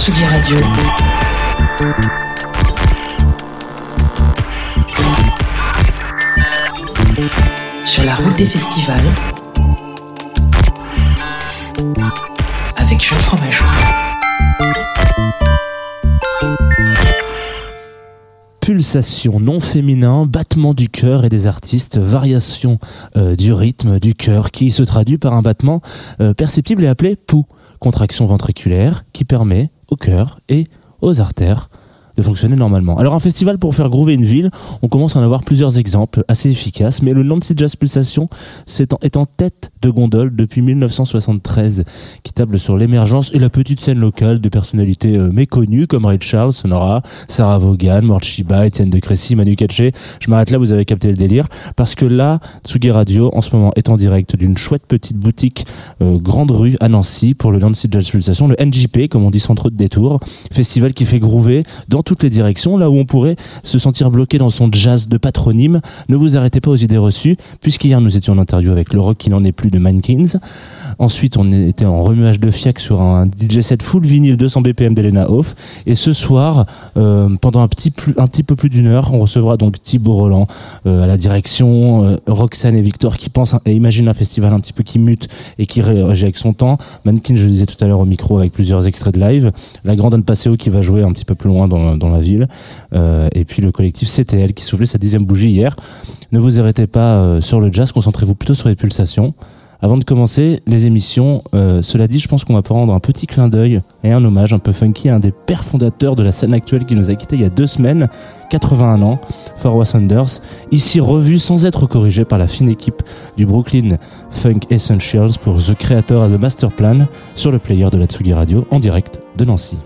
Tsugi Radio. Sur la route des festivals. Avec Jean Fromageau. pulsation non féminin, battement du cœur et des artistes, variation euh, du rythme du cœur qui se traduit par un battement euh, perceptible et appelé pouls, contraction ventriculaire qui permet au cœur et aux artères de fonctionner normalement. Alors un festival pour faire groover une ville, on commence à en avoir plusieurs exemples assez efficaces, mais le Nancy Jazz Pulsation est en, est en tête de gondole depuis 1973, qui table sur l'émergence et la petite scène locale de personnalités euh, méconnues comme Ray Charles, Sonora, Sarah Vaughan, Mort Shiba, Étienne de Crécy, Manu Katché. Je m'arrête là, vous avez capté le délire, parce que là, Tsugi Radio, en ce moment, est en direct d'une chouette petite boutique euh, Grande Rue à Nancy pour le Nancy Jazz Pulsation, le NJP, comme on dit sans trop de détours, festival qui fait groover dans toutes les directions, là où on pourrait se sentir bloqué dans son jazz de patronyme. Ne vous arrêtez pas aux idées reçues, puisqu'hier nous étions en interview avec le rock qui n'en est plus de Mankins. Ensuite, on était en remuage de fiac sur un DJ set full vinyle 200 BPM d'Elena Hoff. Et ce soir, euh, pendant un petit, un petit peu plus d'une heure, on recevra donc Thibaut Roland euh, à la direction, euh, Roxane et Victor qui pensent et imaginent un festival un petit peu qui mute et qui réagit avec son temps. Mankins, je le disais tout à l'heure au micro avec plusieurs extraits de live. La grande Anne Passeo qui va jouer un petit peu plus loin dans, dans la ville. Euh, et puis le collectif CTL qui soufflait sa dixième bougie hier. Ne vous arrêtez pas euh, sur le jazz, concentrez-vous plutôt sur les pulsations. Avant de commencer les émissions, euh, cela dit, je pense qu'on va prendre un petit clin d'œil et un hommage un peu funky à un des pères fondateurs de la scène actuelle qui nous a quitté il y a deux semaines, 81 ans, Forwa Sanders, ici revu sans être corrigé par la fine équipe du Brooklyn Funk Essentials pour The Creator as a Master Plan sur le player de la Tsugi Radio en direct de Nancy.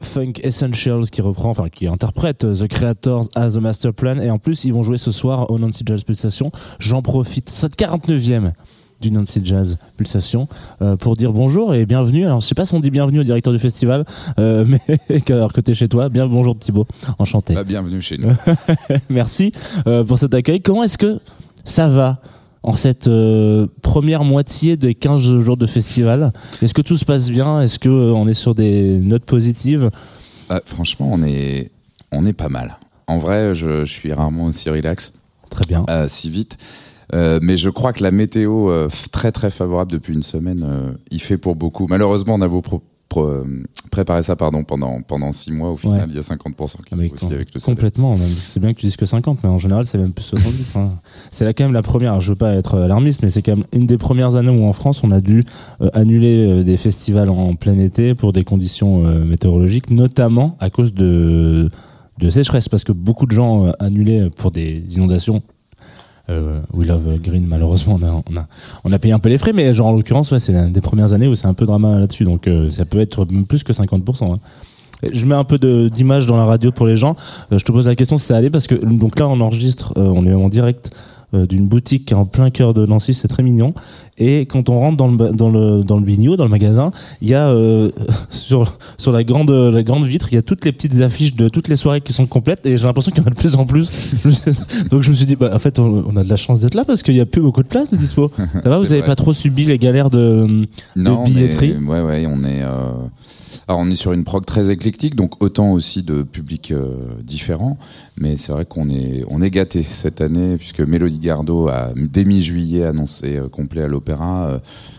Funk Essentials qui reprend, enfin qui interprète The Creators as a Master Plan et en plus ils vont jouer ce soir au Nancy Jazz Pulsation. J'en profite, cette 49e du Nancy Jazz Pulsation euh, pour dire bonjour et bienvenue. Alors je sais pas si on dit bienvenue au directeur du festival, euh, mais alors que t'es chez toi, bien bonjour Thibaut, enchanté. Bah, bienvenue chez nous. Merci euh, pour cet accueil. Comment est-ce que ça va en cette euh, première moitié des 15 jours de festival Est-ce que tout se passe bien? Est-ce que euh, on est sur des notes positives? Ah, franchement, on est, on est pas mal. En vrai, je, je suis rarement aussi relax, Très bien. euh, si vite. Mais je crois que la météo très très favorable depuis une semaine, il fait pour beaucoup. Malheureusement, on a beau pro- préparer ça pardon pendant pendant six mois, au final, Ouais. il y a 50% qui Avec, est aussi avec le complètement. C'est bien que tu dises que 50, mais en général, c'est même plus 70. hein. C'est là quand même la première. Je veux pas être alarmiste, mais c'est quand même une des premières années où en France, on a dû euh, annuler euh, des festivals en plein été pour des conditions euh, météorologiques, notamment à cause de de sécheresse, parce que beaucoup de gens euh, annulaient pour des inondations. Euh, We Love Green, malheureusement, on a, on a, on a payé un peu les frais, mais genre en l'occurrence, ouais, c'est l'une des premières années où c'est un peu drama là-dessus, donc euh, ça peut être plus que 50%. hein. Je mets un peu d'image dans la radio pour les gens. Euh, je te pose la question si ça allait parce que donc là on enregistre, euh, on est en direct d'une boutique qui est en plein cœur de Nancy, c'est très mignon. Et quand on rentre dans le dans le dans le dans le magasin, il y a euh, sur sur la grande la grande vitre, il y a toutes les petites affiches de toutes les soirées qui sont complètes et j'ai l'impression qu'il y en a de plus en plus. donc je me suis dit bah en fait on, on a de la chance d'être là parce qu'il y a plus beaucoup de place de dispo. Ça va, vous C'est avez vrai. pas trop subi les galères de Non, de billetterie? est, ouais, ouais, on est. euh, alors, on est sur une prog très éclectique, donc autant aussi de publics euh, différents. Mais c'est vrai qu'on est, on gâté cette année puisque Mélodie Gardot a dès mi-juillet annoncé euh, complet à l'opéra. Euh,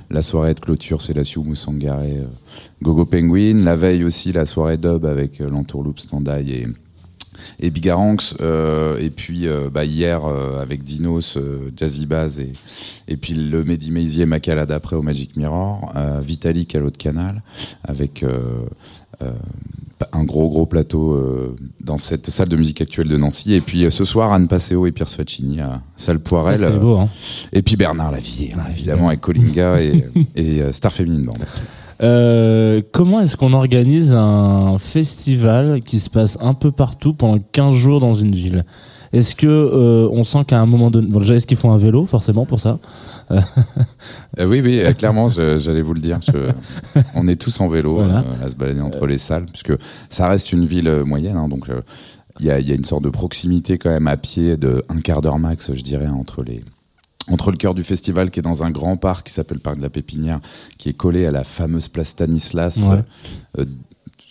la soirée de clôture, c'est la Sioux Moussangaré, euh, Gogo Penguin. La veille aussi, la soirée dub avec l'entourloupe Standaille et et Bigaranx euh, et puis euh, bah, hier euh, avec Dinos Jazzy Baz et et puis le Mehdi Maizier Macala d'après au Magic Mirror Vitalik à l'autre canal avec un gros gros plateau dans cette salle de musique actuelle de Nancy. Et puis ce soir Anne Passeo et Pierre Faccini à salle Poirel beau hein. et puis Bernard Lavillier hein, évidemment avec Colinga et, et Star Feminine Band Euh, comment est-ce qu'on organise un festival qui se passe un peu partout pendant 15 jours dans une ville? Est-ce que euh, on sent qu'à un moment donné, bon, déjà est-ce qu'ils font un vélo forcément pour ça? Euh, oui, oui, euh, clairement, j'allais vous le dire. je- on est tous en vélo Voilà. euh, à se balader entre les salles, puisque ça reste une ville moyenne, hein, donc il y, a, il y a une sorte de proximité quand même à pied de un quart d'heure max, je dirais, entre les entre le cœur du festival qui est dans un grand parc qui s'appelle le parc de la Pépinière, qui est collé à la fameuse place Stanislas, Ouais. euh, euh,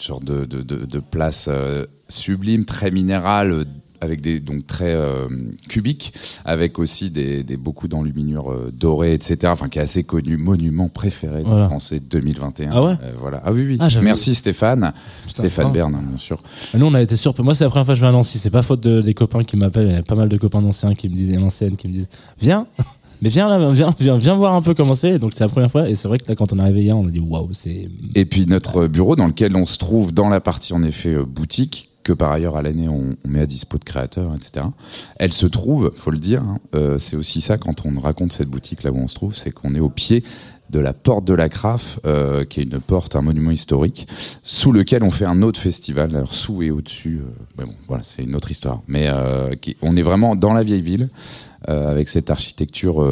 genre de, de, de, de place euh, sublime, très minérale, avec des donc très euh, cubiques, avec aussi des, des beaucoup d'enluminures euh, dorées, etc. Enfin, qui est assez connu, monument préféré des Voilà. Français 2021. Ah ouais Euh, Voilà. Ah oui, oui. Ah, Merci Stéphane, Putain, Stéphane. Bern, hein, bien sûr. Nous on a été surpris. Moi c'est la première fois que je vais à Nancy. C'est pas faute de, des copains qui m'appellent. Il y a pas mal de copains d'anciens qui me disent, l'ancienne qui me disent, viens. Mais viens là, viens, viens, viens voir un peu comment c'est. Donc c'est la première fois. Et c'est vrai que là, quand on est arrivé hier, on a dit waouh, c'est. Et puis notre bureau dans lequel on se trouve dans la partie en effet boutique que par ailleurs à l'année on, met à dispo de créateurs, etc. Elle se trouve, faut le dire, hein, euh, c'est aussi ça quand on raconte cette boutique là où on se trouve, c'est qu'on est au pied de la porte de la Craf, euh, qui est une porte, un monument historique, sous lequel on fait un autre festival. Alors sous et au-dessus, euh, mais bon, voilà, c'est une autre histoire. Mais on est vraiment dans la vieille ville, avec cette architecture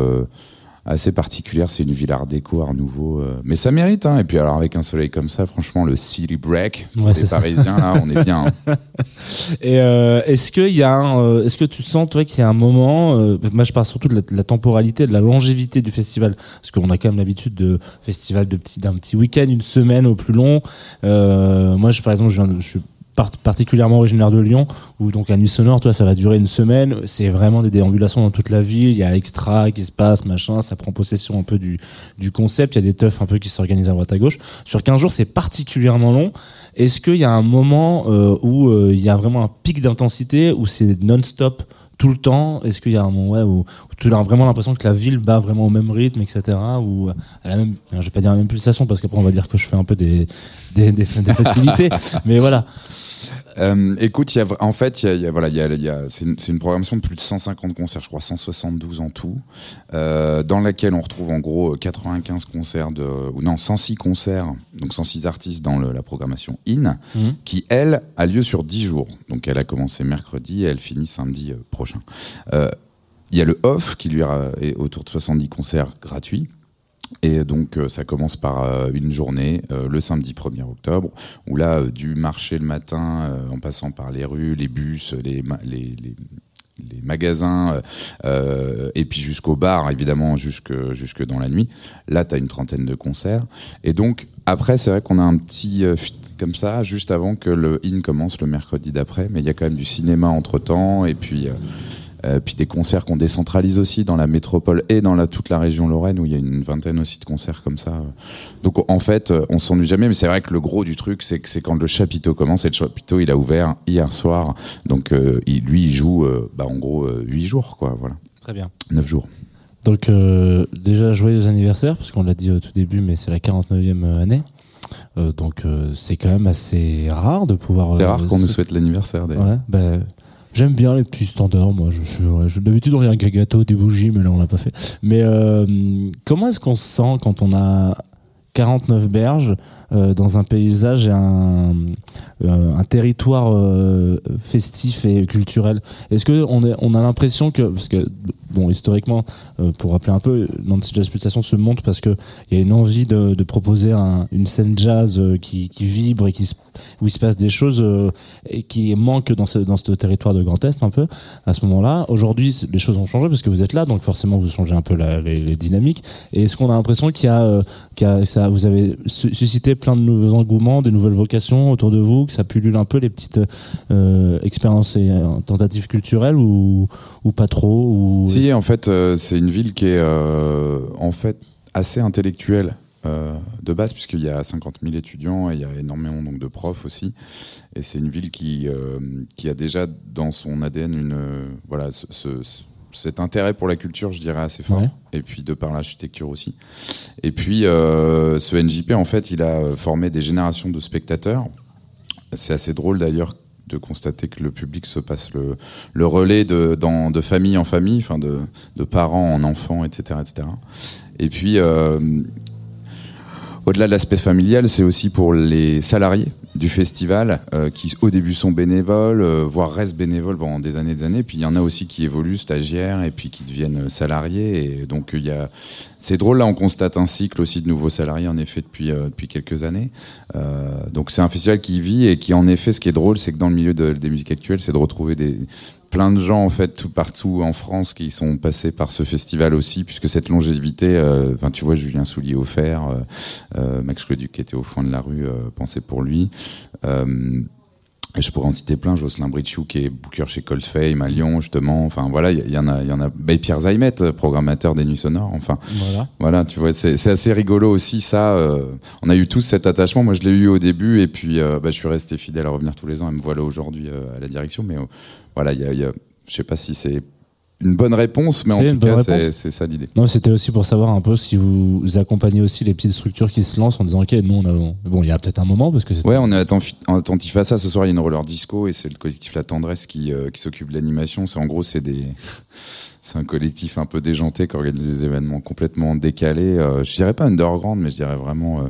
assez particulière. C'est une ville art déco, art nouveau. euh, mais ça mérite, hein. Et puis alors avec un soleil comme ça, franchement, le city break Ouais, ça. Parisiens, là, on est bien. hein. Et euh, est-ce qu'il y a, un, euh, est-ce que tu sens toi qu'il y a un moment, euh, moi je parle surtout de la, de la temporalité, de la longévité du festival, parce qu'on a quand même l'habitude de festival de petit, d'un petit week-end, une semaine au plus long. Moi, je, par exemple, je, viens de- je suis part- particulièrement originaire de Lyon, où donc à Nuit Sonore, toi, ça va durer une semaine. C'est vraiment des déambulations dans toute la ville. Il y a extra qui se passe, machin. Ça prend possession un peu du, du concept. Il y a des teufs un peu qui s'organisent à droite à gauche. Sur 15 jours, c'est particulièrement long. Est-ce qu'il y a un moment euh, où euh, il y a vraiment un pic d'intensité, où c'est non-stop tout le temps? Est-ce qu'il y a un moment ouais, où, où tu as vraiment l'impression que la ville bat vraiment au même rythme, etc. Ou à la même, je vais pas dire la même pulsation parce qu'après on va dire que je fais un peu des des, des, des facilités, mais voilà. Euh, écoute, il y a, en fait, y a, il y a- voilà, y a, c'est une, programmation de plus de 150 concerts, je crois 172 en tout, euh, dans laquelle on retrouve en gros 95 concerts de, ou non, 106 concerts, donc 106 artistes dans le- la programmation IN, Mhm. qui elle a lieu sur 10 jours. Donc elle a commencé mercredi, et elle finit samedi euh, prochain. Euh, Il y a le off qui lui est autour de 70 concerts gratuits. Et donc euh, ça commence par euh, une journée euh, le samedi 1er octobre où là du marché le matin en passant par les rues, les bus, les ma- les, les, les magasins et puis jusqu'au bar évidemment jusque jusque dans la nuit. Là tu as une trentaine de concerts et donc après c'est vrai qu'on a un petit comme ça juste avant que le in commence le mercredi d'après mais il y a quand même du cinéma entre-temps et puis euh, puis des concerts qu'on décentralise aussi dans la métropole et dans la, toute la région Lorraine où il y a une vingtaine aussi de concerts comme ça. Donc en fait, euh, on s'ennuie jamais, mais c'est vrai que le gros du truc, c'est que c'est quand le chapiteau commence. Et le chapiteau, il a ouvert hier soir, donc euh, il, lui, il joue, euh, bah, en gros, euh, 8 jours, quoi, voilà, Très bien. 9 jours. Donc euh, déjà joyeux anniversaire, parce qu'on l'a dit au tout début, mais c'est la 49e année. Euh, donc euh, c'est quand même assez rare de pouvoir. C'est rare qu'on nous souhaite l'anniversaire. d'ailleurs. Ouais, bah, j'aime bien les petits standards. Moi, je, ouais, je- d'habitude on a un gâteau, des bougies, mais là on l'a pas fait. Mais euh, comment est-ce qu'on se sent quand on a 49 berges euh, dans un paysage et un, euh, un territoire euh, festif et culturel Est-ce que on, a l'impression que parce que bon historiquement pour rappeler un peu Nancy Jazz se monte parce que il y a une envie de, proposer un- une scène jazz qui, vibre et qui où il se passe des choses et qui manquent dans ce, territoire de Grand Est un peu à ce moment-là. Aujourd'hui, les choses ont changé parce que vous êtes là, donc forcément vous changez un peu les, dynamiques. Et est-ce qu'on a l'impression qu'il y a, vous avez su- suscité plein de nouveaux engouements, des nouvelles vocations autour de vous, que ça pullule un peu les petites euh, expériences et euh, tentatives culturelles ou, pas trop. Si, en fait, euh, c'est une ville qui est en fait assez intellectuelle de base, puisqu'il y a 50 000 étudiants et il y a énormément donc, de profs aussi. Et c'est une ville qui, qui a déjà dans son ADN une, voilà, ce- cet intérêt pour la culture, je dirais, assez fort. Ouais. Et puis de par l'architecture aussi. Et puis, euh, ce NJP, en fait, il a euh, formé des générations de spectateurs. C'est assez drôle d'ailleurs de constater que le public se passe le, le relais de, dans, de famille en famille, enfin de, de parents en enfants, etc. etc. Et puis, euh, au-delà de l'aspect familial, c'est aussi pour les salariés du festival euh, qui au début sont bénévoles, euh, voire restent bénévoles pendant des années et des années. Puis il y en a aussi qui évoluent, stagiaires, et puis qui deviennent salariés. Et donc il y a, c'est drôle là, on constate un cycle aussi de nouveaux salariés en effet depuis euh, depuis quelques années. Euh, donc c'est un festival qui vit et qui en effet, ce qui est drôle, c'est que dans le milieu de- des musiques actuelles, c'est de retrouver des plein de gens en fait tout partout en France qui sont passés par ce festival aussi puisque cette longévité euh, tu vois Julien Soulier offert euh, euh, Max Cloduc qui était au fond de la rue euh, pensez pour lui et je pourrais en citer plein, Jocelyn Britchou qui est booker chez Coldfame à Lyon justement. Enfin voilà, il y, y en a, il y en a. Et Pierre Zaimet, programmateur des Nuits Sonores. Enfin Voilà. voilà, tu vois, c'est assez rigolo aussi ça. euh, on a eu tous cet attachement. Moi, je l'ai eu au début et puis euh, bah, je suis resté fidèle à revenir tous les ans et me voilà aujourd'hui euh, à la direction. Mais voilà, il y a, il y a- je sais pas si c'est une bonne réponse, mais en tout cas, c'est ça l'idée. Non, c'était aussi pour savoir un peu si vous accompagnez aussi les petites structures qui se lancent en disant ok, nous on a bon, il y a peut-être un moment parce que c'est Ouais, on est attentif, attentif à ça. Ce soir, il y a une roller disco et c'est le collectif La Tendresse qui, euh, qui s'occupe de l'animation. C'est en gros, c'est des, c'est un collectif un peu déjanté qui organise des événements complètement décalés. Euh, je dirais pas underground, mais je dirais vraiment euh,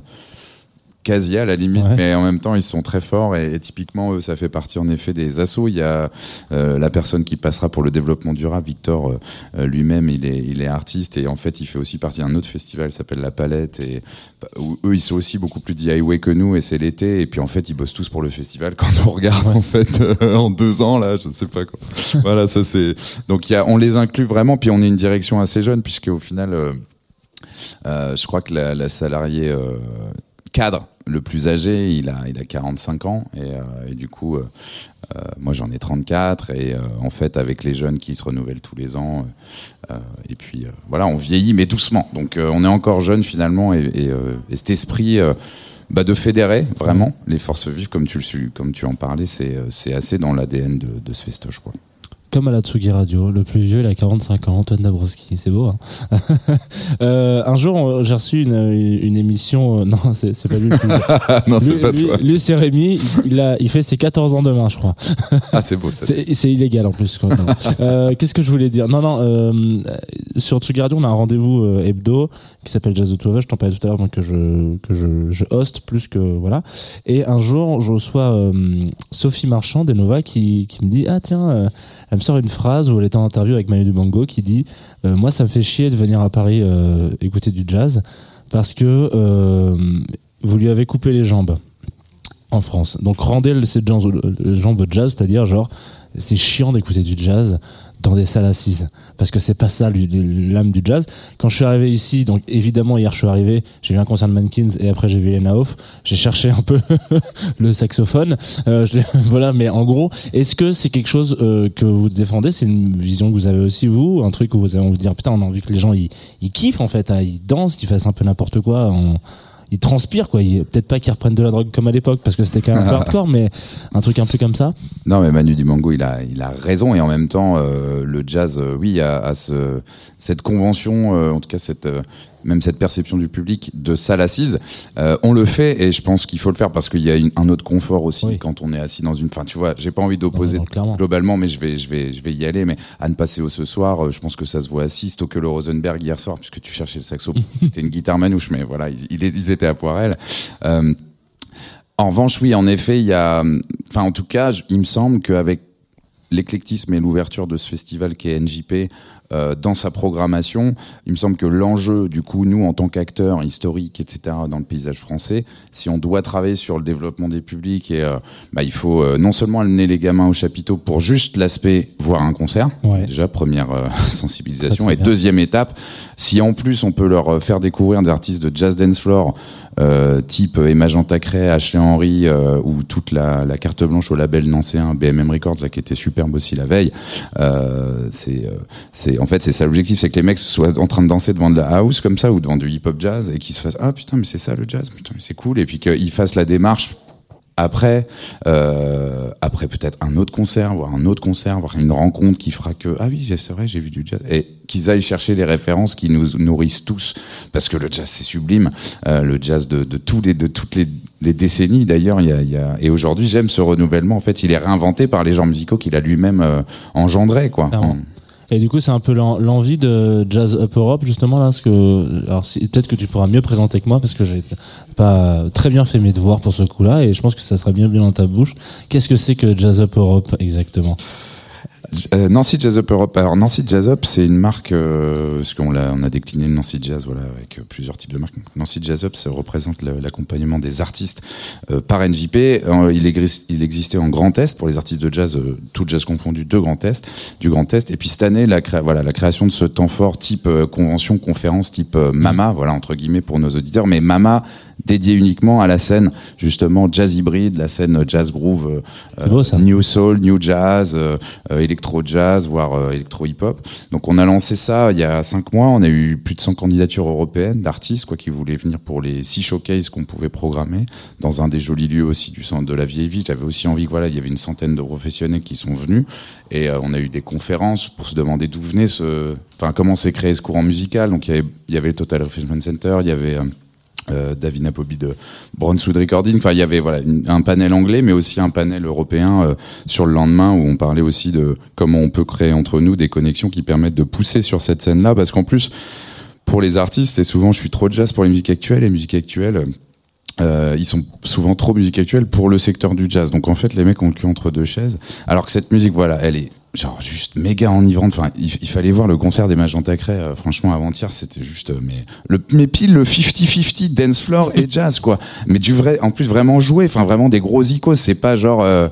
quasi à la limite. Ouais. Mais en même temps, ils sont très forts et, et typiquement, eux, ça fait partie en effet des assos. Il y a euh, la personne qui passera pour le développement durable, Victor euh, euh, lui-même, il est, il est artiste et en fait, il fait aussi partie d'un autre festival qui s'appelle La Palette et bah, où eux, ils sont aussi beaucoup plus DIY que nous et c'est l'été et puis en fait, ils bossent tous pour le festival quand on regarde en fait euh, en deux ans là, je sais pas quoi. voilà, ça c'est donc il y a, on les inclut vraiment puis on est une direction assez jeune puisque au final, euh, euh, je crois que la, la salariée euh, cadre le plus âgé, il a, il a 45 ans et, euh, du coup, euh, euh, moi j'en ai 34 et euh, en fait avec les jeunes qui se renouvellent tous les ans et puis voilà, on vieillit mais doucement. Donc on est encore jeune finalement et, et, et cet esprit bah, de fédérer vraiment les forces vives comme tu le comme tu en parlais, c'est c'est assez dans l'ADN de, de ce festoche quoi. Comme à la Tsugi Radio. Le plus vieux, il a 45 ans, Antoine Dabrowski. C'est beau, hein euh, Un jour, on- j'ai reçu une, une émission. euh, non, c'est pas lui. non, c'est Lui- pas lui- toi. Lui, c'est Rémi. Il, il a, il fait ses 14 ans demain, je crois. Ah, c'est beau ça. C'est illégal en plus. Euh, Qu'est-ce que je voulais dire? Non, non. Euh, sur Tsugi Radio, on a un rendez-vous euh, hebdo qui s'appelle Jazz de Touave. Je t'en parlais tout à l'heure, donc que je que je, je host plus que voilà. Et un jour, je reçois euh, Sophie Marchand d'Enova qui qui me dit ah tiens, euh, elle me une phrase où elle était en interview avec Manu Dubango qui dit euh, moi ça me fait chier de venir à Paris euh, écouter du jazz parce que euh, vous lui avez coupé les jambes en France. Donc rendez le- ces jambes, jazz, c'est-à-dire genre c'est chiant d'écouter du jazz dans des salles assises parce que c'est pas ça l'âme du jazz. Quand je suis arrivé ici, donc évidemment hier je suis arrivé, j'ai vu un concert de Mankins et après j'ai vu Lena Hoff, j'ai cherché un peu le saxophone, Euh, voilà. Mais en gros, est-ce que c'est quelque chose euh, que vous défendez? C'est une vision que vous avez aussi vous, un truc où vous avez envie de dire putain on a envie que les gens ils, ils kiffent en fait, hein, ils dansent, qu'ils fassent un peu n'importe quoi. Ils transpirent quoi. Peut-être pas qu'ils reprennent de la drogue comme à l'époque parce que c'était quand même un peu hardcore, mais un truc un peu comme ça. Non, mais Manu Dibango, il a, il a raison. Et en même temps, euh, le jazz, euh, oui, a, a ce, cette convention, euh, en tout cas, cette, même cette perception du public de salle assise. Euh, on le fait et je pense qu'il faut le faire parce qu'il y a une- un autre confort aussi Oui. quand on est assis dans une. Enfin, tu vois, j'ai pas envie d'opposer globalement, mais je vais, je vais, je vais y aller. Mais Anne Passeo ce soir, euh, je pense que ça se voit assis. Stoke le Rosenberg hier soir, puisque tu cherchais le saxo, c'était une guitare manouche, mais voilà, ils, étaient à Poirel. Euh, en revanche, oui, en effet, il y a, enfin, en tout cas, il me semble qu'avec l'éclectisme et l'ouverture de ce festival qui est NJP dans sa programmation, il me semble que l'enjeu, du coup, nous, en tant qu'acteurs historiques, etc., dans le paysage français, si on doit travailler sur le développement des publics, et euh, bah, il faut euh, non seulement amener les gamins au chapiteau pour juste l'aspect voir un concert, Ouais. déjà première euh, sensibilisation, et bien. deuxième étape, si en plus on peut leur euh, faire découvrir des artistes de jazz dance floor euh, type euh, Emma Jean Tacret, Ashley Henry euh, ou toute la, carte blanche au label nancéen BMM Records là, qui était superbe aussi la veille. Euh, c'est, c'est en fait c'est ça l'objectif, c'est que les mecs soient en train de danser devant de la house comme ça ou devant du hip hop jazz et qu'ils se fassent ah putain mais c'est ça le jazz, putain mais c'est cool et puis qu'ils fassent la démarche après, euh, après peut-être un autre concert, voire un autre concert, voire une rencontre qui fera que ah oui c'est vrai j'ai vu du jazz. Et qu'ils aillent chercher les références qui nous nourrissent tous. Parce que le jazz c'est sublime, euh, le jazz de, de tous les de toutes les, les décennies d'ailleurs il y a, y a et aujourd'hui j'aime ce renouvellement. En fait il est réinventé par les genres musicaux qu'il a lui-même euh, engendré quoi. Et du coup, c'est un peu l'en- l'envie de Jazz Up Europe, justement, là, parce que, alors, si- peut-être que tu pourras mieux présenter que moi, parce que j'ai pas très bien fait mes devoirs pour ce coup-là, et je pense que ça sera bien bien dans ta bouche. Qu'est-ce que c'est que Jazz Up Europe, exactement? Euh, Nancy Jazz Up Europe. Alors Nancy Jazz Up, c'est une marque, euh, parce qu'on l'a, on a décliné le Nancy Jazz, voilà, avec euh, plusieurs types de marques. Nancy Jazz Up, ça représente l'accompagnement des artistes euh, par NJP. Euh, il, exi- il existait en Grand Est pour les artistes de jazz, euh, tout jazz confondu, de Grand Est, du Grand Est. Et puis cette année, la, créa- voilà, la création de ce temps fort type euh, convention, conférence, type euh, Mama, voilà entre guillemets pour nos auditeurs, mais Mama dédié uniquement à la scène justement jazz hybride, la scène jazz groove, euh, C'est beau, ça. new soul, new jazz, euh, euh, électro jazz, voire euh, électro hip hop. Donc on a lancé ça il y a cinq mois. On a eu plus de 100 candidatures européennes d'artistes quoi qui voulaient venir pour les six showcases qu'on pouvait programmer dans un des jolis lieux aussi du centre de la vieille ville. J'avais aussi envie que voilà il y avait une centaine de professionnels qui sont venus et euh, on a eu des conférences pour se demander d'où venait ce, enfin comment s'est créé ce courant musical. Donc il y avait, il y avait le Total Refreshment Center, il y avait euh, euh, Davina de Bronswood Recording. Enfin, il y avait voilà un panel anglais, mais aussi un panel européen euh, sur le lendemain où on parlait aussi de comment on peut créer entre nous des connexions qui permettent de pousser sur cette scène-là, parce qu'en plus, pour les artistes, et souvent je suis trop jazz pour les musiques actuelles, et les musiques actuelles. euh, ils sont souvent trop musique actuelle pour le secteur du jazz. Donc en fait, les mecs ont le cul entre deux chaises. Alors que cette musique, voilà, elle est genre juste méga enivrante. Enfin, il, il fallait voir le concert des Magenta Cray. euh, franchement, avant-hier, c'était juste, euh, mais le, mais pile le 50-50 dance floor et jazz, quoi. Mais du vrai, en plus vraiment joué. Enfin, vraiment des gros icônes. C'est pas genre, euh,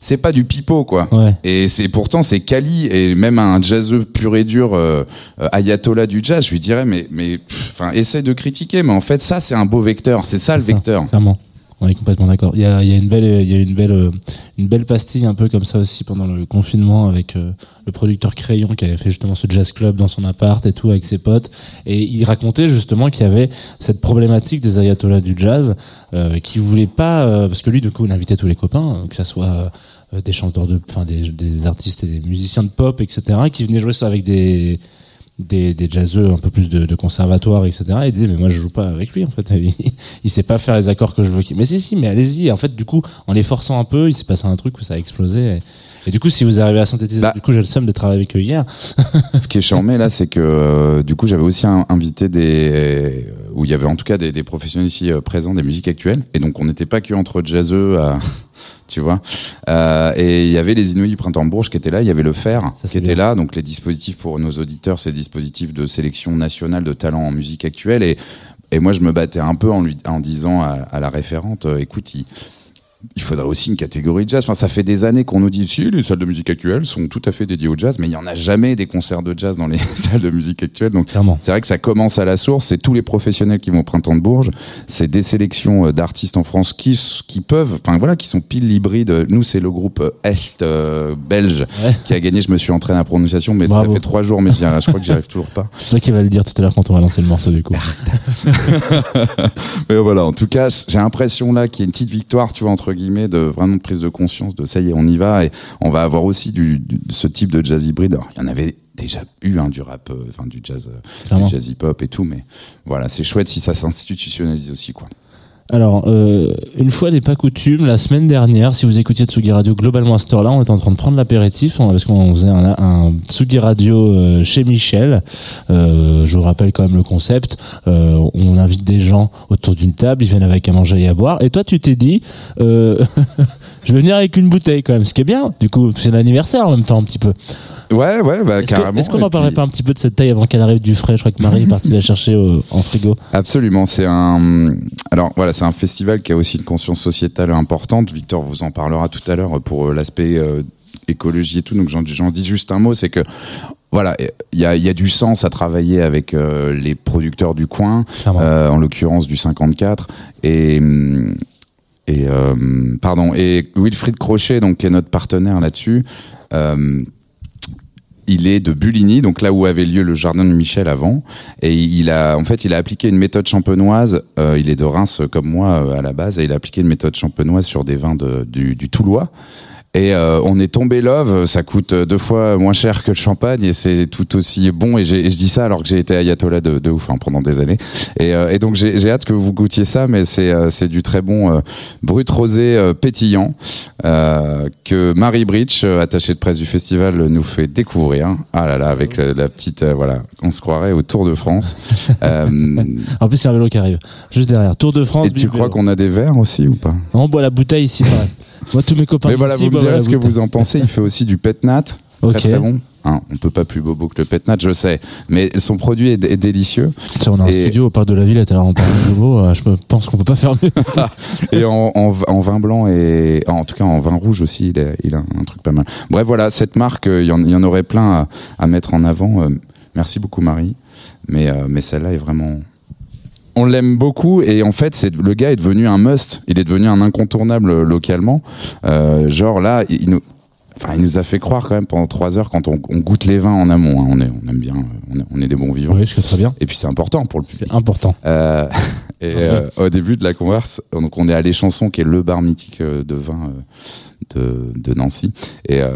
c'est pas du pipeau, quoi. Ouais. Et c'est pourtant c'est Kali et même un jazzeux pur et dur euh, ayatollah du jazz, je lui dirais mais mais enfin essaie de critiquer mais en fait ça c'est un beau vecteur, c'est ça le ça. vecteur. Clairement. On est complètement d'accord. Il y a, y a une belle, il y a une belle, euh, une belle pastille un peu comme ça aussi pendant le confinement avec euh, le producteur Crayon qui avait fait justement ce jazz club dans son appart et tout avec ses potes. Et il racontait justement qu'il y avait cette problématique des ayatollahs du jazz euh, qui voulaient pas, euh, parce que lui du coup il invitait tous les copains, euh, que ça soit euh, des chanteurs de, enfin des, des artistes et des musiciens de pop, etc., qui venaient jouer ça avec des des, des jazzeux un peu plus de, de conservatoire, etc. Et ils disaient mais moi je joue pas avec lui en fait. Il, il sait pas faire les accords que je veux. qu'il- Mais si si, mais allez-y. En fait, du coup, en les forçant un peu, il s'est passé un truc où ça a explosé. Et, et du coup, si vous arrivez à synthétiser, Bah. du coup, j'ai le seum de travailler avec eux hier. Ce qui est charmé là, c'est que euh, du coup, j'avais aussi un- invité des où il y avait en tout cas des, des professionnels ici euh, présents des musiques actuelles, et donc on n'était pas que entre jazzeux, à, tu vois. Euh, et il y avait les Inuits du printemps Bourges qui étaient là, il y avait le Fer Ça, qui était là, donc les dispositifs pour nos auditeurs, c'est dispositifs de sélection nationale de talents en musique actuelle, et et moi je me battais un peu en lui en disant à, à la référente, euh, écoute, il, il faudrait aussi une catégorie de jazz. Enfin, ça fait des années qu'on nous dit si les salles de musique actuelles sont tout à fait dédiées au jazz, mais il y en a jamais des concerts de jazz dans les salles de musique actuelles. Donc Clairement. c'est vrai que ça commence à la source. C'est tous les professionnels qui vont au printemps de Bourges. C'est des sélections euh, d'artistes en France qui qui peuvent, enfin voilà, qui sont pile hybrides. Nous, c'est le groupe euh, Est euh, belge Ouais. qui a gagné. Je me suis entraîné à la prononciation, mais Bravo. ça fait trois jours, mais je crois que j'y arrive toujours pas. C'est toi qui va le dire tout à l'heure quand on va lancer le morceau du coup. Mais voilà, en tout cas, j'ai l'impression là qu'il y a une petite victoire, tu vois, entre guillemets, de vraiment de prise de conscience, de ça y est, on y va, et on va avoir aussi du, du- ce type de jazz hybride. Alors, il y en avait déjà eu hein, du rap, euh, enfin du jazz, euh, du jazz hip hop et tout, mais voilà, c'est chouette si ça s'institutionnalise aussi, quoi. Alors, euh, une fois n'est pas coutume, la semaine dernière, si vous écoutiez Tsugi Radio globalement à cette heure-là, on était en train de prendre l'apéritif on- parce qu'on faisait un, un Tsugi Radio euh, chez Michel. Euh, je vous rappelle quand même le concept. Euh, on invite des gens autour d'une table, ils viennent avec à manger et à boire. Et toi, tu t'es dit, euh, je vais venir avec une bouteille quand même, ce qui est bien. Du coup, c'est l'anniversaire en même temps un petit peu. Ouais, ouais, bah carrément. est-ce qu'on et en parlerait puis- pas un petit peu de cette taille avant qu'elle arrive du frais? Je crois que Marie est partie la chercher au- en frigo. Absolument, c'est un. Alors voilà, c'est un festival qui a aussi une conscience sociétale importante. Victor vous en parlera tout à l'heure pour euh, l'aspect euh, écologie et tout. Donc j'en dis juste un mot, c'est que voilà, il y a, il y a du sens à travailler avec euh, les producteurs du coin, euh, en l'occurrence du 54 et et pardon et Wilfried Crochet donc qui est notre partenaire là-dessus. Il est de Bulligny, donc là où avait lieu le jardin de Michel avant, et il a, en fait, il a appliqué une méthode champenoise. euh, il est de Reims comme moi euh, à la base, et il a appliqué une méthode champenoise sur des vins de, du, du Toulois. Et euh, on est tombé love, ça coûte deux fois moins cher que le champagne et c'est tout aussi bon. Et, et je dis ça alors que j'ai été ayatollah de, de ouf hein, pendant des années. Et, euh, et donc j'ai j'ai hâte que vous goûtiez ça, mais c'est euh, c'est du très bon euh, brut rosé euh, pétillant euh, que Marie Bridge, euh, attachée de presse du festival, nous fait découvrir. Ah là là, avec la, la petite, voilà, on se croirait au Tour de France. Euh, En plus, c'est un vélo qui arrive juste derrière. Tour de France. et tu crois qu'on a des verres aussi ou pas? On boit la bouteille ici. Moi, tous mes copains. Mais voilà, ici vous direz ce que vous en pensez. Il fait aussi du petnat. Très Ok. très bon. Hein, on peut pas plus bobo que le petnat, je sais. Mais son produit est, est délicieux. Tiens, on a un Et- studio au parc de la Villette, alors on parle de Bobo, euh, je pense qu'on peut pas faire mieux. Et en, en, en vin blanc et en tout cas en vin rouge aussi, il a, il a un truc pas mal. Bref, voilà, cette marque, euh, il y, en- il y en aurait plein à, à mettre en avant. Euh, merci beaucoup Marie. Mais, euh, mais celle-là est vraiment... On l'aime beaucoup et en fait, c'est le gars est devenu un must. Il est devenu un incontournable localement. Euh, genre là, il, il nous, enfin, il nous a fait croire quand même pendant trois heures quand on, on goûte les vins en amont. hein. On, est, on aime bien, on est, on est des bons vivants. Oui, je très bien. Et puis c'est important pour le public. C'est important. Euh, et Ah ouais. euh, au début de la converse, donc on est à l'échanson qui est le bar mythique euh, de vin euh, de, de Nancy. Et, euh,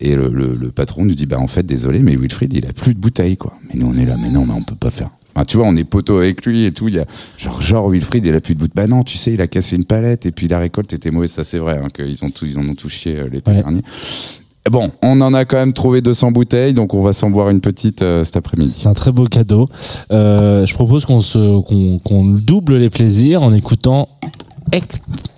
et le, le- le patron nous dit bah en fait désolé mais Wilfried il a plus de bouteilles quoi. Mais nous on est là mais non mais on peut pas faire. Enfin, tu vois on est poteau avec lui et tout. Il y a genre genre Wilfried il a plus de bouteilles. Bah non tu sais il a cassé une palette et puis la récolte était mauvaise ça c'est vrai hein, qu'ils ont tout ils en ont tout chié euh, l'été Ouais. dernier. Bon, on en a quand même trouvé 200 bouteilles, donc on va s'en boire une petite euh, cet après-midi. C'est un très beau cadeau. Euh, je propose qu'on se qu'on qu'on double les plaisirs en écoutant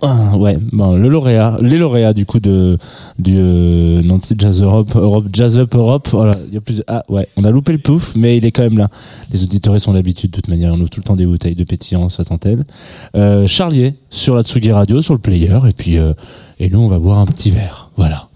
ah, ouais, bon, le lauréat, les lauréats du coup de du euh, Nancy Jazz Europe, Europe Jazz Up Europe. Voilà, il y a plus ah ouais, on a loupé le pouf, mais il est quand même là. Les auditeurs sont d'habitude de toute manière, on ouvre tout le temps des bouteilles de pétillant, ça s'entelle. Euh, Charlier sur la Tsugi Radio, sur le player, et puis euh, et nous on va boire un petit verre. Voilà.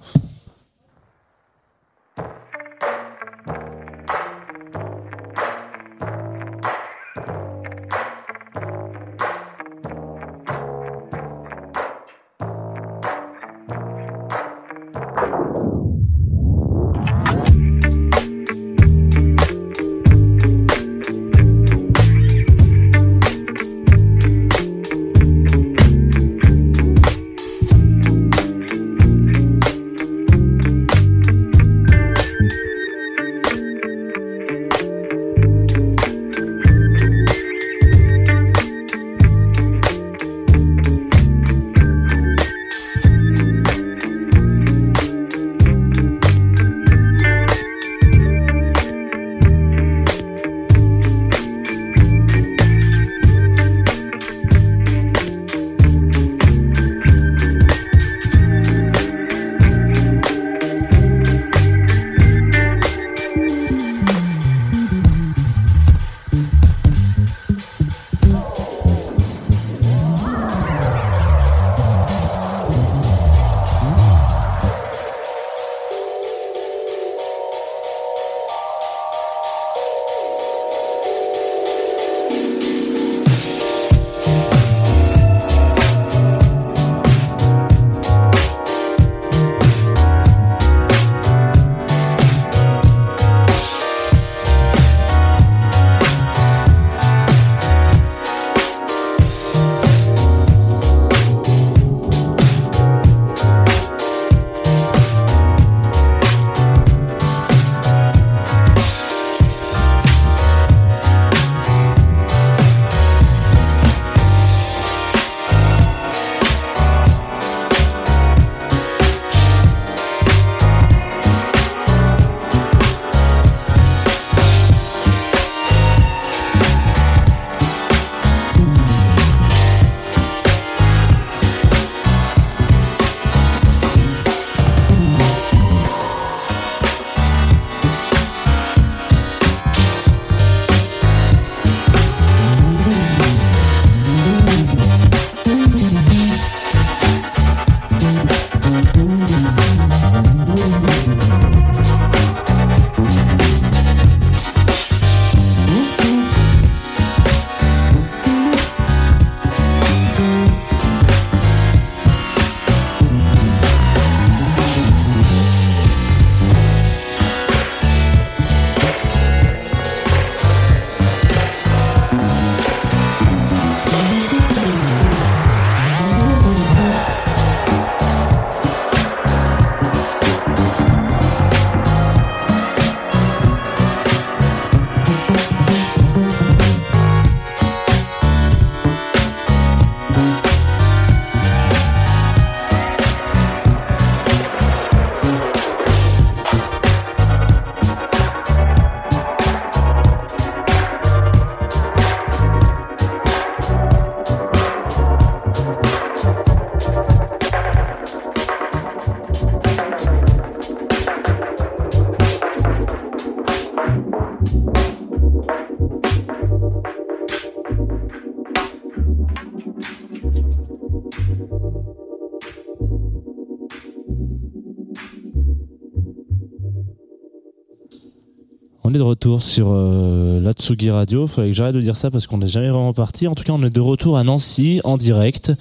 Retour sur euh, la Tsugi Radio. Faudrait que j'arrête de dire ça parce qu'on n'est jamais vraiment parti. En tout cas, on est de retour à Nancy en direct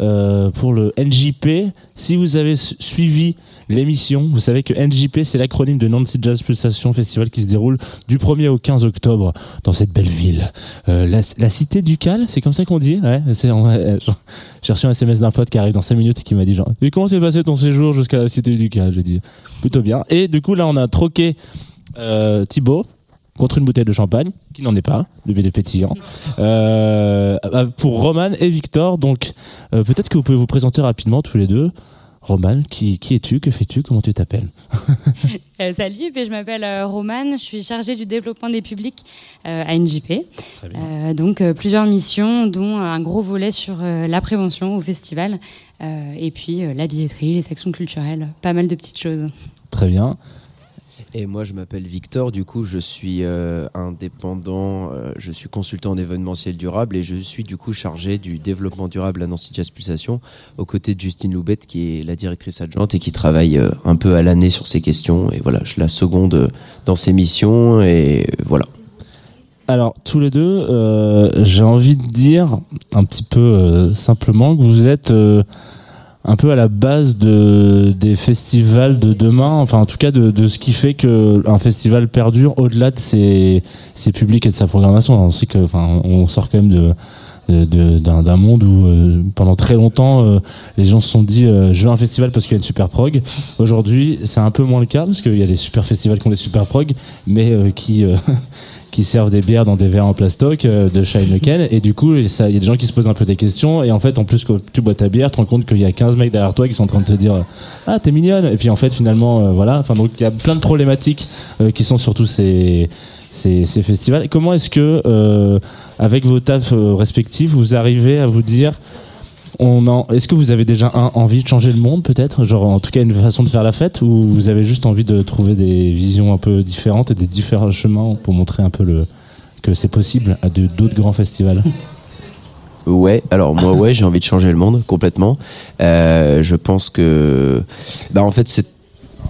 euh, pour le NJP. Si vous avez su- suivi l'émission, vous savez que NJP c'est l'acronyme de Nancy Jazz Pulsation Festival qui se déroule du 1er au 15 octobre dans cette belle ville. Euh, la, la cité ducale, c'est comme ça qu'on dit? Ouais, j'ai reçu un SMS d'un pote qui arrive dans 5 minutes et qui m'a dit genre comment s'est passé ton séjour jusqu'à la cité ducale? J'ai dit plutôt bien. Et du coup là on a troqué euh, Thibaut contre une bouteille de champagne qui n'en est pas, de des pétillant, euh, euh, pour Roman et Victor. Donc euh, peut-être que vous pouvez vous présenter rapidement tous les deux. Roman, qui, qui es-tu Que fais-tu Comment tu t'appelles? Euh, salut, puis je m'appelle euh, Romane, je suis chargée du développement des publics euh, à NJP. Donc plusieurs missions, dont un gros volet sur la prévention au festival, et puis la billetterie, les sections culturelles, pas mal de petites choses. Très bien. Et moi, je m'appelle Victor. Du coup, je suis euh, indépendant. euh, je suis consultant en événementiel durable et je suis du coup chargé du développement durable à Nancy Jazz Pulsation, aux côtés de Justine Loubette, qui est la directrice adjointe et qui travaille euh, un peu à l'année sur ces questions. Et voilà, je la seconde euh, dans ses missions. Et voilà. Alors tous les deux, euh, j'ai envie de dire un petit peu simplement que vous êtes un peu à la base de des festivals de demain, enfin en tout cas de, ce qui fait que un festival perdure au-delà de ses, ses publics et de sa programmation. On sait que, enfin, on sort quand même de- d'un monde où euh, pendant très longtemps euh, les gens se sont dit euh, je veux un festival parce qu'il y a une super prog. Aujourd'hui c'est un peu moins le cas parce qu'il y a des super festivals qui ont des super prog mais qui qui servent des bières dans des verres en plastoc de Heineken et du coup il y a des gens qui se posent un peu des questions. Et en fait en plus que tu bois ta bière tu te rends compte qu'il y a 15 mecs derrière toi qui sont en train de te dire ah t'es mignonne! Et puis en fait finalement voilà. Enfin donc il y a plein de problématiques qui sont sur tous ces ces, festivals. Comment est-ce que euh, avec vos tafs euh, respectifs vous arrivez à vous dire est-ce que vous avez déjà un, envie de changer le monde peut-être? Genre en tout cas une façon de faire la fête ou vous avez juste envie de trouver des visions un peu différentes et des différents chemins pour montrer un peu le que c'est possible à d'autres grands festivals? Ouais, alors moi, ouais, j'ai envie de changer le monde complètement. Euh, je pense que, bah, en fait, c'est,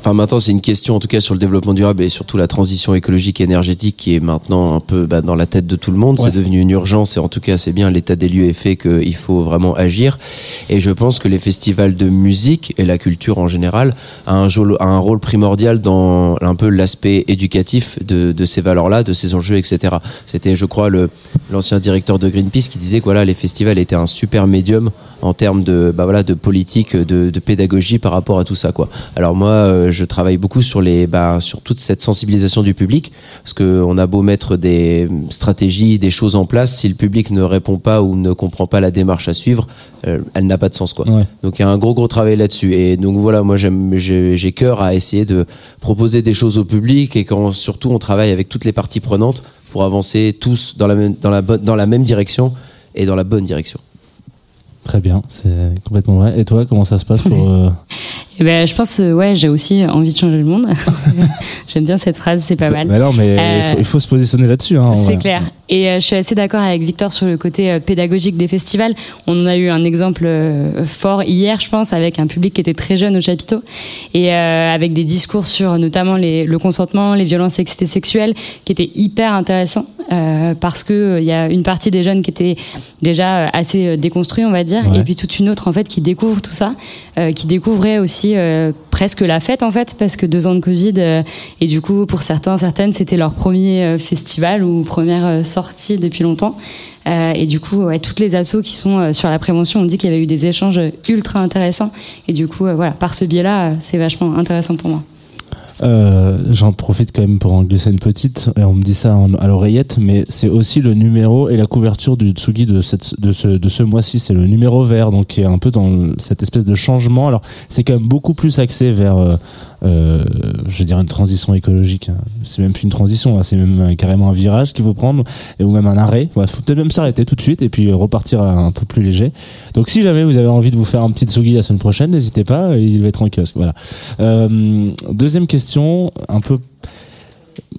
enfin, maintenant, c'est une question, en tout cas, sur le développement durable et surtout la transition écologique et énergétique qui est maintenant un peu bah, dans la tête de tout le monde. Ouais. C'est devenu une urgence et en tout cas, c'est bien l'état des lieux est fait qu'il faut vraiment agir. Et je pense que les festivals de musique et la culture en général a un, jol- a un rôle primordial dans un peu l'aspect éducatif de, de ces valeurs-là, de ces enjeux, etc. C'était, je crois, le, l'ancien directeur de Greenpeace qui disait que voilà, les festivals étaient un super médium en termes de, bah voilà, de politique, de, de pédagogie par rapport à tout ça, quoi. Alors moi, euh, je travaille beaucoup sur les, bah, sur toute cette sensibilisation du public, parce que on a beau mettre des stratégies, des choses en place, si le public ne répond pas ou ne comprend pas la démarche à suivre, euh, elle n'a pas de sens, quoi. Ouais. Donc il y a un gros gros travail là-dessus. Et donc voilà, moi j'ai cœur à essayer de proposer des choses au public et quand surtout on travaille avec toutes les parties prenantes pour avancer tous dans la même, dans la bonne, dans la même direction et dans la bonne direction. Très bien, c'est complètement vrai. Et toi, comment ça se passe pour euh, Et ben, je pense, euh, ouais, j'ai aussi envie de changer le monde. J'aime bien cette phrase, c'est pas mal. Bah non, mais Euh, il, faut, il faut se positionner là-dessus. Hein, C'est clair. Et euh, je suis assez d'accord avec Victor sur le côté euh, pédagogique des festivals. On en a eu un exemple euh, fort hier, je pense, avec un public qui était très jeune au chapiteau et avec des discours sur notamment les, le consentement, les violences sexuelles, qui étaient hyper intéressants parce que il y a une partie des jeunes qui étaient déjà assez déconstruits, on va dire, Ouais. et puis toute une autre en fait qui découvre tout ça, qui découvrait aussi presque la fête en fait, parce que deux ans de Covid et du coup pour certains, certaines, c'était leur premier festival ou première euh, depuis longtemps. Euh, et du coup, toutes les assos qui sont euh, sur la prévention ont dit qu'il y avait eu des échanges ultra intéressants. Et du coup, euh, voilà, par ce biais-là, c'est vachement intéressant pour moi. Euh, J'en profite quand même pour en glisser une petite, et on me dit ça en- à l'oreillette, mais c'est aussi le numéro et la couverture du Tsugi de, cette, de ce, de ce mois-ci. C'est le numéro vert, donc qui est un peu dans cette espèce de changement. Alors, c'est quand même beaucoup plus axé vers, euh, euh, je veux dire, une transition écologique. C'est même plus une transition, hein, c'est même euh, carrément un virage qu'il faut prendre, et, ou même un arrêt. Il faut peut-être même s'arrêter tout de suite et puis euh, repartir un peu plus léger. Donc, si jamais vous avez envie de vous faire un petit Tsugi la semaine prochaine, n'hésitez pas, il va être en kiosque. Voilà. Deuxième question, un peu.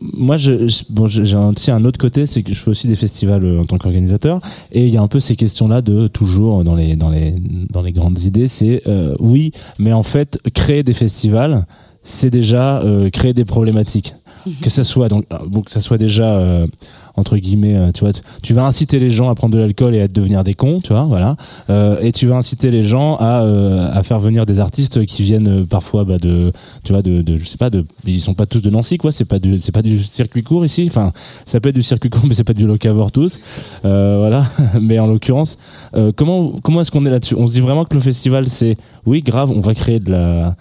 Moi, je, je- bon, j'ai aussi un autre côté, c'est que je fais aussi des festivals euh, en tant qu'organisateur, et il y a un peu ces questions-là de toujours dans les dans les dans les grandes idées, c'est euh, oui, mais en fait, créer des festivals, c'est déjà euh, créer des problématiques. que ça soit donc, bon, que ça soit déjà euh, entre guillemets, euh, tu vois, tu- vas inciter les gens à prendre de l'alcool et à devenir des cons, tu vois, voilà. Euh, et tu vas inciter les gens à, euh, à faire venir des artistes qui viennent euh, parfois bah, de, tu vois, de, de, je sais pas, de, ils sont pas tous de Nancy, quoi. C'est pas du, c'est pas du circuit court ici. Enfin, ça peut être du circuit court, mais c'est pas du locavore tous. Euh, voilà. mais en l'occurrence, euh, comment, comment est-ce qu'on est là-dessus? On se dit vraiment que le festival, c'est, oui, grave, on va créer de la,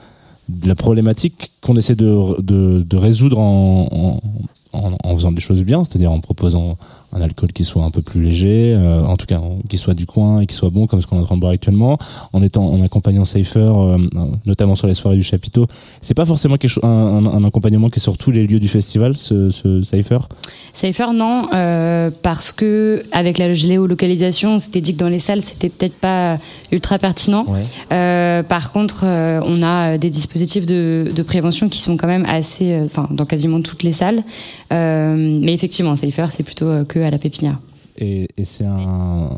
de la problématique qu'on essaie de, de, de résoudre en, en, en, faisant des choses bien, c'est-à-dire en proposant un alcool qui soit un peu plus léger, euh, en tout cas qui soit du coin et qui soit bon comme ce qu'on est en train de boire actuellement, en étant en accompagnant Safer, euh, notamment sur les soirées du chapiteau. C'est pas forcément quelque chose, un, un, un accompagnement qui est sur tous les lieux du festival, ce, ce Safer. Safer, non, euh, parce que avec la géolocalisation, on s'était dit que dans les salles, c'était peut-être pas ultra pertinent. Euh, par contre, euh, on a des dispositifs de, de prévention qui sont quand même assez, euh, enfin, dans quasiment toutes les salles. Euh, mais effectivement, Safer, c'est plutôt euh, que à la pépinière. et, et c'est un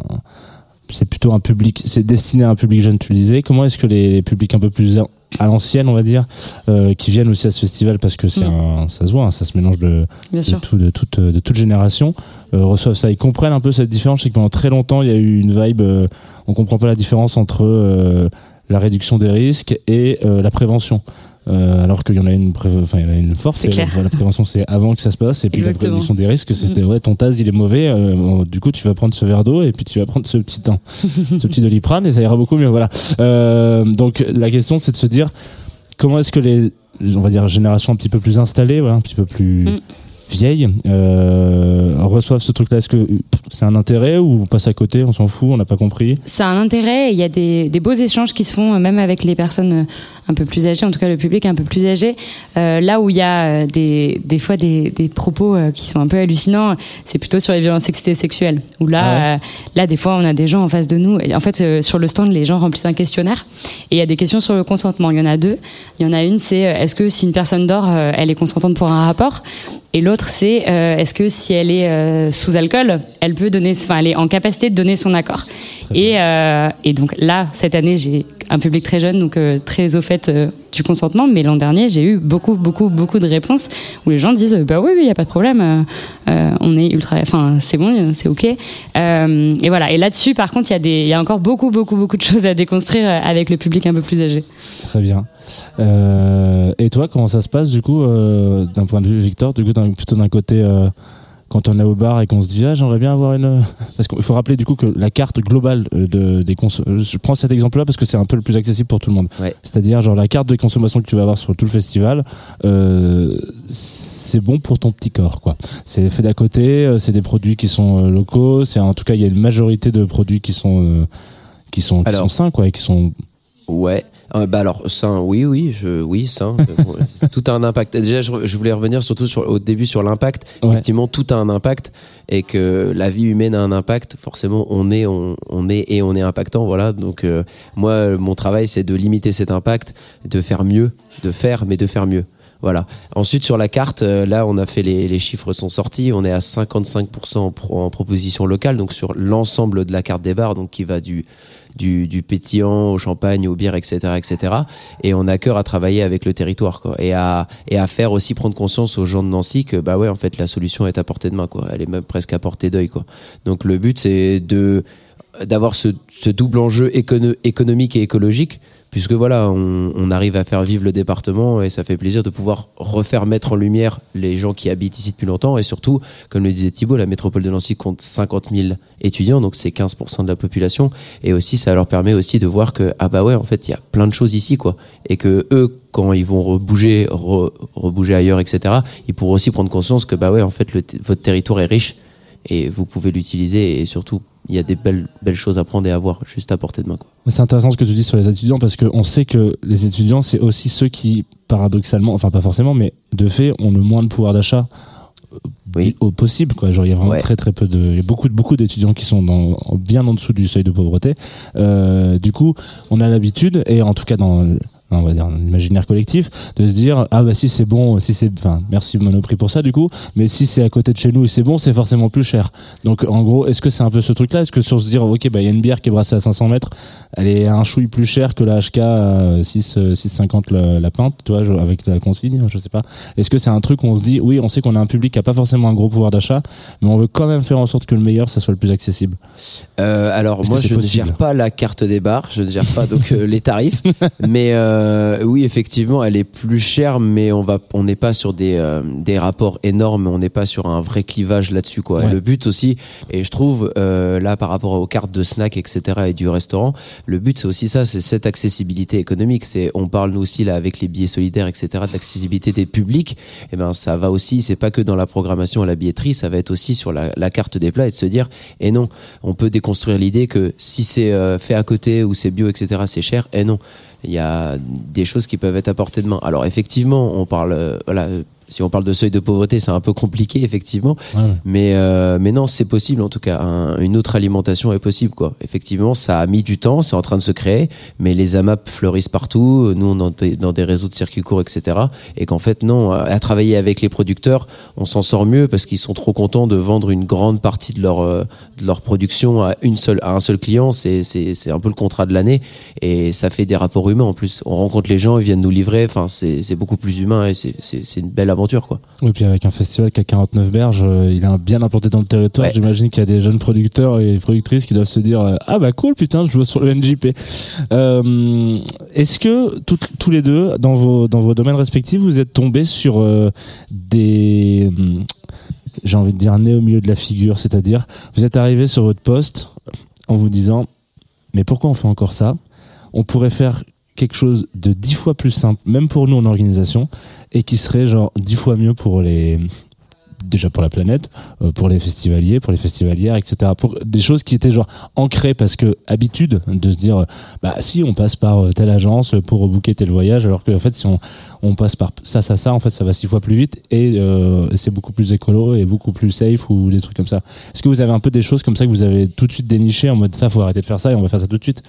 c'est plutôt un public c'est destiné à un public jeune tu le disais comment est-ce que les, les publics un peu plus à l'ancienne on va dire euh, qui viennent aussi à ce festival parce que c'est Mm. un ça se voit hein, ça se mélange de tout, de, toute, de toute génération euh, reçoivent ça ils comprennent un peu cette différence c'est que pendant très longtemps il y a eu une vibe euh, on comprend pas la différence entre euh, la réduction des risques et euh, la prévention euh, alors qu'il y en a une pré- enfin il y en a une forte et la, prévention c'est avant que ça se passe et puis la Exactement. Mm. réduction des risques c'était ouais ton tas il est mauvais euh, bon, du coup tu vas prendre ce verre d'eau et puis tu vas prendre ce petit temps ce petit doliprane et ça ira beaucoup mieux voilà euh, donc la question c'est de se dire comment est-ce que les on va dire générations un petit peu plus installées voilà, un petit peu plus Mm. Vieilles euh, reçoivent ce truc là est-ce que c'est un intérêt ou on passe à côté on s'en fout on n'a pas compris? Ça a un intérêt il y a des, des beaux échanges qui se font euh, même avec les personnes euh, un peu plus âgées, en tout cas le public un peu plus âgé. Euh, là où il y a des, des fois des, des propos qui sont un peu hallucinants, c'est plutôt sur les violences sexuelles. Où là, Ah euh, là des fois on a des gens en face de nous. Et en fait, sur le stand, les gens remplissent un questionnaire et il y a des questions sur le consentement. Il y en a deux. Il y en a une, c'est est-ce que si une personne dort, elle est consentante pour un rapport? Et l'autre, c'est euh, est-ce que si elle est euh, sous alcool, elle peut donner, enfin, elle est en capacité de donner son accord. Et, euh, et donc là, cette année, j'ai un public très jeune, donc très au fait du consentement. Mais l'an dernier, j'ai eu beaucoup, beaucoup, beaucoup de réponses où les gens disent bah oui, oui, il y a pas de problème, euh, euh, on est ultra, enfin, c'est bon, c'est ok. Euh, et voilà. Et là-dessus, par contre, il y a y a encore beaucoup, beaucoup, beaucoup de choses à déconstruire avec le public un peu plus âgé. Très bien. Et toi, comment ça se passe du coup, d'un point de vue Victor, du coup, plutôt d'un côté, quand on est au bar et qu'on se dit, ah, j'aimerais bien avoir une. Parce qu'il faut rappeler du coup que la carte globale euh, de, des cons. Je prends cet exemple-là parce que c'est un peu le plus accessible pour tout le monde. Ouais. C'est-à-dire, genre, la carte de consommation que tu vas avoir sur tout le festival, euh, c'est bon pour ton petit corps, quoi. C'est fait d'à côté, euh, c'est des produits qui sont euh, locaux, c'est en tout cas, il y a une majorité de produits qui sont. euh, qui sont, qui Alors. sont sains, quoi, et qui sont Ouais. Euh, bah alors ça, oui, oui, je, oui, ça. tout a un impact. Déjà, je, je voulais revenir surtout sur, au début sur l'impact. Ouais. Effectivement, tout a un impact et que la vie humaine a un impact. Forcément, on est, on, on est et on est impactant. Voilà. Donc euh, moi, mon travail, c'est de limiter cet impact, de faire mieux, de faire, mais de faire mieux. Voilà. Ensuite, sur la carte, euh, là, on a fait les, les chiffres sont sortis. On est à 55% en, pro- en proposition locale, donc sur l'ensemble de la carte des bars, donc qui va du du, du pétillant au champagne, aux bières, etc., etc. Et on a cœur à travailler avec le territoire, quoi, et à et à faire aussi prendre conscience aux gens de Nancy que bah ouais, en fait, la solution est à portée de main, quoi. Elle est même presque à portée d'œil, quoi. Donc le but, c'est de d'avoir ce, ce double enjeu écono- économique et écologique, puisque voilà, on, on arrive à faire vivre le département et ça fait plaisir de pouvoir refaire mettre en lumière les gens qui habitent ici depuis longtemps et surtout, comme le disait Thibault, la métropole de Nancy compte 50 000 étudiants, donc c'est 15% de la population et aussi ça leur permet aussi de voir que ah bah ouais, en fait, il y a plein de choses ici quoi. Et que eux quand ils vont rebouger re- rebouger ailleurs etc, ils pourront aussi prendre conscience que bah ouais, en fait votre territoire est riche et vous pouvez l'utiliser et surtout il y a des belles belles choses à prendre et à voir juste à portée de main. C'est intéressant ce que tu dis sur les étudiants parce qu'on sait que les étudiants, c'est aussi ceux qui, paradoxalement, enfin pas forcément, mais de fait, ont le moins de pouvoir d'achat euh, Oui. au possible. Quoi. Genre, il y a vraiment Ouais. très très peu de, il y a beaucoup beaucoup d'étudiants qui sont dans, bien en dessous du seuil de pauvreté. Euh, du coup, on a l'habitude, et en tout cas dans on va dire un imaginaire collectif, de se dire ah bah si c'est bon, si c'est, enfin merci Monoprix pour ça du coup, mais si c'est à côté de chez nous et c'est bon, c'est forcément plus cher. Donc en gros, est-ce que c'est un peu ce truc-là? Est-ce que sur se dire ok bah il y a une bière qui est brassée à 500 mètres, elle est un chouille plus chère que la HK à 6 euh, 6,50 la, la pinte, tu vois, avec la consigne, je sais pas. Est-ce que c'est un truc où on se dit oui, on sait qu'on a un public qui a pas forcément un gros pouvoir d'achat, mais on veut quand même faire en sorte que le meilleur ça soit le plus accessible? Euh, alors moi je ne gère pas la carte des bars, je ne gère pas donc euh, les tarifs, mais euh, oui effectivement elle est plus chère, mais on va on n'est pas sur des euh, des rapports énormes, on n'est pas sur un vrai clivage là-dessus quoi. Ouais. Le but aussi, et je trouve euh, là par rapport aux cartes de snack etc et du restaurant, le but c'est aussi ça, c'est cette accessibilité économique. C'est on parle nous aussi là avec les billets solidaires etc de l'accessibilité des publics. Et ben ça va aussi, c'est pas que dans la programmation à la billetterie, ça va être aussi sur la, la carte des plats et de se dire et non, on peut déconstruire l'idée que si c'est euh, fait à côté ou c'est bio, etc., c'est cher. Et non, il y a des choses qui peuvent être à portée de main. Alors effectivement, on parle, euh, voilà, si on parle de seuil de pauvreté, c'est un peu compliqué, effectivement. Ouais. Mais, euh, mais non, c'est possible en tout cas. Un- une autre alimentation est possible, quoi. Effectivement, ça a mis du temps, c'est en train de se créer, mais les AMAP fleurissent partout. Nous, on est dans des, réseaux de circuits courts, etc. Et qu'en fait, non, à, travailler avec les producteurs, on s'en sort mieux parce qu'ils sont trop contents de vendre une grande partie de leur, euh, de leur production à, une seule, à un seul client. C'est, c'est, un peu le contrat de l'année et ça fait des rapports humains en plus. On rencontre les gens, ils viennent nous livrer. Enfin, c'est, beaucoup plus humain et c'est une belle aventure, quoi. Oui, puis avec un festival qui a 49 berges, euh, il est bien implanté dans le territoire. Ouais. J'imagine qu'il y a des jeunes producteurs et productrices qui doivent se dire euh, ah bah cool putain, je veux sur le NJP. Euh, Est-ce que tous les deux dans vos dans vos domaines respectifs, vous êtes tombés sur euh, des j'ai envie de dire nez au milieu de la figure, c'est-à-dire vous êtes arrivé sur votre poste en vous disant mais pourquoi on fait encore ça? On pourrait faire quelque chose de dix fois plus simple, même pour nous en organisation, et qui serait genre dix fois mieux pour les déjà pour la planète, euh, pour les festivaliers, pour les festivalières, etc. Pour des choses qui étaient genre ancrées parce que habitude de se dire bah si on passe par euh, telle agence pour booker tel voyage, alors que en fait si on on passe par ça ça ça en fait ça va six fois plus vite et euh, c'est beaucoup plus écolo et beaucoup plus safe ou des trucs comme ça. Est-ce que vous avez un peu des choses comme ça que vous avez tout de suite déniché en mode ça faut arrêter de faire ça et on va faire ça tout de suite?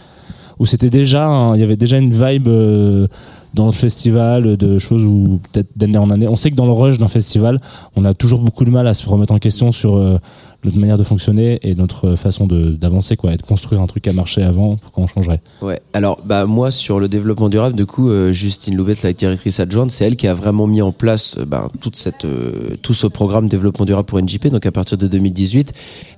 Ou c'était déjà il y avait déjà une vibe euh, dans le festival de choses où peut-être d'année en année on sait que dans le rush d'un festival on a toujours beaucoup de mal à se remettre en question sur euh, notre manière de fonctionner et notre façon d'avancer quoi et de construire un truc qui a marché avant pourquoi on changerait Ouais. Alors, bah moi sur le développement durable, du coup, euh, Justine Loubet, la directrice adjointe, c'est elle qui a vraiment mis en place euh, bah, toute cette, euh, tout ce programme développement durable pour NJP, donc à partir de 2018.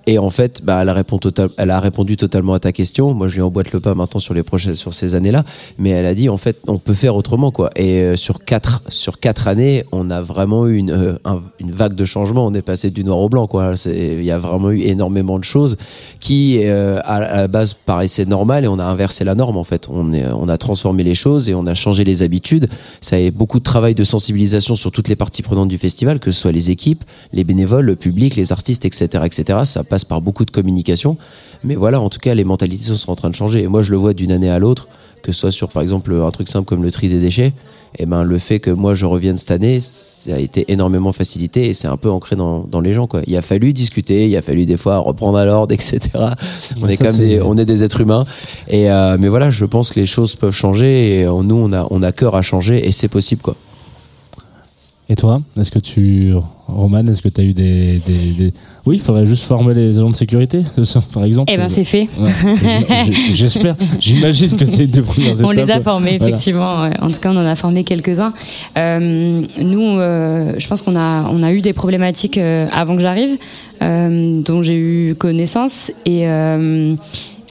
Et en fait, bah, elle a répondu, total, elle a répondu totalement à ta question. Moi, je lui emboîte le pas maintenant sur les prochaines, sur ces années-là, mais elle a dit en fait, on peut faire autrement Et euh, sur quatre, sur quatre années, on a vraiment eu une, euh, un- une vague de changement. On est passé du noir au blanc quoi. Il y a vraiment eu énormément de choses qui euh, à, la base paraissaient normales et on a inversé la norme en fait. On, a transformé les choses et on a changé les habitudes. Ça a beaucoup de travail de sensibilisation sur toutes les parties prenantes du festival, que ce soit les équipes, les bénévoles, le public, les artistes, etc., etc. Ça passe par beaucoup de communication. Mais voilà, en tout cas, les mentalités sont en train de changer. Et moi, je le vois d'une année à l'autre, que ce soit sur par exemple un truc simple comme le tri des déchets. Et ben le fait que moi je revienne cette année, ça a été énormément facilité et c'est un peu ancré dans, dans les gens quoi. Il a fallu discuter, il a fallu des fois reprendre à l'ordre, etc. On est c'est- des, on est des êtres humains et euh, mais voilà, je pense que les choses peuvent changer et euh, nous on a on a cœur à changer et c'est possible quoi. Et toi est-ce que tu Roman est-ce que tu as eu des, des, des- oui il faudrait juste former les agents de sécurité par exemple Eh ben c'est fait. Ouais. J'espère j'imagine que c'est une des premières On les a étapes. formés, Voilà. effectivement. En tout cas, on en a formé quelques-uns. Euh, nous, euh, je pense qu'on a, on a eu des problématiques euh, avant que j'arrive, euh, dont j'ai eu connaissance. Et,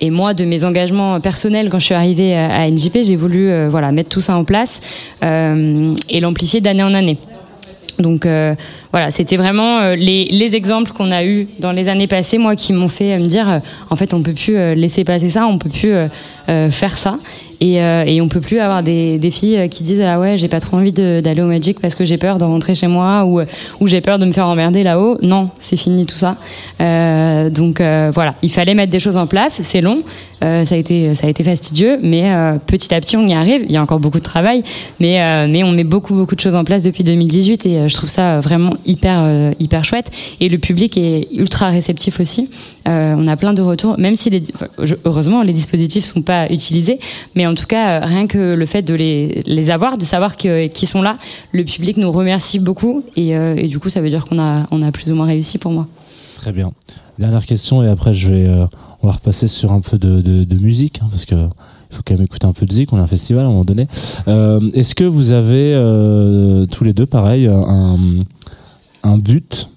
et moi, de mes engagements personnels, quand je suis arrivée à, à NJP, j'ai voulu euh, voilà, mettre tout ça en place euh, et l'amplifier d'année en année. Donc euh, voilà, c'était vraiment euh, les, les exemples qu'on a eus dans les années passées, moi, qui m'ont fait euh, me dire, en fait, on peut plus laisser passer ça, on peut plus faire ça, et, euh, et on peut plus avoir des, des filles euh, qui disent ah ouais, j'ai pas trop envie d'aller au Magic parce que j'ai peur de rentrer chez moi ou euh, ou j'ai peur de me faire emmerder là-haut. Non, c'est fini tout ça. Euh, donc euh, voilà, il fallait mettre des choses en place. C'est long, euh, ça a été ça a été fastidieux, mais petit à petit on y arrive. Il y a encore beaucoup de travail, mais mais on met beaucoup beaucoup de choses en place depuis 2018 et je trouve ça vraiment hyper hyper chouette et le public est ultra réceptif aussi. Euh, on a plein de retours, même si heureusement les dispositifs sont pas utilisés, mais en tout cas euh, rien que le fait de les, avoir, de savoir qu'ils sont là, le public nous remercie beaucoup et, euh, du coup ça veut dire qu'on a plus ou moins réussi pour moi. Très bien. Dernière question et après je vais, on va repasser sur un peu de, musique hein, parce que il faut quand même écouter un peu de musique. On a un festival à un moment donné. Est-ce que vous avez tous les deux pareil un but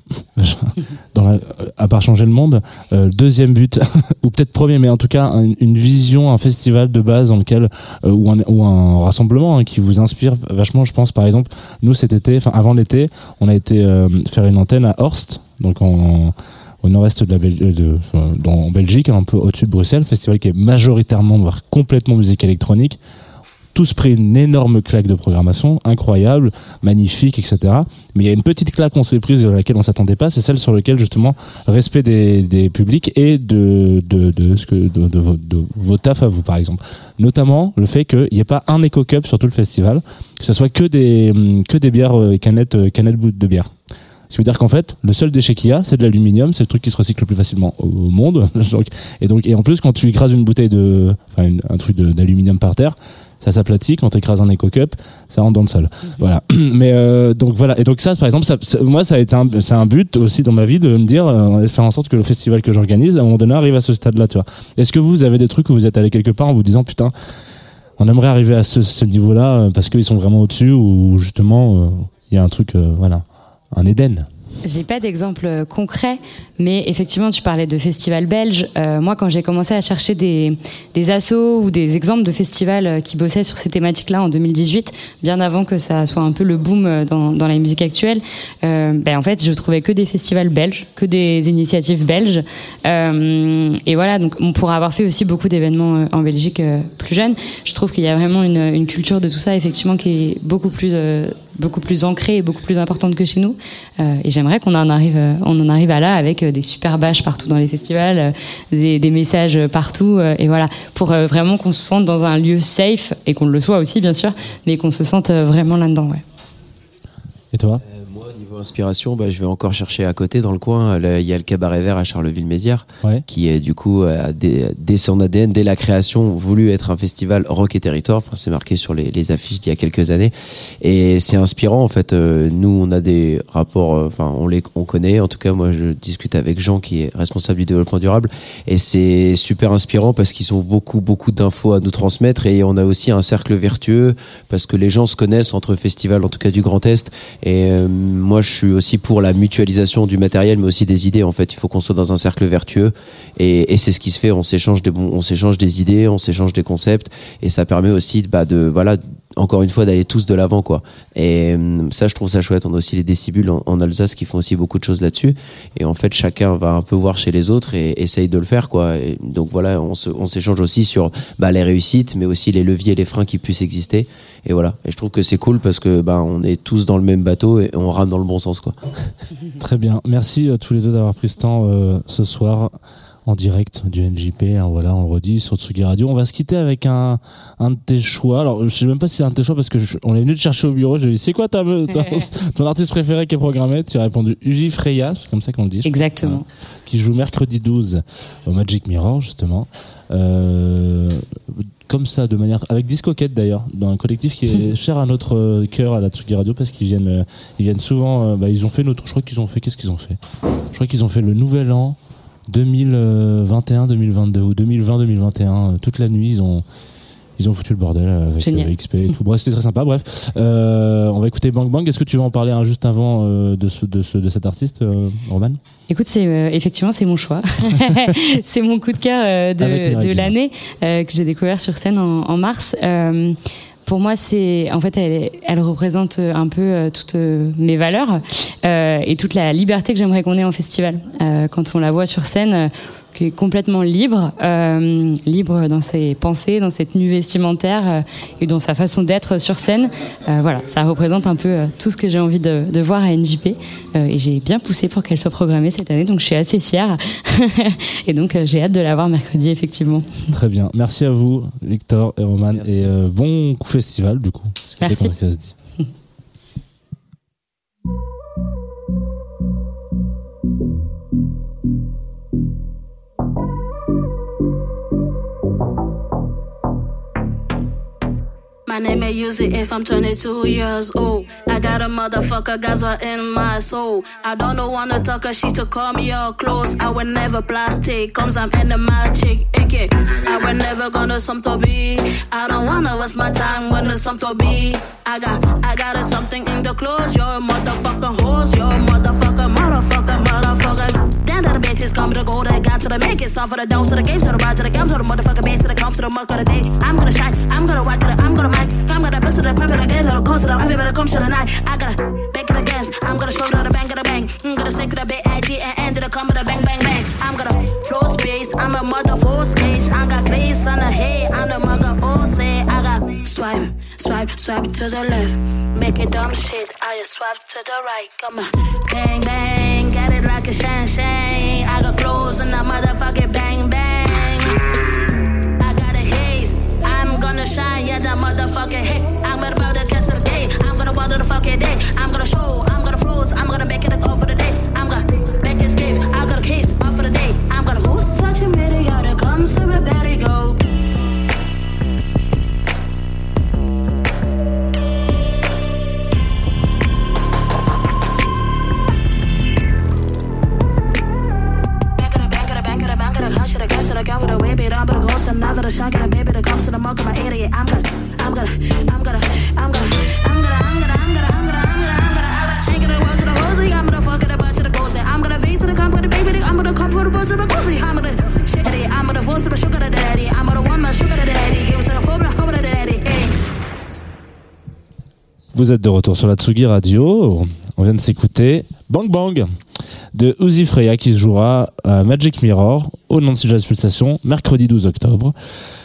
la, à part changer le monde, euh, deuxième but ou peut-être premier, mais en tout cas un- une vision, un festival de base dans lequel euh, ou, un, rassemblement hein, qui vous inspire vachement. Je pense par exemple, nous cet été, avant l'été, on a été euh, faire une antenne à Horst, donc au nord-est de la euh, Belgique, un peu au-dessus de Bruxelles, festival qui est majoritairement, voire complètement musique électronique. Tous pris une énorme claque de programmation, incroyable, magnifique, etc. Mais il y a une petite claque qu'on s'est prise de laquelle on s'attendait pas, c'est celle sur laquelle justement respect des, des publics et de de de ce que de, de, vos- de vos tafs à vous par exemple. Notamment le fait qu'il n'y ait pas un éco cup sur tout le festival, que ce soit que des hum, que des bières euh, canettes euh, canettes de bière. Qui veut dire qu'en fait, le seul déchet qu'il y a, c'est de l'aluminium, c'est le truc qui se recycle le plus facilement au monde. Et donc, et en plus, quand tu écrases une bouteille de, enfin, un truc d'aluminium par terre, ça s'aplatit. Quand tu écrases un éco cup, ça rentre dans le sol. Voilà. Mais euh, donc voilà. Et donc ça, par exemple, ça, moi, ça a été c'est un but aussi dans ma vie de me dire, euh, faire en sorte que le festival que j'organise, à un moment donné, arrive à ce stade-là. Tu vois. Est-ce que vous avez des trucs où vous êtes allé quelque part en vous disant, putain, on aimerait arriver à ce, ce niveau-là euh, parce qu'ils sont vraiment au-dessus ou justement, euh, il y a un truc, euh, voilà, un Éden? J'ai pas d'exemple euh, concret, mais effectivement, tu parlais de festivals belges. Euh, moi, quand j'ai commencé à chercher des, des assos ou des exemples de festivals euh, qui bossaient sur ces thématiques-là en 2018, bien avant que ça soit un peu le boom dans, dans la musique actuelle, ben, en fait, je trouvais que des festivals belges, que des initiatives belges. Et voilà, donc on pourra avoir fait aussi beaucoup d'événements en Belgique plus jeunes. Je trouve qu'il y a vraiment une, culture de tout ça, effectivement, qui est beaucoup plus beaucoup plus ancrée et beaucoup plus importante que chez nous. Euh, et j'aimerais qu'on en arrive, on en arrive à là avec euh, des super bâches partout dans les festivals, euh, des, des messages partout, et voilà, pour vraiment qu'on se sente dans un lieu safe et qu'on le soit aussi bien sûr, mais qu'on se sente vraiment là-dedans. Ouais. Et toi? Inspiration, bah, je vais encore chercher à côté, dans le coin. Il y a le Cabaret Vert à Charleville-Mézières, Ouais. qui est du coup, a dès, dès son ADN, dès la création, voulu être un festival rock et territoire. Enfin, c'est marqué sur les, les affiches d'il y a quelques années. Et c'est inspirant, en fait. Euh, nous, on a des rapports, euh, enfin, on les on connaît. En tout cas, moi, je discute avec Jean, qui est responsable du développement durable. Et c'est super inspirant parce qu'ils ont beaucoup, beaucoup d'infos à nous transmettre. Et on a aussi un cercle vertueux parce que les gens se connaissent entre festivals, en tout cas du Grand Est. Et euh, moi, je suis aussi pour la mutualisation du matériel, mais aussi des idées. En fait, il faut qu'on soit dans un cercle vertueux. Et, c'est ce qui se fait. On s'échange des on s'échange des idées, on s'échange des concepts, et ça permet aussi, bah, de, voilà, encore une fois, d'aller tous de l'avant, quoi. Et euh, ça, je trouve ça chouette. On a aussi les décibules en, Alsace qui font aussi beaucoup de choses là-dessus. Et en fait, chacun va un peu voir chez les autres et essaye de le faire, quoi. Donc voilà, on s'échange aussi sur bah, les réussites, mais aussi les leviers et les freins qui puissent exister. Et voilà. Et je trouve que c'est cool parce que bah, on est tous dans le même bateau et on rame dans le bon sens, quoi. Très bien. Merci euh, tous les deux d'avoir pris ce temps euh, ce soir en direct du NJP. hein, voilà, on le redit sur Tsugi Radio. On va se quitter avec un, un de tes choix. Alors, je sais même pas si c'est un de tes choix parce que je- on est venu te chercher au bureau. J'ai dit, c'est quoi ta, ton, ton artiste préféré qui est programmé? Tu as répondu Uji Freya, c'est comme ça qu'on le dit. crois. Exactement. qui joue mercredi 12 au Magic Mirror justement Euh, comme ça de manière avec Discoquette d'ailleurs dans un collectif qui est cher à notre euh, cœur à la Tsugi Radio parce qu'ils viennent euh, ils viennent souvent bah, ils ont fait notre je crois qu'ils ont fait qu'est-ce qu'ils ont fait? Je crois qu'ils ont fait le nouvel an 2021 2022 ou 2020 2021 toute la nuit ils ont ils ont foutu le bordel avec Génial. euh, XP et tout. Bref, c'était très sympa. Bref, euh, on va écouter Bang Bang. Est-ce que tu veux en parler un juste avant euh, de, ce, de, ce, de cet artiste, euh, Roman? Écoute, c'est euh, effectivement c'est mon choix. c'est mon coup de cœur euh, Avec de, l'année euh, que j'ai découvert sur scène en, en mars. Euh, pour moi, c'est en fait, elle, elle représente un peu euh, toutes euh, mes valeurs euh, et toute la liberté que j'aimerais qu'on ait en festival. Euh, quand on la voit sur scène, euh, qui est complètement libre, euh, libre dans ses pensées, dans ses tenues vestimentaires euh, et dans sa façon d'être sur scène. Euh, voilà, ça représente un peu euh, tout ce que j'ai envie de, de voir à NJP. Euh, et j'ai bien poussé pour qu'elle soit programmée cette année, donc je suis assez fière. et donc euh, j'ai hâte de la voir mercredi, effectivement. Très bien. Merci à vous, Victor et Roman. Merci. Et euh, bon coup festival, du coup. Merci. comme ça se dit. My name use it if I'm 22 years old. I got a motherfucker Gaza in my soul. I don't know wanna talk her, she to call me all close. I will never plastic, comes I'm in the magic. Ike. I will never gonna some to be. I don't wanna waste my time when there's some to be. I got, I got a something in the clothes. You're a motherfucking horse. You're a motherfucker, motherfucker, motherfucker. Down to the bitches, come to the gold. To the make it. Song for the dose, to the games, to the ride, to the gums, to the motherfucking bass, to the comes, to the muck of the day. I'm gonna shine, I'm gonna whack it, I'm gonna mic. I'm gonna bust to the pump it again, to the coast, to the every better come to the night. I gotta bake it again. I'm gonna show to the bang of the bang. I'm gonna shake it a bit edgy and end to the come to the bang, bang, bang. I'm gonna flow space. I'm a mother full stage. I got grace on the head. I'm the mother all say. I got swipe, swipe, swipe to the left. Make it dumb shit. I just swipe to the right. Come on, bang, bang. Get it like a shine, shine. I got clothes and a motherfucking bang, bang. I got a haze. I'm gonna shine, yeah, that motherfucking hit. I'm gonna to catch the day. I'm gonna water the fucking day. I'm gonna show, I'm gonna flows, I'm gonna make it a go for the day. I'm gonna make it escape. I got a case, off for the day. I'm gonna who's such a minute, gotta come to me, Vous êtes de retour sur la Tsugi Radio. On vient de s'écouter Bang Bang de Uzi Freya qui se jouera à Magic Mirror au Nancy Jazz Pulsation mercredi 12 octobre.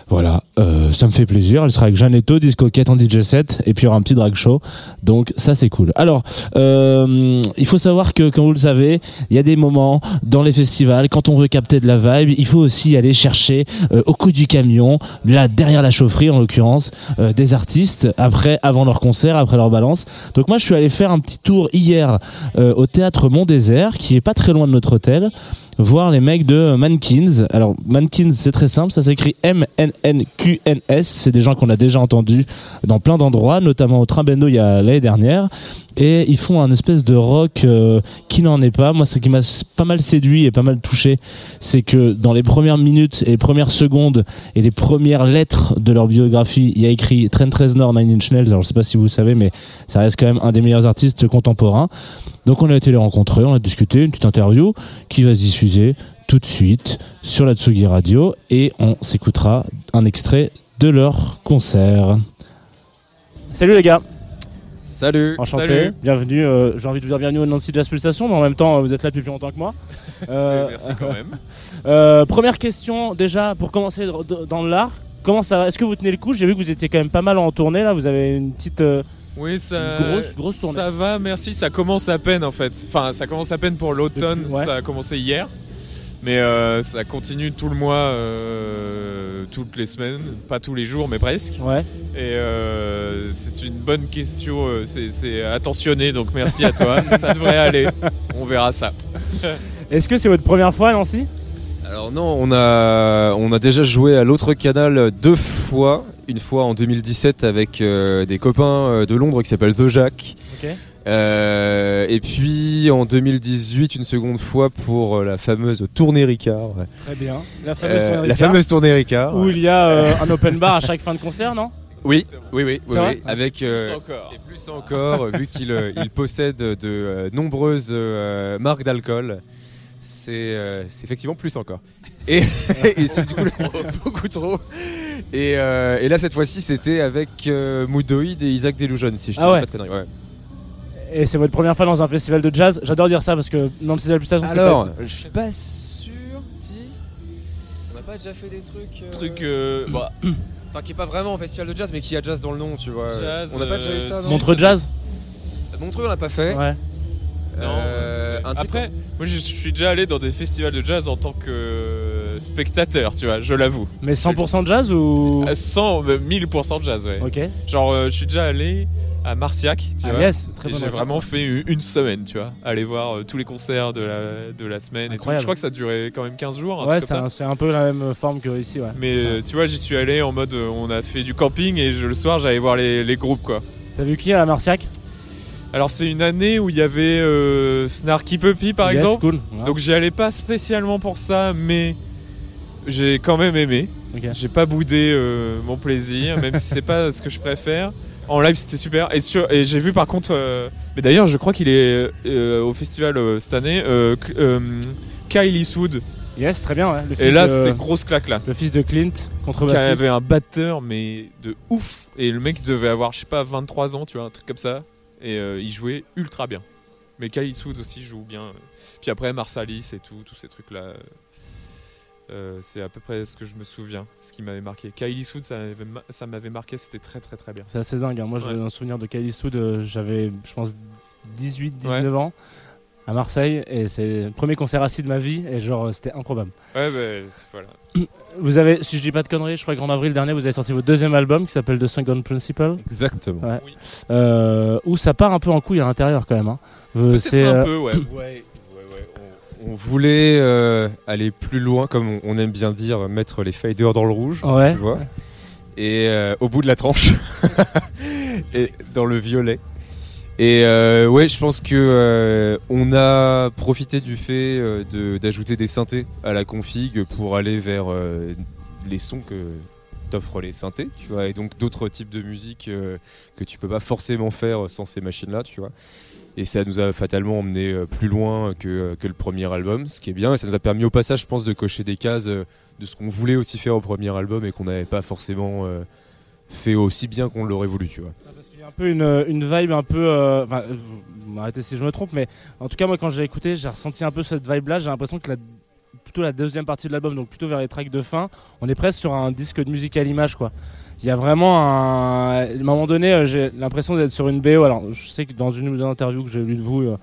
Voilà, euh, ça me fait plaisir. Elle sera avec Janetto, Disco Cat en DJ set et puis il y aura un petit drag show. Donc ça c'est cool. Alors, euh, il faut savoir que comme vous le savez, il y a des moments dans les festivals quand on veut capter de la vibe, il faut aussi aller chercher euh, au coup du camion, là derrière la chaufferie en l'occurrence, des artistes après, avant leur concert, après leur balance. Donc moi je suis allé faire un petit tour hier au théâtre Mont Désert, qui est pas très loin de notre hôtel, voir les mecs de Mankins. Alors Mankins c'est très simple, ça s'écrit M-N-N-Q-N-S. C'est des gens qu'on a déjà entendus dans plein d'endroits, notamment au Trimbendo il y a l'année dernière. Et ils font un espèce de rock euh, qui n'en est pas. Moi, ce qui m'a pas mal séduit et pas mal touché, c'est que dans les premières minutes et les premières secondes et les premières lettres de leur biographie, il y a écrit Trent Reznor, Nine Inch Nails. Alors, je sais pas si vous savez, mais ça reste quand même un des meilleurs artistes contemporains. Donc, on a été les rencontrer, on a discuté, une petite interview qui va se diffuser tout de suite sur la Tsugi Radio et on s'écoutera un extrait de leur concert. Salut les gars Salut. Enchanté, Salut. bienvenue. euh, J'ai envie de vous dire bienvenue au Nancy Jazz Pulsation, mais en même temps, euh, vous êtes là depuis plus longtemps que moi. Euh, merci quand même. euh, première question, déjà, pour commencer dans l'art. Comment ça va? Est-ce que vous tenez le coup? J'ai vu que vous étiez quand même pas mal en tournée là. Vous avez une petite. Oui, ça, Grosse- grosse tournée. ça va, merci. Ça commence à peine en fait. Enfin, ça commence à peine pour l'automne. Depuis- ouais. Ça a commencé hier. Mais euh, ça continue tout le mois, euh, toutes les semaines. Pas tous les jours, mais presque. Ouais. Et euh, c'est une bonne question. c'est- C'est attentionné, donc merci à toi. ça devrait aller. On verra ça. Est-ce que c'est votre première fois à Nancy? Alors non, on a, on a déjà joué à l'autre canal deux fois. Une fois en 2017 avec euh, des copains euh, de Londres qui s'appellent The Jack. Euh, et puis en 2018 une seconde fois pour la fameuse tournée Ricard. ouais. Très bien. La fameuse Euh, tournée la Ricard, fameuse tournée Ricard. Où ouais. il y a euh, un open bar à chaque fin de concert, non? Oui, oui, oui, avec euh, Plus encore. et plus encore vu qu'il il possède de euh, nombreuses euh, marques d'alcool. C'est euh, c'est effectivement plus encore. Et, et c'est du coup beaucoup trop. Et, euh, et là cette fois-ci c'était avec euh, et Isaac Delusion si je Ah ne dis ouais. pas de conneries. ouais. Et c'est votre première fois dans un festival de jazz? J'adore dire ça parce que dans le festival de Pulsation, c'est Alors, pas- je suis pas sûr si on n'a pas déjà fait des trucs. euh, Truc. euh, bah, Enfin, qui est pas vraiment un festival de jazz, mais qui a jazz dans le nom, tu vois. Jazz, on n'a pas déjà eu ça, Montre Jazz? Montreux, on l'a pas fait. Ouais. Euh, un truc Après, moi je suis déjà allé dans des festivals de jazz en tant que euh, spectateur, tu vois, je l'avoue. Mais 100% jazz ou. À 100, euh, 1000% de jazz, ouais. Ok. Genre, euh, je suis déjà allé à Marciac, tu Ah, vois. yes, très j'ai vraiment fait une, semaine, tu vois. Aller voir euh, tous les concerts de la, de la semaine et tout. Je crois que ça durait quand même 15 jours. un Ouais, c'est un, peu la même forme que ici, ouais. Mais euh, tu vois, j'y suis allé en mode euh, on a fait du camping et je- le soir j'allais voir les, les groupes quoi. T'as vu qui à la Marciac? Alors c'est une année où il y avait euh, Snarky Puppy par Yes, exemple. cool. Donc j'y allais pas spécialement pour ça, mais j'ai quand même aimé. J'ai pas boudé euh, mon plaisir, même si c'est pas ce que je préfère. En live c'était super. Et, sur- et j'ai vu par contre, euh, mais d'ailleurs je crois qu'il est au festival cette année, Kyle Eastwood. Yes, très bien, ouais. Le Et là de- c'était grosse claque là. Le fils de Clint, Qui contrebassiste. avait un batteur mais de ouf. Et le mec devait avoir, je sais pas, 23 ans, tu vois, un truc comme ça. Et euh, il jouait ultra bien. Mais Kyle Eastwood aussi joue bien. Puis après Marsalis et tout, tous ces trucs là. Euh, c'est à peu près ce que je me souviens, ce qui m'avait marqué. Kyle Eastwood, ça m'avait marqué, c'était très très très bien. C'est assez dingue. hein. Moi, j'ai Ouais. un souvenir de Kylie Eastwood, euh, j'avais, je pense, 18, 19 ans à Marseille. Et c'est le premier concert assis de ma vie. Et genre, c'était improbable. Ouais, bah voilà. Vous avez, si je dis pas de conneries, je crois qu'en avril dernier, vous avez sorti votre deuxième album qui s'appelle The Second Principle. Exactement. Ouais. Oui. Euh, où ça part un peu en couille à l'intérieur quand même. hein. Peut-être c'est, un euh, peu, ouais. Ouais, ouais, ouais. On, on voulait euh, aller plus loin, comme on, on aime bien dire, mettre les faders dans le rouge. Ouais. Tu vois et euh, au bout de la tranche, et dans le violet. Et euh, ouais, je pense que euh, on a profité du fait euh, de- d'ajouter des synthés à la config pour aller vers euh, les sons que t'offrent les synthés, tu vois, et donc d'autres types de musique que tu peux pas forcément faire sans ces machines-là, tu vois. Et ça nous a fatalement emmené plus loin que, que le premier album, ce qui est bien. Et ça nous a permis au passage, je pense, de cocher des cases de ce qu'on voulait aussi faire au premier album et qu'on n'avait pas forcément fait aussi bien qu'on l'aurait voulu, tu vois. Un peu une, une vibe un peu. euh, Enfin, m'arrêtez si je me trompe, mais en tout cas, moi, quand j'ai écouté, j'ai ressenti un peu cette vibe-là. J'ai l'impression que la, plutôt la deuxième partie de l'album, donc plutôt vers les tracks de fin, on est presque sur un disque de musique à l'image, quoi. Il y a vraiment un. À un moment donné, euh, j'ai l'impression d'être sur une BO. Alors, je sais que dans une ou deux interviews que j'ai lues de vous, euh,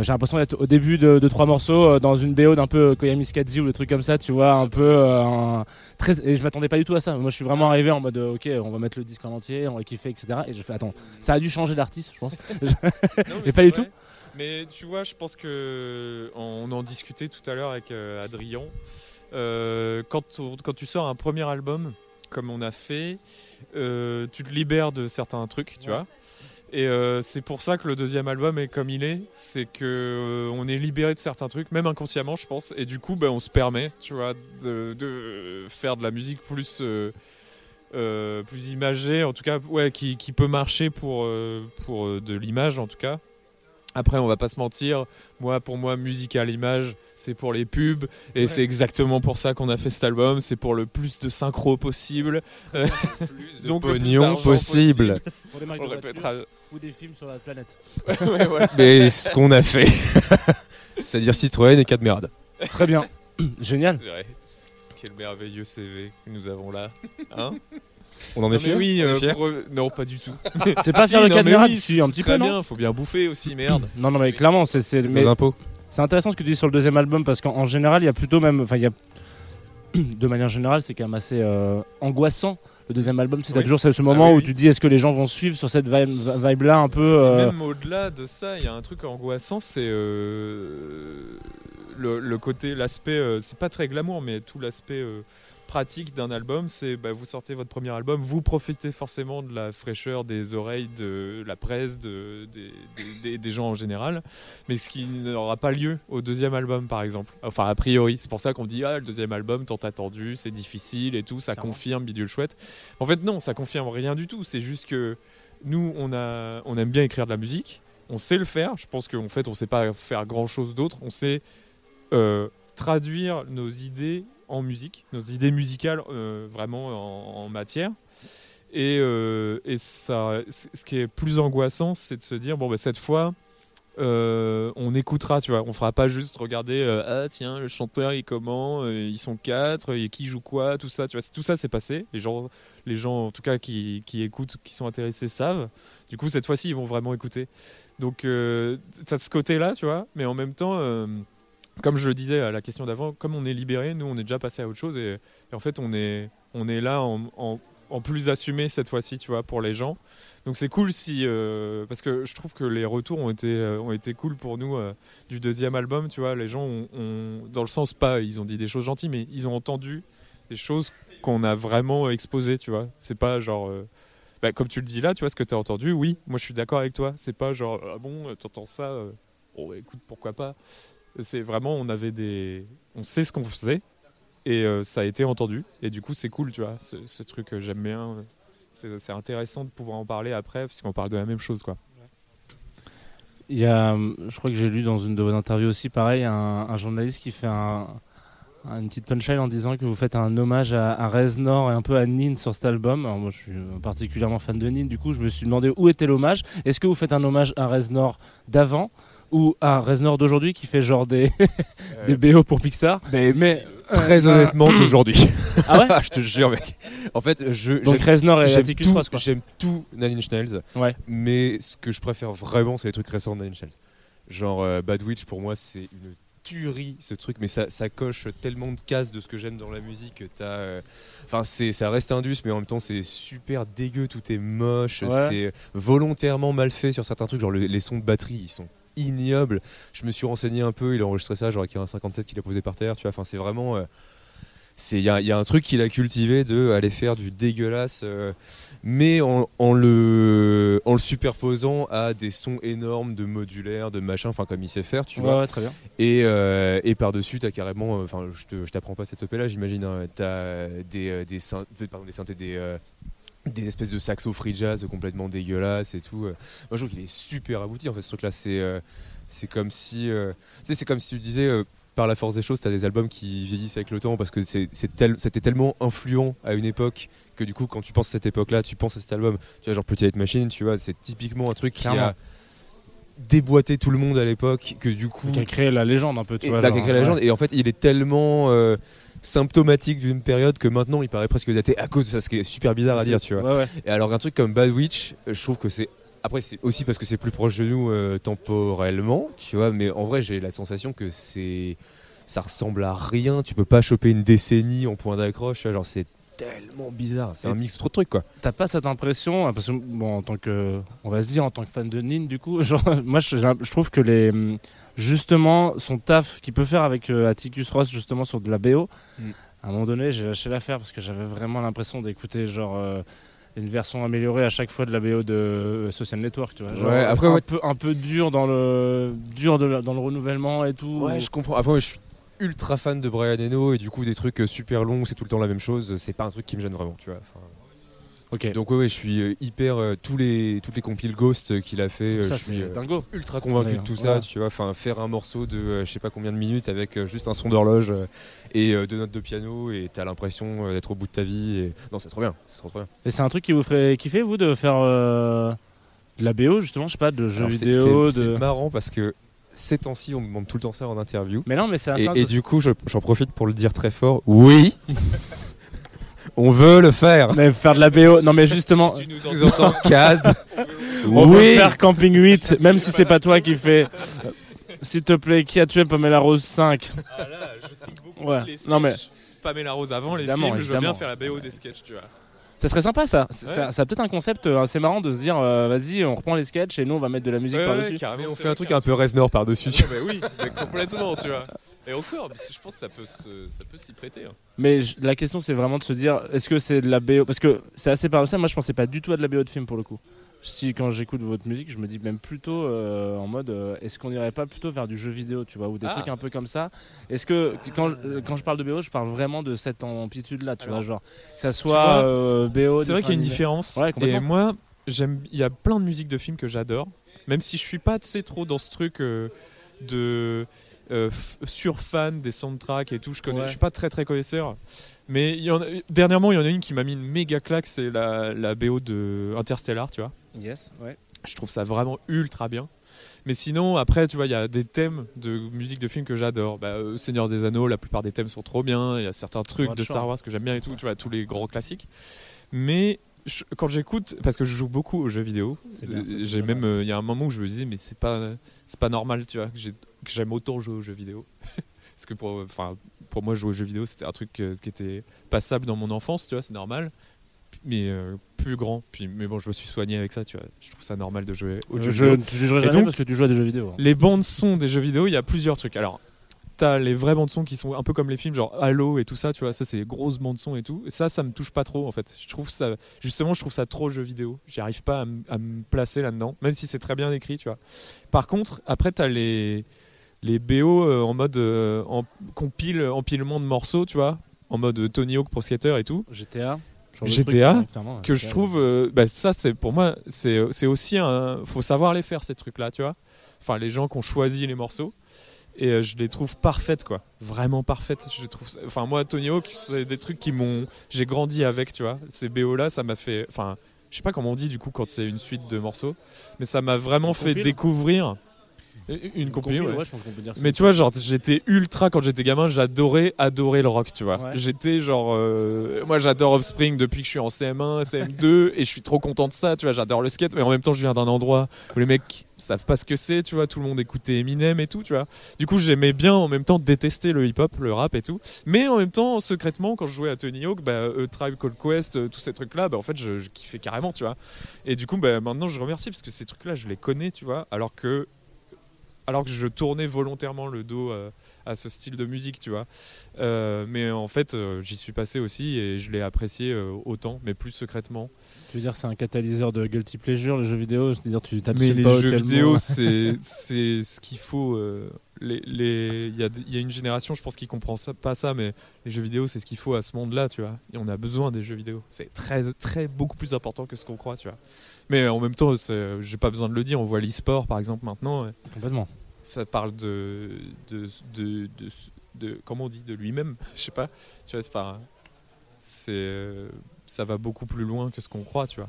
j'ai l'impression d'être au début de, de trois morceaux euh, dans une BO d'un peu Koyami Skadzi ou le truc comme ça, tu vois, un peu. euh, un- très, et je m'attendais pas du tout à ça. Moi, je suis vraiment arrivé en mode, euh, ok, on va mettre le disque en entier, on va kiffer, etc. Et j'ai fait, attends, ça a dû changer d'artiste, je pense. Non, Et mais pas du vrai. tout Mais tu vois, je pense que on en discutait tout à l'heure avec euh, Adrien. Euh, quand, on- quand tu sors un premier album, comme on a fait, euh, tu te libères de certains trucs, tu Ouais. vois. Et euh, c'est pour ça que le deuxième album est comme il est, c'est que euh, on est libéré de certains trucs, même inconsciemment, je pense. Et du coup, ben, on se permet, tu vois, de, de faire de la musique plus euh, euh, plus imagée, en tout cas, ouais, qui, qui peut marcher pour euh, pour euh, de l'image, en tout cas. Après, on va pas se mentir. Moi, pour moi, musique à l'image, c'est pour les pubs, et Ouais. c'est exactement pour ça qu'on a fait cet album. C'est pour le plus de synchro possible, de donc le plus pognon d'argent possible. Marques On de répétera. Ou des films sur la planète. Ouais, voilà. Mais ce qu'on a fait, c'est-à-dire Citroën et Cadmerade. Très bien. Génial. C'est vrai. Quel merveilleux CV que nous avons là. Hein On en est fiers oui, euh, pour eux- non, pas du tout. T'es pas Si, fier de non, mais Cadmerade oui, Si, un petit très peu, bien, faut bien bouffer aussi, merde. Non, non, mais clairement, c'est c'est- mais impôts. c'est intéressant ce que tu dis sur le deuxième album parce qu'en en général, il y a plutôt même, enfin, il y a de manière générale, c'est quand même assez euh, angoissant. Le deuxième album, c'est Oui. toujours ce, moment Ah oui, où oui. tu dis est-ce que les gens vont suivre sur cette vibe, vibe là un peu. euh, Même au-delà de ça, il y a un truc angoissant, c'est euh, le, le côté, l'aspect, euh, c'est pas très glamour, mais tout l'aspect pratique d'un album, c'est bah, vous sortez votre premier album, vous profitez forcément de la fraîcheur des oreilles de la presse, de, des, des- des- des gens en général, mais ce qui n'aura pas lieu au deuxième album par exemple. Enfin, a priori, c'est pour ça qu'on dit ah le deuxième album tant attendu, c'est difficile et tout, ça Clairement. confirme bidule chouette. En fait non, ça confirme rien du tout. C'est juste que nous on a, on aime bien écrire de la musique, on sait le faire. Je pense qu'en fait on sait pas faire grand chose d'autre. On sait euh, traduire nos idées en musique, nos idées musicales euh, vraiment en, matière. Et, euh, et ça, ce qui est plus angoissant, c'est de se dire bon bah cette fois. euh, on écoutera, tu vois. On fera pas juste regarder ah tiens le chanteur il comment, ils sont quatre, et qui joue quoi, tout ça, tu vois. Tout ça c'est passé. Les gens, les gens en tout cas qui, qui écoutent, qui sont intéressés savent. Du coup cette fois-ci ils vont vraiment écouter. Donc euh, t'as ce côté-là, tu vois. Mais en même temps, comme je le disais à la question d'avant, comme on est libéré, nous on est déjà passé à autre chose et, en fait on est, on est là en, en- plus assumé cette fois-ci, tu vois, pour les gens. Donc c'est cool si, euh, parce que je trouve que les retours ont été, euh, ont été cool pour nous euh, du deuxième album, tu vois, les gens ont, dans le sens pas, ils ont dit des choses gentilles, mais ils ont entendu des choses qu'on a vraiment exposées, tu vois. C'est pas genre, bah, comme tu le dis là, tu vois, ce que tu as entendu, oui, moi je suis d'accord avec toi. C'est pas genre, ah bon, t'entends ça, bon, écoute, pourquoi pas. C'est vraiment, on avait des, on sait ce qu'on faisait et euh, ça a été entendu et du coup c'est cool, tu vois, ce, truc j'aime bien. C'est intéressant de pouvoir en parler après puisqu'on parle de la même chose, quoi. Il y a, je crois que j'ai lu dans une de vos interviews aussi, pareil, un, journaliste qui fait un- une petite punchline en disant que vous faites un hommage à, à Reznor et un peu à Nin sur cet album. Alors moi, je suis particulièrement fan de Nin, du coup, je me suis demandé où était l'hommage. Est-ce que vous faites un hommage à Reznor d'avant ou à Reznor d'aujourd'hui qui fait genre des, des BO pour Pixar Mais Très euh, honnêtement, d'aujourd'hui. Ah ouais Je te jure, mec. En fait, je. Donc j'aime- Reznor et j'aime Atticus tout- Ross, quoi. J'aime tout Nine Inch Nails. Ouais. Mais ce que je préfère vraiment, c'est les trucs récents de Nine Inch Nails. Genre euh, Bad Witch, pour moi, c'est une tuerie ce truc, mais ça, ça coche tellement de cases de ce que j'aime dans la musique. que T'as, euh, enfin, c'est, ça reste indus, mais en même temps, c'est super dégueu, tout est moche, Ouais. c'est volontairement mal fait sur certains trucs. Genre le- les sons de batterie, ils sont ignobles. Je me suis renseigné un peu, il a enregistré ça, genre avec un 57 qu'il a posé par terre, tu vois. Enfin, c'est vraiment. euh, c'est il y, a- il y a un truc qu'il a cultivé de aller faire du dégueulasse euh, mais en, en le en le superposant à des sons énormes de modulaire de machin enfin comme il sait faire tu Ouais, vois ouais, très bien. et, euh, et par dessus t'as carrément euh, enfin je t'apprends pas cette op là j'imagine hein, t'as des des pardon, des synthés des des espèces de saxo free jazz complètement dégueulasses et tout. euh. Moi, je trouve qu'il est super abouti. En fait, ce truc-là, c'est euh, c'est comme si, euh, tu sais, c'est comme si tu disais, euh, par la force des choses, tu as des albums qui vieillissent avec le temps parce que c'est tel- c'était tellement influent à une époque que du coup, quand tu penses à cette époque-là, tu penses à cet album. Tu vois, genre Petit Hate Machine, tu vois, c'est typiquement un truc qui a déboîté tout le monde à l'époque que du coup Qui a créé la légende un peu, tu et, vois. bah, genre, qui a créé la ouais. légende. Et en fait, il est tellement symptomatique d'une période que maintenant il paraît presque daté à cause de ça, ce qui est super bizarre à dire, tu vois. Ouais, ouais. Et alors, un truc comme Bad Witch, euh, je trouve que c'est. Après, c'est aussi parce que c'est plus proche de nous euh, temporellement, tu vois, mais en vrai, j'ai la sensation que c'est. Ça ressemble à rien, tu peux pas choper une décennie en point d'accroche, genre c'est tellement bizarre, c'est un mix trop de trucs quoi. T'as pas cette impression, hein, parce que bon, en tant que, on va se dire en tant que fan de Nin, du coup, genre, moi je, je trouve que les, justement, son taf qu'il peut faire avec euh, Atticus Ross justement sur de la BO, Mm. à un moment donné j'ai lâché l'affaire parce que j'avais vraiment l'impression d'écouter genre euh, une version améliorée à chaque fois de la BO de euh, Social Network, tu vois, genre, Ouais, après, un ouais. peu un peu dur dans le dur de la- dans le renouvellement et tout. Ouais, je comprends. Après, je suis ultra fan de Brian Eno et du coup, des trucs euh, super longs, c'est tout le temps la même chose, c'est pas un truc qui me gêne vraiment, tu vois. Enfin, Ok. Donc, ouais, ouais, je suis euh, hyper. euh, tous les, toutes les compiles Ghost qu'il a fait, euh, ça je suis euh, dingo. ultra convaincu de tout ça, tu vois. Enfin, faire un morceau de je sais pas combien de minutes avec juste un son d'horloge et deux notes de piano et t'as l'impression d'être au bout de ta vie. Et... Non, c'est trop bien, c'est trop, trop bien. Et c'est un truc qui vous ferait kiffer vous de faire de la BO justement, je sais pas, de jeux Alors, vidéo, de. C'est marrant parce que ces temps-ci, on me demande tout le temps ça en interview. Mais non, mais c'est Et, un et du coup, je- j'en profite pour le dire très fort. Oui, on veut le faire. Mais faire de la BO, non mais justement, Si tu nous entends- CAD, on oui. faire Camping 8, même si c'est pas toi qui fais. S'il te plaît, qui a tué Pamela Rose 5 Ah là, je signe beaucoup Ouais. les sketchs. Non, mais- Pamela Rose avant Évidemment, les films, je veux bien évidemment. faire la BO des sketchs, tu vois. Ça serait sympa ça. Ouais. Ça, ça a peut-être un concept euh, assez marrant de se dire euh, vas-y, on reprend les sketchs et nous on va mettre de la musique Ouais, par-dessus. on fait un truc un peu Reznor par-dessus. Ah oui, mais complètement, tu vois. Et encore, je pense que ça peut, se- ça peut s'y prêter. hein. Mais la question c'est vraiment de se dire est-ce que c'est de la BO Parce que c'est assez paradoxal, moi je pensais pas du tout à de la BO de film pour le coup. Si quand j'écoute votre musique, je me dis même plutôt euh, en mode euh, est-ce qu'on irait pas plutôt vers du jeu vidéo, tu vois, ou des Ah. trucs un peu comme ça? Est-ce que quand je, euh, quand je parle de BO, je parle vraiment de cette amplitude là, tu Alors, vois, genre que ça vois, soit euh, BO. C'est vrai qu'il y a une différence. Ouais, et moi, j'aime. Il y a plein de musiques de films que j'adore, même si je suis pas sais, trop dans ce truc de euh, f- sur fan des soundtracks et tout. Je connais, Ouais. je suis pas très très connaisseur. Mais il y en a- dernièrement, il y en a une qui m'a mis une méga claque, c'est la, la BO de Interstellar, tu vois. Yes, ouais. Je trouve ça vraiment ultra bien. Mais sinon, après, tu vois, il y a des thèmes de musique de film que j'adore. Bah, euh, Seigneur des Anneaux, la plupart des thèmes sont trop bien. Il y a certains trucs de. Star Wars que j'aime bien et tout, tu vois, tous les grands classiques. Mais je- quand j'écoute, parce que je joue beaucoup aux jeux vidéo, j'ai même, euh, il y a un moment où je me disais, mais c'est pas, c'est pas normal, tu vois. que J'ai que j'aime autant jouer aux jeux vidéo. Parce que pour, pour moi, jouer aux jeux vidéo, c'était un truc euh, qui était passable dans mon enfance, tu vois, c'est normal. Mais euh, plus grand. Puis, mais bon, je me suis soigné avec ça, tu vois. Je trouve ça normal de jouer aux Euh, jeux je, jamais donc, parce que tu joues à des jeux vidéo. hein. Les bandes son des jeux vidéo, il y a plusieurs trucs. Alors, t'as les vraies bandes son qui sont un peu comme les films, genre Halo et tout ça, tu vois. Ça, c'est les grosses bandes son et tout. Et ça, ça me touche pas trop, en fait. Je trouve ça, justement, je trouve ça trop jeu vidéo. J'y arrive pas à, me placer là-dedans, même si c'est très bien écrit, tu vois. Par contre, après, t'as les les BO euh, en mode euh, en compile empilement de morceaux, tu vois, en mode Tony Hawk Pro Skater et tout GTA. GTA, truc, clairement, que je trouve euh, bah, ça c'est pour moi c'est c'est aussi un faut savoir les faire ces trucs là tu vois. Enfin les gens qui ont choisi les morceaux et euh, je les trouve parfaites quoi. Vraiment parfaites je trouve enfin moi Tony Hawk c'est des trucs qui m'ont j'ai grandi avec tu vois. Ces BO là ça m'a fait enfin je sais pas comment on dit du coup quand c'est une suite de morceaux mais ça m'a vraiment fait découvrir une compil ouais, je pense qu'on peut dire ça. mais tu vois, genre, j'étais ultra quand j'étais gamin, j'adorais, adorer le rock, tu vois. Ouais. J'étais genre, euh, moi j'adore Offspring depuis que je suis en CM1, CM2, et je suis trop content de ça, tu vois. J'adore le skate, mais en même temps, je viens d'un endroit où les mecs savent pas ce que c'est, tu vois. Tout le monde écoutait Eminem et tout, tu vois. Du coup, j'aimais bien en même temps détester le hip-hop, le rap et tout. Mais en même temps, secrètement, quand je jouais à Tony Hawk, bah, euh, Tribe Called Quest, euh, tous ces trucs-là, bah, en fait, je, je kiffais carrément, tu vois. Et du coup, bah, maintenant, je remercie parce que ces trucs-là, je les connais, tu vois. Alors que alors que je tournais volontairement le dos euh, à ce style de musique, tu vois. Euh, mais en fait, euh, j'y suis passé aussi et je l'ai apprécié autant, mais plus secrètement. Tu veux dire que c'est un catalyseur de guilty pleasure, les jeux vidéo C'est-à-dire tu tapes Mais les pas jeux vidéo, c'est ce qu'il faut. euh, les- les- Il y, a, il y a une génération, je pense, qui comprend ça, pas ça, mais les jeux vidéo, c'est ce qu'il faut à ce monde-là, tu vois. Et on a besoin des jeux vidéo. C'est très, très, beaucoup plus important que ce qu'on croit, tu vois. Mais en même temps, j'ai pas besoin de le dire. On voit l'e-sport, par exemple, maintenant. Complètement. ça parle de de, de, de, de- comment on dit de lui-même je sais pas tu vois c'est pas c'est euh, ça va beaucoup plus loin que ce qu'on croit tu vois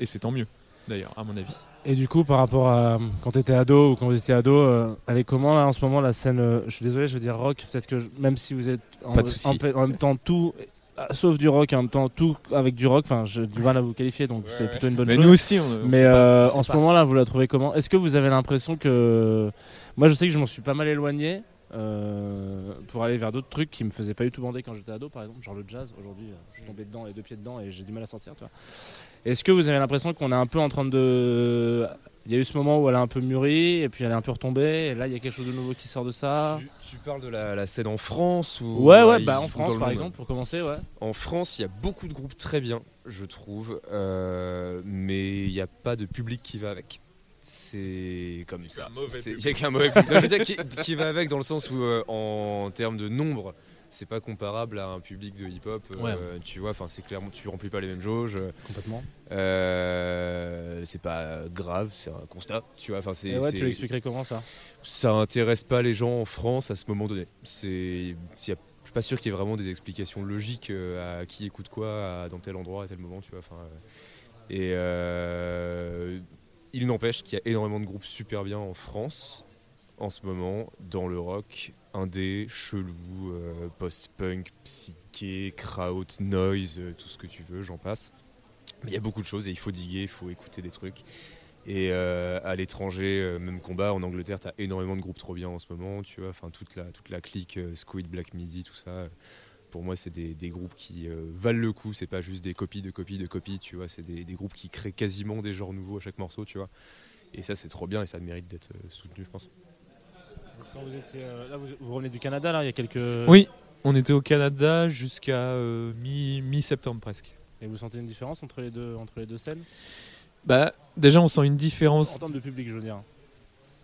et c'est tant mieux d'ailleurs à mon avis Et du coup, par rapport à quand tu étais ado ou quand vous étiez ado, euh, elle est comment là en ce moment la scène euh, Je suis désolé, je veux dire rock. Peut-être que je- même si vous êtes en, Pas de souci. en, en même temps tout, sauf du rock, en même temps tout avec du rock. Enfin, j'ai du mal à vous qualifier, donc c'est plutôt une bonne mais chose. nous aussi on, on Mais sait pas- euh, sait en ce pas. moment-là, vous la trouvez comment? Est-ce que vous avez l'impression que. Moi, je sais que je m'en suis pas mal éloigné euh, pour aller vers d'autres trucs qui me faisaient pas du tout bander quand j'étais ado, par exemple, genre le jazz. Aujourd'hui, euh, je suis tombé dedans, les deux pieds dedans, et j'ai du mal à sortir. tu vois. Est-ce que vous avez l'impression qu'on est un peu en train de. Il y a eu ce moment où elle a un peu mûri, et puis elle est un peu retombée, et là, il y a quelque chose de nouveau qui sort de ça? Tu, parles de la, la scène en France ou Ouais, ouais, bah en France, par exemple, pour commencer, ouais. En France, il y a beaucoup de groupes très bien, je trouve, euh, mais il n'y a pas de public qui va avec. C'est comme ça. C'est- Il n'y a qu'un mauvais public. Non, je veux dire, qui, qui va avec dans le sens où, euh, en termes de nombre, c'est pas comparable à un public de hip-hop. euh, Tu vois, enfin, c'est clairement, tu remplis pas les mêmes jauges. Complètement. Euh, c'est pas grave, c'est un constat. Tu vois, enfin, c'est. Ouais, tu l'expliquerais comment ça? Ça intéresse pas les gens en France à ce moment donné. C'est, je suis pas sûr qu'il y ait vraiment des explications logiques euh, à qui écoute quoi à- dans tel endroit à tel moment, tu vois. Enfin, et euh, il n'empêche qu'il y a énormément de groupes super bien en France en ce moment dans le rock indé, chelou, euh, post-punk, psyché, kraut, noise, euh, tout ce que tu veux, j'en passe. Mais il y a beaucoup de choses et il faut diguer, il faut écouter des trucs. Et euh, à l'étranger, même combat, en Angleterre, tu as énormément de groupes trop bien en ce moment, tu vois. Enfin, toute la, clique, Squid, Black Midi, tout ça. pour moi, c'est des, groupes qui valent le coup. C'est pas juste des copies de copies de copies, tu vois. C'est des, des groupes qui créent quasiment des genres nouveaux à chaque morceau, tu vois. Et ça, c'est trop bien et ça mérite d'être soutenu, je pense. Quand vous étiez, euh, là, vous, vous revenez du Canada, là, il y a quelques. oui on était au Canada jusqu'à euh, mi mi septembre presque Et vous sentez une différence entre les deux, entre les deux scènes? Bah déjà on sent une différence En termes de public, je veux dire.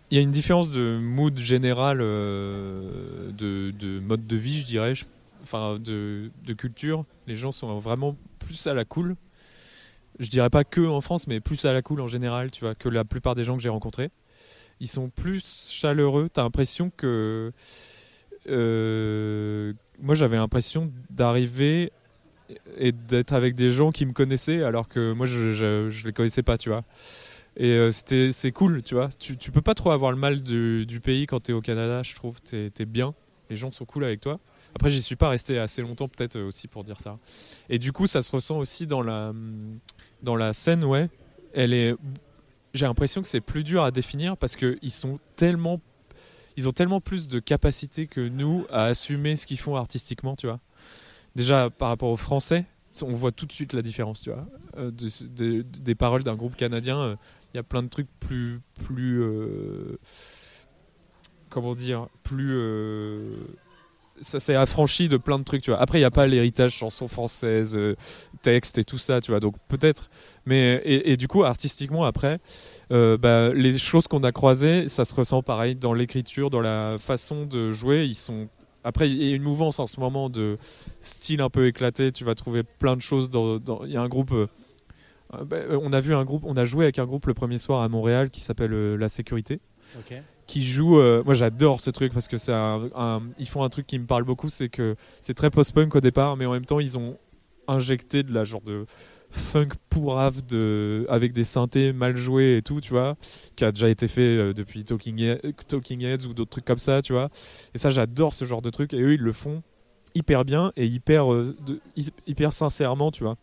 Il y a une différence de mood général, euh, de, de mode de vie, je dirais, je- enfin de, de culture. Les gens sont vraiment plus à la cool. Je dirais pas que en France, mais plus à la cool en général, tu vois, que la plupart des gens que j'ai rencontrés. Ils sont plus chaleureux. T'as l'impression que. euh, moi, j'avais l'impression d'arriver et d'être avec des gens qui me connaissaient, alors que moi, je, je, les connaissais pas, tu vois. Et euh, c'est cool, tu vois. Tu, tu peux pas trop avoir le mal du, du pays quand t'es au Canada, je trouve. T'es es bien. Les gens sont cool avec toi. Après, j'y suis pas resté assez longtemps, peut-être euh, aussi pour dire ça. Et du coup, ça se ressent aussi dans la, dans la scène, ouais. Elle est. J'ai l'impression que c'est plus dur à définir parce qu'ils sont tellement. ils ont tellement plus de capacité que nous à assumer ce qu'ils font artistiquement, tu vois. Déjà par rapport aux Français, on voit tout de suite la différence, tu vois. Euh, de- de- des paroles d'un groupe canadien, euh, il y a plein de trucs plus, plus, euh, comment dire, plus ça s'est affranchi de plein de trucs, tu vois. Après, il n'y a pas l'héritage chanson française, texte et tout ça, tu vois. Donc peut-être, mais et, et du coup, artistiquement, après, euh, bah, les choses qu'on a croisées, ça se ressent pareil dans l'écriture, dans la façon de jouer. Ils sont après, il y a une mouvance en ce moment de style un peu éclaté. Tu vas trouver plein de choses. Dans, dans- il y a un groupe. euh, euh, bah, on a vu un groupe. On a joué avec un groupe le premier soir à Montréal qui s'appelle euh, La Sécurité qui joue. moi, j'adore ce truc parce que ils font un truc qui me parle beaucoup, c'est que c'est très post-punk au départ, mais en même temps, ils ont injecté de la genre de funk pourrave de avec des synthés mal joués et tout, tu vois, qui a déjà été fait euh, depuis Talking, He- Talking Heads ou d'autres trucs comme ça, tu vois. Et ça, j'adore ce genre de truc. Et eux, ils le font hyper bien et hyper, euh, de- hyper sincèrement, tu vois.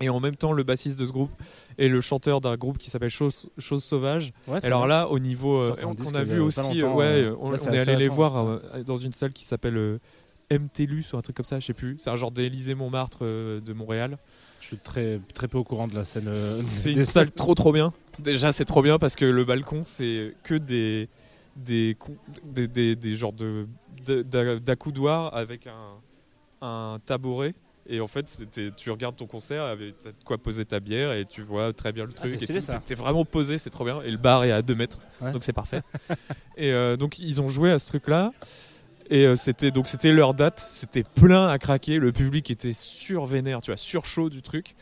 Et en même temps, le bassiste de ce groupe est le chanteur d'un groupe qui s'appelle Chose, Chose Sauvage. Ouais, Alors là, au niveau, euh, on, a vu aussi, ouais, on, est allé les voir euh, dans une salle qui s'appelle MTLUS ou un truc comme ça, je sais plus. C'est un genre d'Élysée Montmartre de Montréal. Je suis très, très peu au courant de la scène. euh, C'est des une salle trop trop bien. Déjà, c'est trop bien parce que le balcon, c'est que des des, des, des, des genres de de- d'a- d'accoudoirs avec un, un tabouret. Et en fait, tu regardes ton concert, avec de quoi poser ta bière et tu vois très bien le Ah, truc. T'es- T'es vraiment posé, c'est trop bien. Et le bar est à 2 mètres, Ouais. donc c'est parfait. et euh, donc ils ont joué à ce truc-là. Et euh, c'était donc c'était leur date, c'était plein à craquer, le public était survénère, tu vois, surchaud du truc.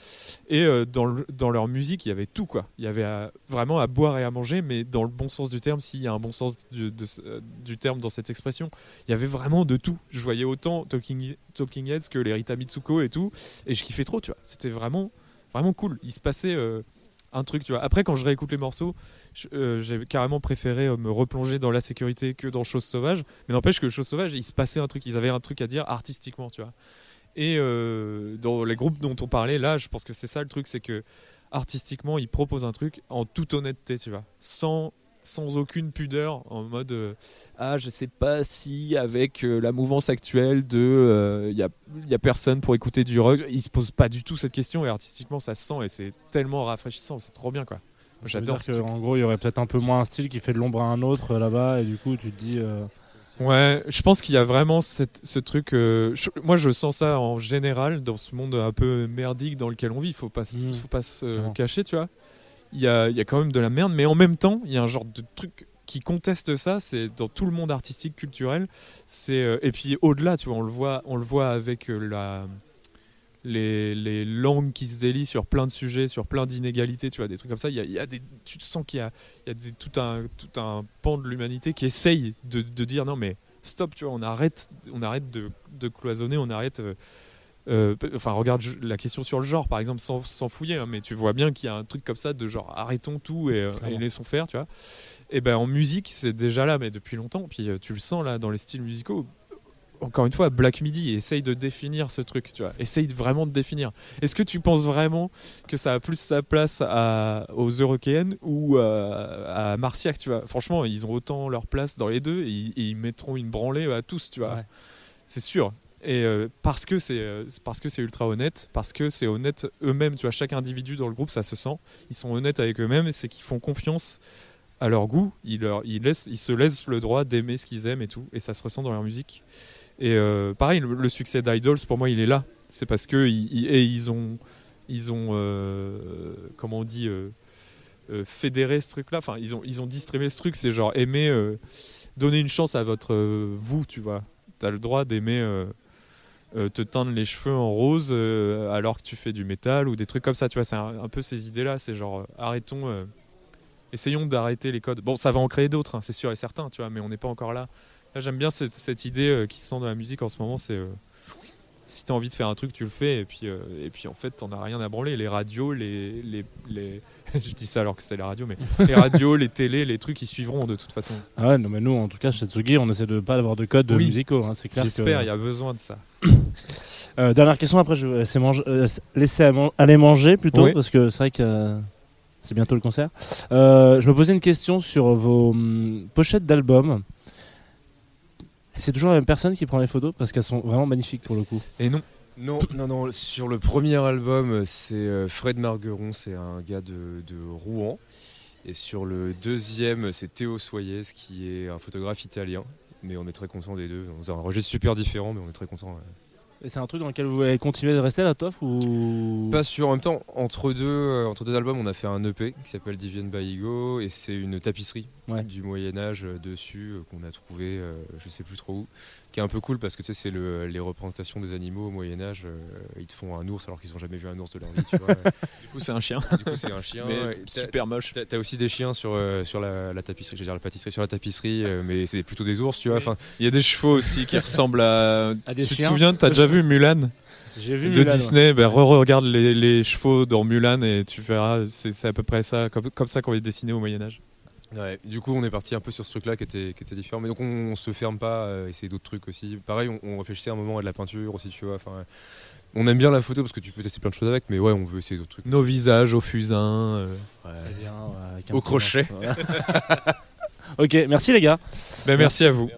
Et euh, dans, dans leur musique, il y avait tout quoi. Il y avait vraiment à boire et à manger, mais dans le bon sens du terme, s'il y a un bon sens du, euh, du terme dans cette expression, il y avait vraiment de tout. Je voyais autant Talking, Talking Heads que les Rita Mitsuko et tout, et je kiffais trop, tu vois. C'était vraiment vraiment cool. Il se passait un truc, tu vois. Après, quand je réécoute les morceaux, euh, j'ai carrément préféré euh, me replonger dans la sécurité que dans Chose Sauvage. Mais n'empêche que Chose Sauvage, il se passait un truc, ils avaient un truc à dire artistiquement, tu vois. Et euh, dans les groupes dont on parlait, là, je pense que c'est ça le truc, c'est que artistiquement, ils proposent un truc en toute honnêteté, tu vois, sans sans aucune pudeur, en mode euh, ah je sais pas si avec euh, la mouvance actuelle de il y, a, y a personne pour écouter du rock, ils se posent pas du tout cette question et artistiquement ça se sent et c'est tellement rafraîchissant, c'est trop bien quoi. J'adore. En gros, il y aurait peut-être un peu moins un style qui fait de l'ombre à un autre euh, là-bas, et du coup, tu te dis. euh, Ouais, je pense qu'il y a vraiment cette- ce truc. euh, je- moi, je sens ça en général dans ce monde un peu merdique dans lequel on vit. Il faut pas, se- Mhm. faut pas se cacher, tu vois. Il y a, y a quand même de la merde, mais en même temps, il y a un genre de truc qui conteste ça. C'est dans tout le monde artistique, culturel. C'est euh, et puis au-delà, tu vois, on le voit, on le voit avec euh, la les, les langues qui se délient sur plein de sujets, sur plein d'inégalités, tu vois, des trucs comme ça. Y a, y a tu sens qu'il y a, y a tout, un, tout un pan de l'humanité qui essaye de, de dire non mais stop, tu vois, on arrête, on arrête de, de cloisonner, on arrête. Euh, enfin, regarde la question sur le genre, par exemple, sans, sans fouiller, hein, mais tu vois bien qu'il y a un truc comme ça de genre arrêtons tout et, euh, et laissons faire, tu vois. Et ben en musique, c'est déjà là, mais depuis longtemps. Puis euh, tu le sens là dans les styles musicaux. Encore une fois, Black Midi essaye de définir ce truc, tu vois. Essaye vraiment de définir. Est-ce que tu penses vraiment que ça a plus sa place à, aux Eurokéennes ou à, à Marciac, tu vois? Franchement, ils ont autant leur place dans les deux et ils, et ils mettront une branlée à tous, tu vois. Ouais. C'est sûr. Et euh, parce que c'est euh, parce que c'est ultra honnête, parce que c'est honnête eux-mêmes, tu vois, chaque individu dans le groupe, ça se sent. Ils sont honnêtes avec eux-mêmes c'est qu'ils font confiance à leur goût. Ils, leur, ils, laissent, ils se laissent le droit d'aimer ce qu'ils aiment et tout, et ça se ressent dans leur musique. Et euh, pareil, le, succès d'Idols, pour moi, il est là. C'est parce que ils, ils- et ils ont, ils ont, comment on dit, fédéré ce truc-là. Enfin, ils ont, ils ont distribué ce truc. C'est genre aimer, donner une chance à votre vous, tu vois. T'as le droit d'aimer. Euh, te teindre les cheveux en rose euh, alors que tu fais du métal ou des trucs comme ça. Tu vois c'est un, peu ces idées là c'est genre euh, arrêtons essayons d'arrêter les codes. Bon ça va en créer d'autres hein, c'est sûr et certain tu vois mais on n'est pas encore là. Là j'aime bien cette, cette idée qui se sent dans la musique en ce moment c'est si t'as envie de faire un truc tu le fais. Et puis et puis en fait t'en as rien à branler. Les radios les, les... je dis ça alors que c'est la radio mais les radios les télés les trucs ils suivront de toute façon Ah ouais, non, mais nous, en tout cas, chez Tsugi, on essaie de pas avoir de codes Oui. musicaux. hein, c'est clair. j'espère il y a besoin de ça Euh, dernière question, après je vais laisser, euh, laisser à man- aller manger plutôt, Oui. parce que c'est vrai que euh, c'est bientôt le concert. Je me posais une question sur vos hum, pochettes d'albums. C'est toujours la même personne qui prend les photos parce qu'elles sont vraiment magnifiques pour le coup. Et non. Non, non, non. Sur le premier album, c'est euh, Fred Margueron, c'est un gars de, de Rouen. Et sur le deuxième, c'est Théo Soyez, qui est un photographe italien. Mais on est très content des deux. On a un registre super différent, mais on est très content. Et c'est un truc dans lequel vous allez continuer de rester la TOF ou? Pas sûr. En même temps, entre deux, euh, entre deux albums, on a fait un EP qui s'appelle Divian by Ego et c'est une tapisserie Ouais. du Moyen Âge euh, dessus euh, qu'on a trouvé, euh, je sais plus trop où, qui est un peu cool parce que tu sais, c'est le- les représentations des animaux au Moyen Âge. euh, ils te font un ours alors qu'ils n'ont jamais vu un ours de leur vie. Tu vois. Du coup, c'est un chien. du coup, c'est un chien. Mais ouais. T'as- super moche. T'as, t'as aussi des chiens sur, euh, sur la, la tapisserie, je veux dire la pâtisserie sur la tapisserie, euh, mais c'est plutôt des ours, tu vois. Enfin, Il y a des chevaux aussi qui ressemblent à. À des tu te souviens, t'as déjà vu Mulan? J'ai vu de Mulan, ouais. Disney ben, Re-regarde les, les chevaux dans Mulan et tu verras, c'est à peu près ça, comme, comme ça qu'on est dessiné au Moyen-Âge. Ouais, du coup, on est parti un peu sur ce truc-là qui était, qui était différent. Mais donc, on, on se ferme pas à essayer d'autres trucs aussi. Pareil, on, on réfléchissait un moment à de la peinture aussi, tu vois. Enfin, on aime bien la photo parce que tu peux tester plein de choses avec, mais ouais, on veut essayer d'autres trucs. Nos visages au fusain. euh. Très bien, ouais, avec un Au crochet. ok, merci les gars. Ben, merci à vous.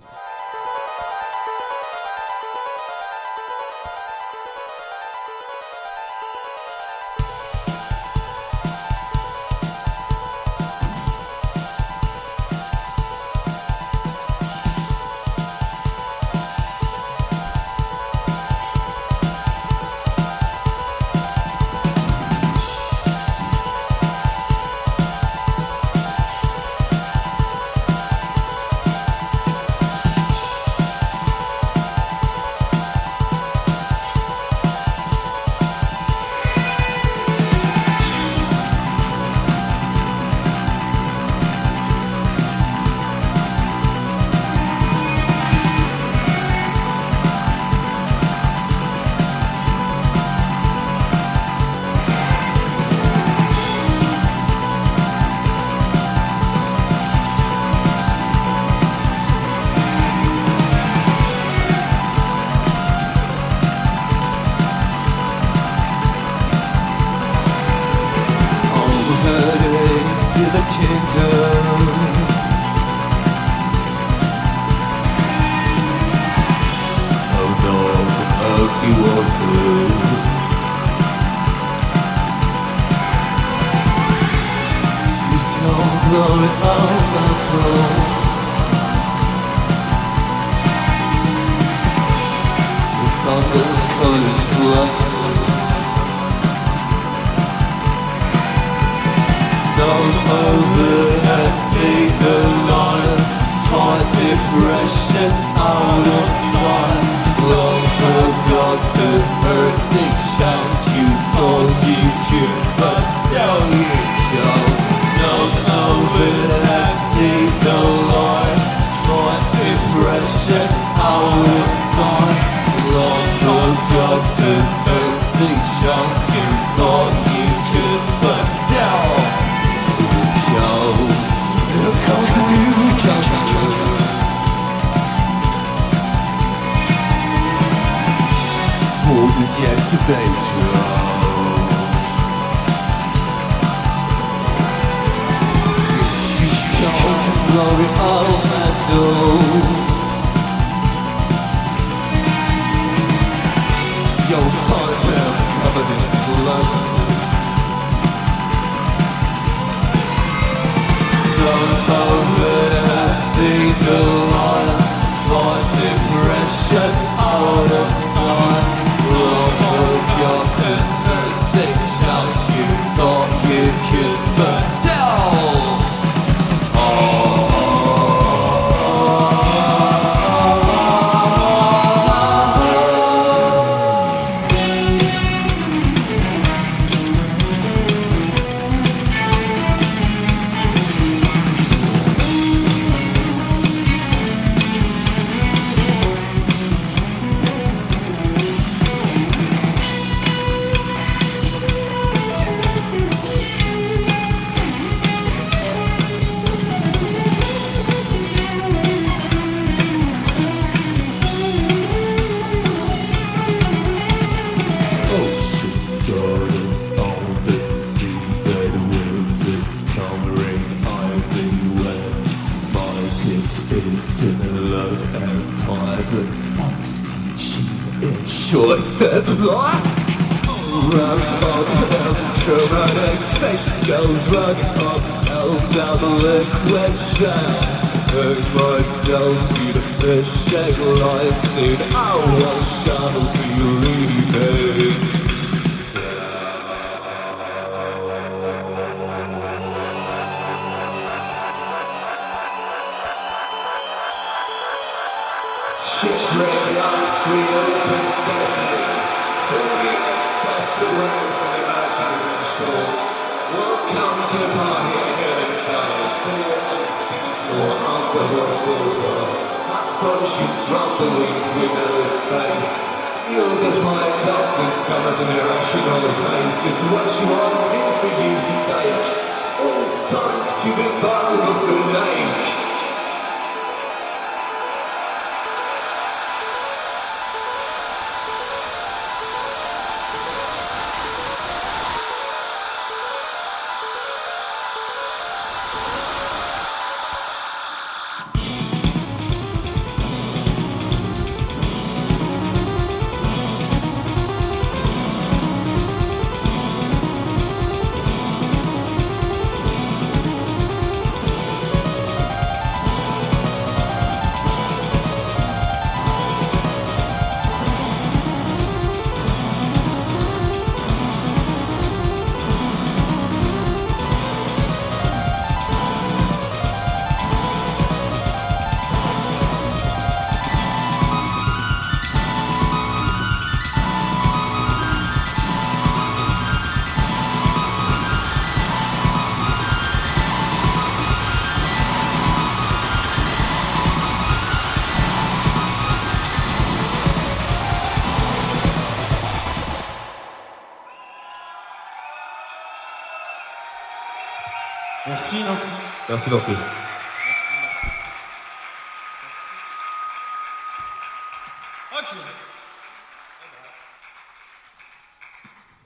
Merci Danseuse.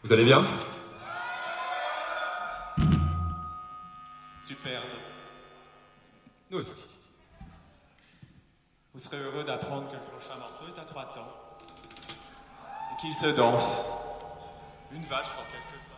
Vous allez bien? Superbe. Nous aussi. Vous serez heureux d'apprendre que le prochain morceau est à trois temps et qu'il se danse. Une vache en quelque sorte.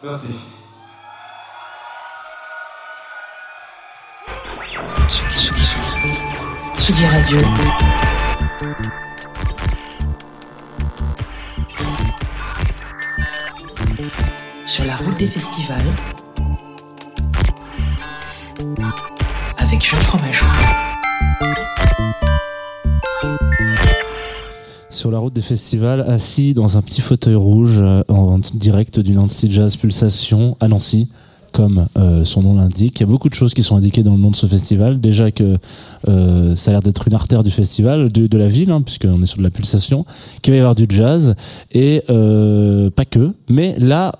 Merci. Tsugi, Tsugi, Tsugi. Tsugi Radio. Sur la route des festivals. Avec Jean Fromageau. Sur la route des festivals, assis dans un petit fauteuil rouge euh, en direct du Nancy Jazz Pulsation à Nancy, comme euh, son nom l'indique. Il y a beaucoup de choses qui sont indiquées dans le nom de ce festival. Déjà que euh, ça a l'air d'être une artère du festival, de, la ville, hein, puisqu'on est sur de la pulsation, qu'il va y avoir du jazz, et pas que. Mais là...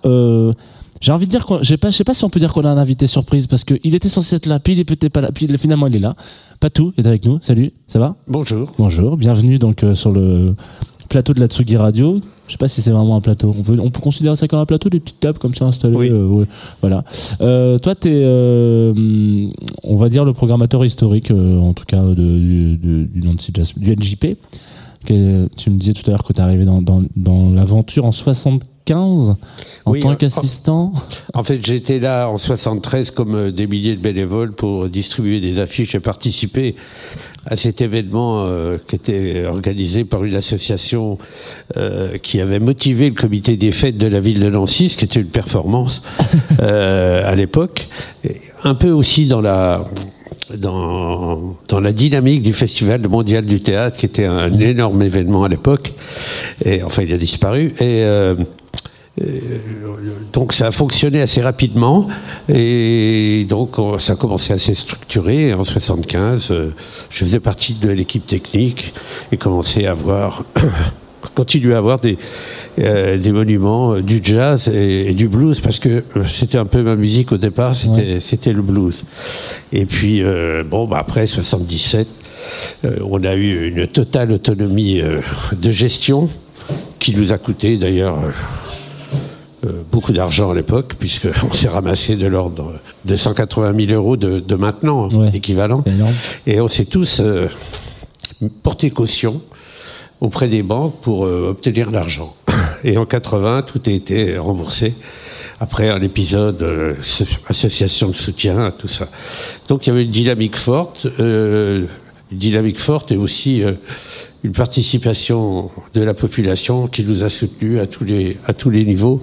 J'ai envie de dire qu'on, je sais pas, je sais pas si on peut dire qu'on a un invité surprise parce qu'il était censé être là, puis il était pas là, puis finalement il est là. Patou est avec nous. Salut, ça va? Bonjour. Bonjour, bienvenue donc euh, sur le plateau de la Tsugi Radio. Je sais pas si c'est vraiment un plateau. On peut, on peut considérer ça comme un plateau, des petites tables comme ça installées. Oui. euh, ouais, voilà. Euh, toi, t'es, euh, on va dire le programmateur historique, euh, en tout cas de, du, du, du Nancy Jazz- du NJP. Que, tu me disais tout à l'heure que tu arrivé dans, dans, dans l'aventure en 75 en Oui, tant qu'assistant. En fait, j'étais là en 73 comme euh, des milliers de bénévoles pour distribuer des affiches et participer à cet événement euh, qui était organisé par une association euh, qui avait motivé le comité des fêtes de la ville de Nancy, ce qui était une performance euh, à l'époque. Un peu aussi dans la dans, dans la dynamique du Festival mondial du théâtre, qui était un énorme événement à l'époque. Et enfin, il a disparu. Et donc ça a fonctionné assez rapidement et donc on- ça a commencé à se structurer. En 75, euh, je faisais partie de l'équipe technique et commençais à avoir, continuer à avoir des, euh, des monuments euh, du jazz et, et du blues parce que euh, c'était un peu ma musique au départ, c'était c'était le blues. Et puis euh, bon, bah après 77, euh, on a eu une totale autonomie euh, de gestion qui nous a coûté d'ailleurs. Euh, beaucoup d'argent à l'époque, puisqu'on s'est ramassé de l'ordre de 180 000 euros de, de maintenant, équivalent. Et on s'est tous euh, porté caution auprès des banques pour euh, obtenir l'argent. Et en 80, tout a été remboursé après un épisode euh, so- association de soutien, tout ça. Donc il y avait une dynamique forte, euh, une dynamique forte et aussi une participation de la population qui nous a soutenus à tous les, à tous les niveaux.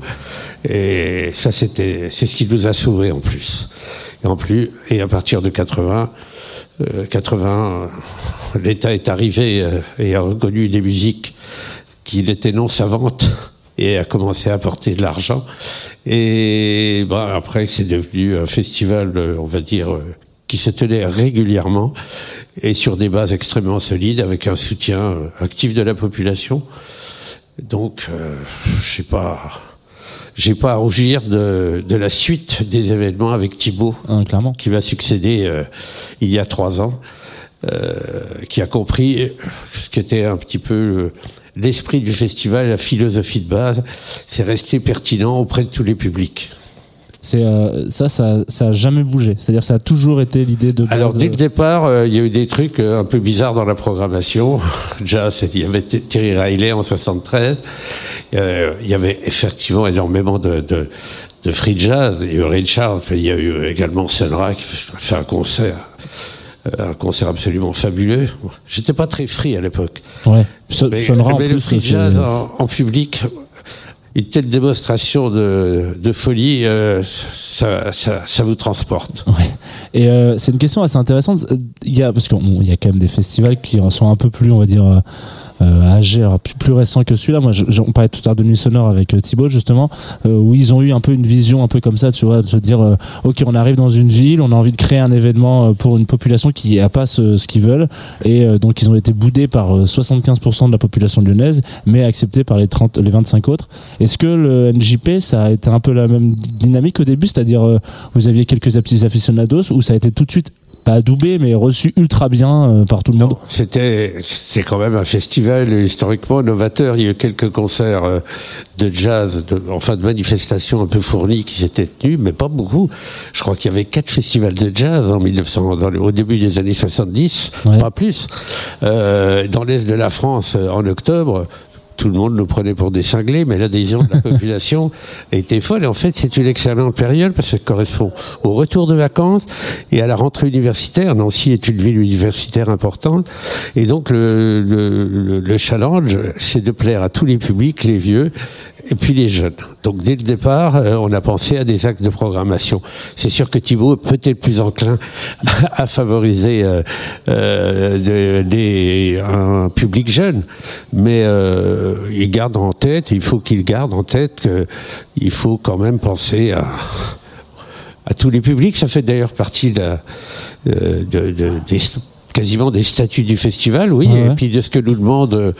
Et ça, c'était, c'est ce qui nous a sauvés en plus. Et en plus, et à partir de 80, euh, 80, euh, l'État est arrivé euh, et a reconnu des musiques qui n'étaient non savantes et a commencé à apporter de l'argent. Et bah, après, c'est devenu un festival, euh, on va dire, qui se tenait régulièrement et sur des bases extrêmement solides, avec un soutien euh, actif de la population. Donc, euh, je sais pas, j'ai pas à rougir de, de la suite des événements avec Thibaut, clairement. qui va succéder euh, il y a trois ans, euh, qui a compris ce qu'était un petit peu euh, l'esprit du festival, la philosophie de base. C'est rester pertinent auprès de tous les publics. C'est euh, ça, ça, ça a jamais bougé. C'est-à-dire, ça a toujours été l'idée de. Alors dès euh, le départ, euh, il y a eu des trucs euh, un peu bizarres dans la programmation. Déjà, il y avait T- Terry Riley en 73. Euh, il y avait effectivement énormément de, de, de free jazz. Il y a eu Richard, il y a eu également Sun Ra qui a fait un concert, euh, un concert absolument fabuleux. J'étais pas très free à l'époque. Ouais. Sun- Mais, Sun Ra, en mais le plus, free jazz en, en public, une telle démonstration de, de folie, euh, ça, ça, ça vous transporte. Et euh, c'est une question assez intéressante. Euh, Il y a parce qu'il y a quand même des festivals qui sont un peu plus, on va dire, euh, âgés, alors plus, plus récents que celui-là. Moi, je, on parlait tout à l'heure de Nuit Sonore avec euh, Thibaut justement, euh, où ils ont eu un peu une vision un peu comme ça, tu vois, de se dire, euh, ok, on arrive dans une ville, on a envie de créer un événement euh, pour une population qui n'a pas ce, ce qu'ils veulent, et euh, donc ils ont été boudés par euh, 75% de la population lyonnaise, mais acceptés par les 30, les 25 autres. Est-ce que le NJP, ça a été un peu la même dynamique au début, c'est-à-dire euh, vous aviez quelques petits aficionados, ou ça a été tout de suite pas adoubé, mais reçu ultra bien euh, par tout le monde C'était, c'est quand même un festival historiquement novateur. Il y a eu quelques concerts euh, de jazz, de, enfin de manifestations un peu fournies qui s'étaient tenues, mais pas beaucoup. Je crois qu'il y avait quatre festivals de jazz en 1900, dans le- au début des années 70, pas plus. Euh, dans l'est de la France, en octobre, tout le monde nous prenait pour des cinglés, mais l'adhésion de la population était folle. Et en fait, c'est une excellente période parce que ça correspond au retour de vacances et à la rentrée universitaire. Nancy est une ville universitaire importante. Et donc, le, le, le- le challenge, c'est de plaire à tous les publics, les vieux et puis les jeunes. Donc, dès le départ, euh, on a pensé à des axes de programmation. C'est sûr que Thibault est peut-être plus enclin à favoriser euh, euh, un public jeune, mais il garde en tête, il faut qu'il garde en tête qu'il faut quand même penser à, tous les publics. Ça fait d'ailleurs partie de- des quasiment des statuts du festival, oui, Ouais, et puis de ce que nous demande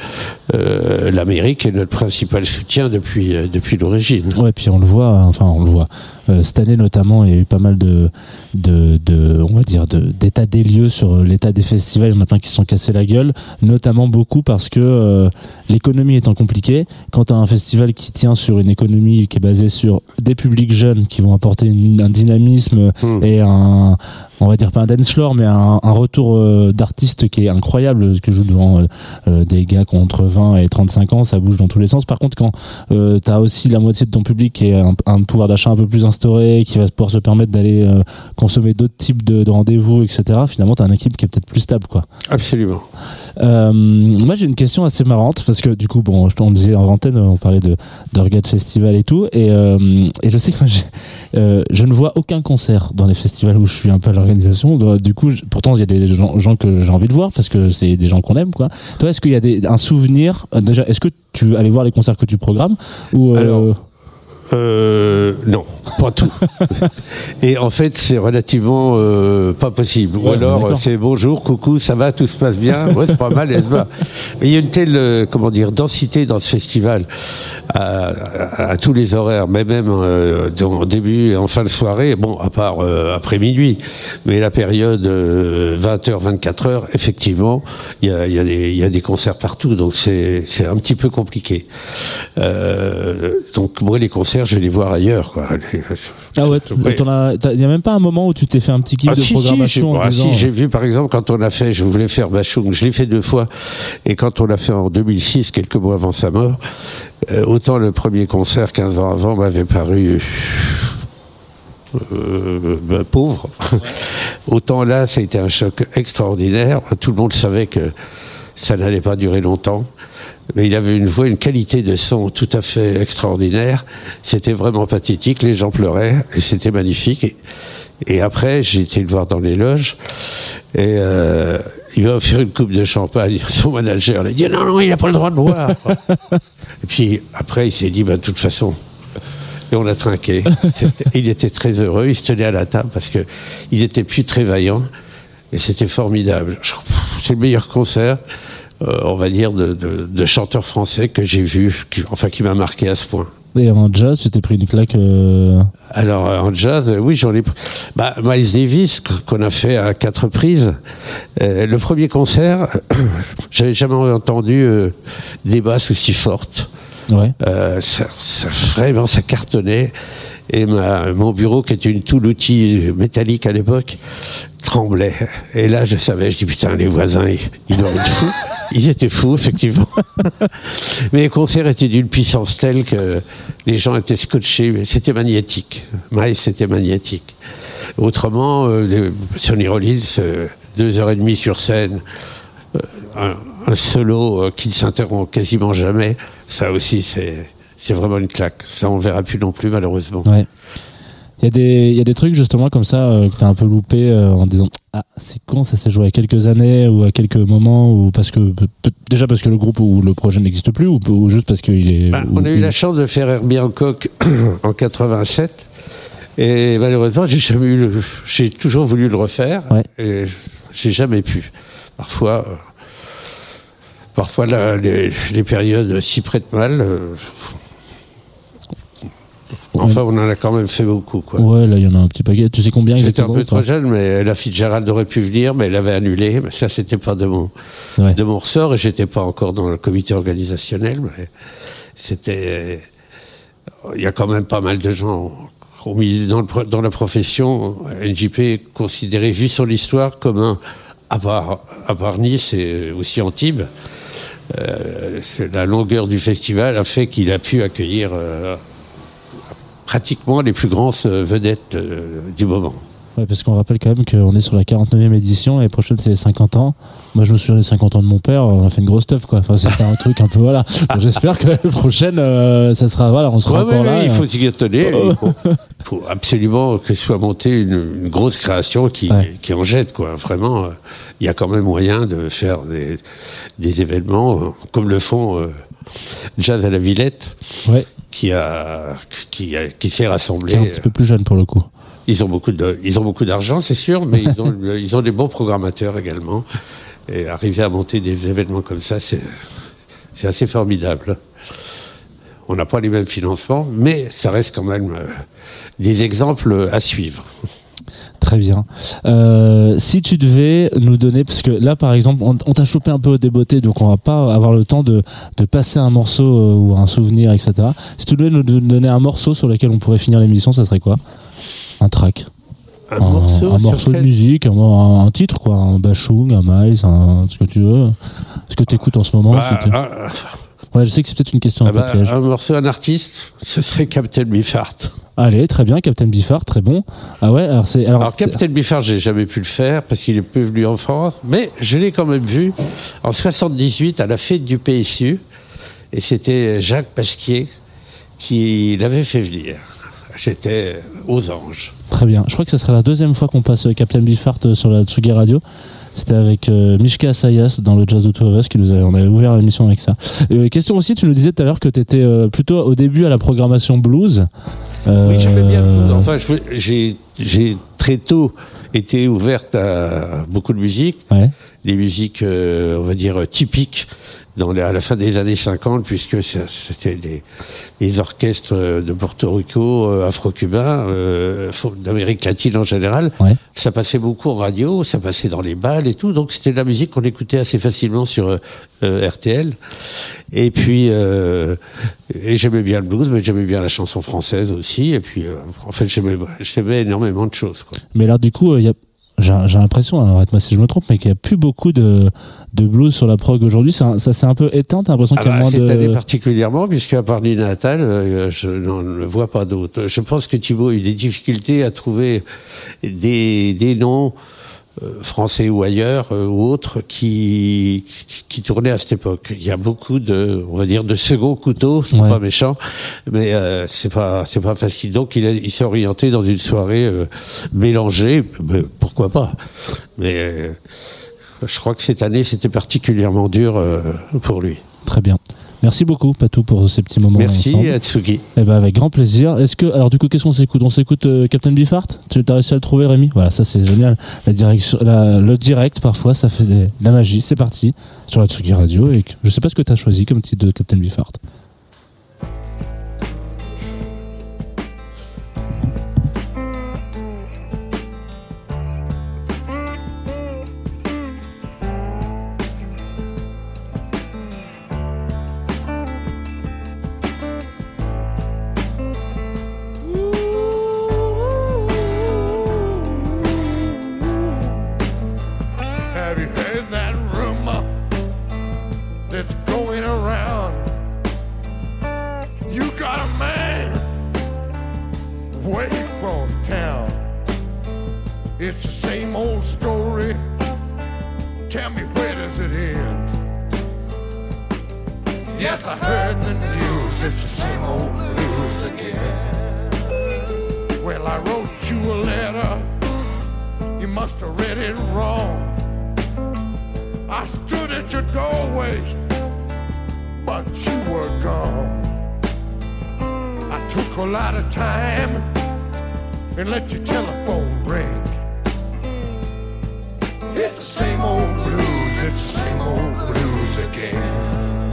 euh, l'Amérique est notre principal soutien depuis, euh, depuis l'origine. Ouais, puis on le voit, enfin on le voit. Euh, cette année notamment, il y a eu pas mal de, de, de on va dire, de- d'état des lieux sur l'état des festivals. Il y en a plein qui se sont cassés la gueule, notamment beaucoup parce que euh, l'économie étant compliquée, quand tu as un festival qui tient sur une économie qui est basée sur des publics jeunes qui vont apporter une- un dynamisme et un, on va dire pas un dance floor, mais un, retour euh, d'artistes qui est incroyable, que joue devant euh, euh, des gars qui ont entre 20 et 35 ans, ça bouge dans tous les sens. Par contre, quand euh, tu as aussi la moitié de ton public qui a un, pouvoir d'achat un peu plus instauré, qui va pouvoir se permettre d'aller consommer d'autres types de, de rendez-vous, etc., finalement, tu as une équipe qui est peut-être plus stable. quoi. Absolument. Euh, moi, j'ai une question assez marrante parce que du coup, bon, on disait en antenne, on parlait de, de Festival et tout, et, euh, et je sais que moi, euh, je ne vois aucun concert dans les festivals où je suis un peu à l'organisation. Donc, Du coup, pourtant, il y a des gens, que j'ai envie de voir parce que c'est des gens qu'on aime, quoi. Toi, est-ce qu'il y a des, un souvenir euh, déjà Est-ce que tu aller voir les concerts que tu programmes ou euh, Alors, Euh, non, pas tout. Et en fait, c'est relativement euh, pas possible. Ou Ouais, alors, c'est bonjour, coucou, ça va, tout se passe bien. Ouais, c'est pas mal, va. Mais il y a une telle, euh, comment dire, densité dans ce festival à, à- à tous les horaires, mais même euh, en début et en fin de soirée. Bon, à part après minuit, mais la période euh, 20h, 24h, effectivement, il y a, y, a des- il y a des concerts partout, donc c'est un petit peu compliqué. Donc moi, les concerts, je vais les voir ailleurs. Quoi. Les- Ah ouais, Ouais. t'en as- t'as- il y a même pas un moment où tu t'es fait un petit kiff Ah, de si, programmation en ah, disant, si, j'ai vu par exemple quand on a fait, je voulais faire Bachung, je l'ai fait deux fois, et quand on l'a fait en 2006, quelques mois avant sa mort, euh, autant le premier concert 15 ans avant m'avait paru euh, ben, pauvre, autant là ça a été un choc extraordinaire. Tout le monde savait que ça n'allait pas durer longtemps. Mais il avait une voix, une qualité de son tout à fait extraordinaire. C'était vraiment pathétique, les gens pleuraient, et c'était magnifique. Et, après, j'ai été le voir dans les loges, et euh, il m'a offert une coupe de champagne. Son manager il a dit non, non, il n'a pas le droit de boire. et puis après, il s'est dit, bah, de toute façon, et on a trinqué. Il était très heureux, il se tenait à la table parce que il était plus très vaillant et c'était formidable. C'est le meilleur concert, on va dire, de, de, de chanteur français que j'ai vu, qui, enfin qui m'a marqué à ce point. Et en jazz, tu t'es pris une claque. euh, Alors euh, en jazz, euh, oui, j'en ai. pr- Bah, Miles Davis qu- qu'on a fait à quatre reprises. Euh, le premier concert, j'avais jamais entendu euh, des basses aussi fortes. Ouais. Euh, ça, ça- vraiment, ça cartonnait. Et ma, mon bureau, qui était une tout outil métallique à l'époque, tremblait. Et là, je savais, je dis putain, les voisins, ils, ils doivent être fous. Ils étaient fous, effectivement. Mais les concerts étaient d'une puissance telle que les gens étaient scotchés. C'était magnétique. Miles, c'était magnétique. Autrement, euh, Sonny Rollins, euh, deux heures et demie sur scène, euh, un, un solo euh, qui ne s'interrompt quasiment jamais, ça aussi, c'est c'est vraiment une claque. Ça, on verra plus non plus, malheureusement. Ouais. Il y, a des, il y a des trucs justement comme ça euh, que t'as un peu loupé euh, en disant ah c'est con ça s'est joué à quelques années ou à quelques moments ou parce que déjà parce que le groupe ou le projet n'existe plus ou, ou juste parce qu'il est Bah, ou- on a eu la chance de faire Herbie Hancock en 87. Et malheureusement, j'ai jamais eu le- j'ai toujours voulu le refaire. Et j'ai jamais pu. Parfois, euh, parfois là, les, les périodes s'y prêtent mal. Enfin, on en a quand même fait beaucoup, quoi. ouais là il y en a un petit paquet tu sais combien J'étais un peu trop jeune, mais la Fitzgerald aurait pu venir, mais elle avait annulé. Mais ça, c'était pas de mon, Ouais. de mon ressort, et j'étais pas encore dans le comité organisationnel. Mais c'était, il y a quand même pas mal de gens dans, le pro- dans la profession. NJP est considéré, vu son histoire, comme un, à part, à part Nice et aussi Antibes. euh, la longueur du festival a fait qu'il a pu accueillir euh, pratiquement les plus grandes euh, vedettes euh, du moment. Ouais, parce qu'on rappelle quand même qu'on est sur la 49e édition et prochaine c'est les 50 ans. Moi je me souviens des 50 ans de mon père, on a fait une grosse stuff quoi. Enfin c'était un truc un peu voilà. J'espère que la prochaine euh, ça sera voilà, on sera Ouais, encore ouais, là. il faut s'y étonner. Il faut, faut absolument que soit montée une, une grosse création qui, qui en jette. Quoi. Vraiment, euh, il y a quand même moyen de faire des, des événements euh, comme le font Jazz à la Villette, Ouais. qui, a, qui, a- qui s'est rassemblé. Qui est un petit peu plus jeune pour le coup. Ils ont beaucoup de, ils ont beaucoup d'argent, c'est sûr, mais ils ont, ils ont des bons programmateurs également. Et arriver à monter des événements comme ça, c'est, c'est assez formidable. On n'a pas les mêmes financements, mais ça reste quand même euh, des exemples à suivre. Très bien. Euh, si tu devais nous donner, parce que là par exemple, on, on t'a chopé un peu au débeauté, donc on va pas avoir le temps de, de passer un morceau euh, ou un souvenir, etc. Si tu devais nous donner un morceau sur lequel on pourrait finir l'émission, ça serait quoi? Un track Un morceau un sur morceau de musique, un, titre quoi, un Bachung, un Miles, un, ce que tu veux. Ce que tu écoutes en ce moment. Bah, si ah, Ouais, je sais que c'est peut-être une question un ah peu bah, piège. un morceau, un artiste, ce serait Captain Biffart. Allez, très bien, Captain Biffard, très bon. Ah ouais, alors c'est alors, Alors, Captain Biffard, j'ai jamais pu le faire parce qu'il est peu venu en France, mais je l'ai quand même vu en 78 à la fête du PSU, et c'était Jacques Pasquier qui l'avait fait venir. J'étais aux anges. Très bien. Je crois que ce sera la deuxième fois qu'on passe euh, Captain Biffart euh, sur la Tsugi Radio. C'était avec euh, Mishka Asayas dans le Jazz de Us qui nous avait, on avait ouvert l'émission avec ça. Euh, question aussi, tu nous disais tout à l'heure que tu étais plutôt au début à la programmation blues. Euh, Oui, j'aimais bien le blues. Enfin, j'ai j'ai très tôt été ouverte à beaucoup de musique. Ouais. Les musiques, euh, on va dire, typiques dans les- à la fin des années 50, puisque c'était des, des orchestres euh, de Porto Rico, euh, afro-cubains, euh, d'Amérique latine en général. Ouais. Ça passait beaucoup en radio, ça passait dans les balles et tout, donc c'était de la musique qu'on écoutait assez facilement sur euh, euh, RTL. Et puis, euh, et j'aimais bien le blues, mais j'aimais bien la chanson française aussi. Et puis, euh, en fait, j'aimais j'aimais énormément de choses. Quoi. Mais là, du coup, euh, il y a j'ai j'ai l'impression, alors arrête-moi si je me trompe, mais qu'il n'y a plus beaucoup de, de blues sur la prog aujourd'hui. Ça, ça s'est un peu éteint, t'as l'impression Ah qu'il y a bah, moins cette année de... particulièrement, puisque à part Nina Natal, euh, je n'en ne vois pas d'autres. Je pense que Thibaut a eu des difficultés à trouver des, des noms français ou ailleurs euh, ou autres qui, qui tournaient à cette époque. Il y a beaucoup de, on va dire, de second couteau, c'est Ouais. pas méchant, mais euh, c'est pas c'est pas facile. Donc il, a- il s'est orienté dans une soirée euh, mélangée, mais pourquoi pas. Mais euh, je crois que cette année c'était particulièrement dur euh, pour lui. Très bien. Merci beaucoup, Patou, pour ces petits moments. Merci. Atsugi. Eh ben, avec grand plaisir. Est-ce que, alors, du coup, qu'est-ce qu'on s'écoute? On s'écoute euh, Captain Beefheart? Tu as réussi à le trouver, Rémi? Voilà, ça, c'est génial. La direction, la- le direct, parfois, ça fait de la magie. C'est parti sur la Tsugi Radio. Et je sais pas ce que tu as choisi comme titre de Captain Beefheart. A lot of time and let your telephone ring. It's the same old blues, it's the same old blues again.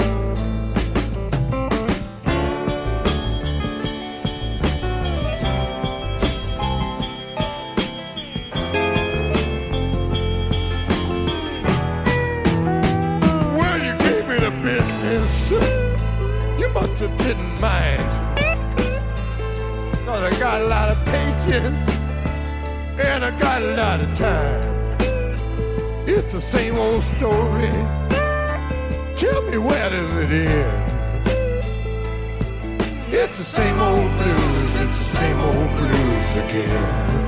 You must have didn't mind. Cause I got a lot of patience and I got a lot of time. It's the same old story. Tell me where does it end? It's the same old blues, it's the same old blues again.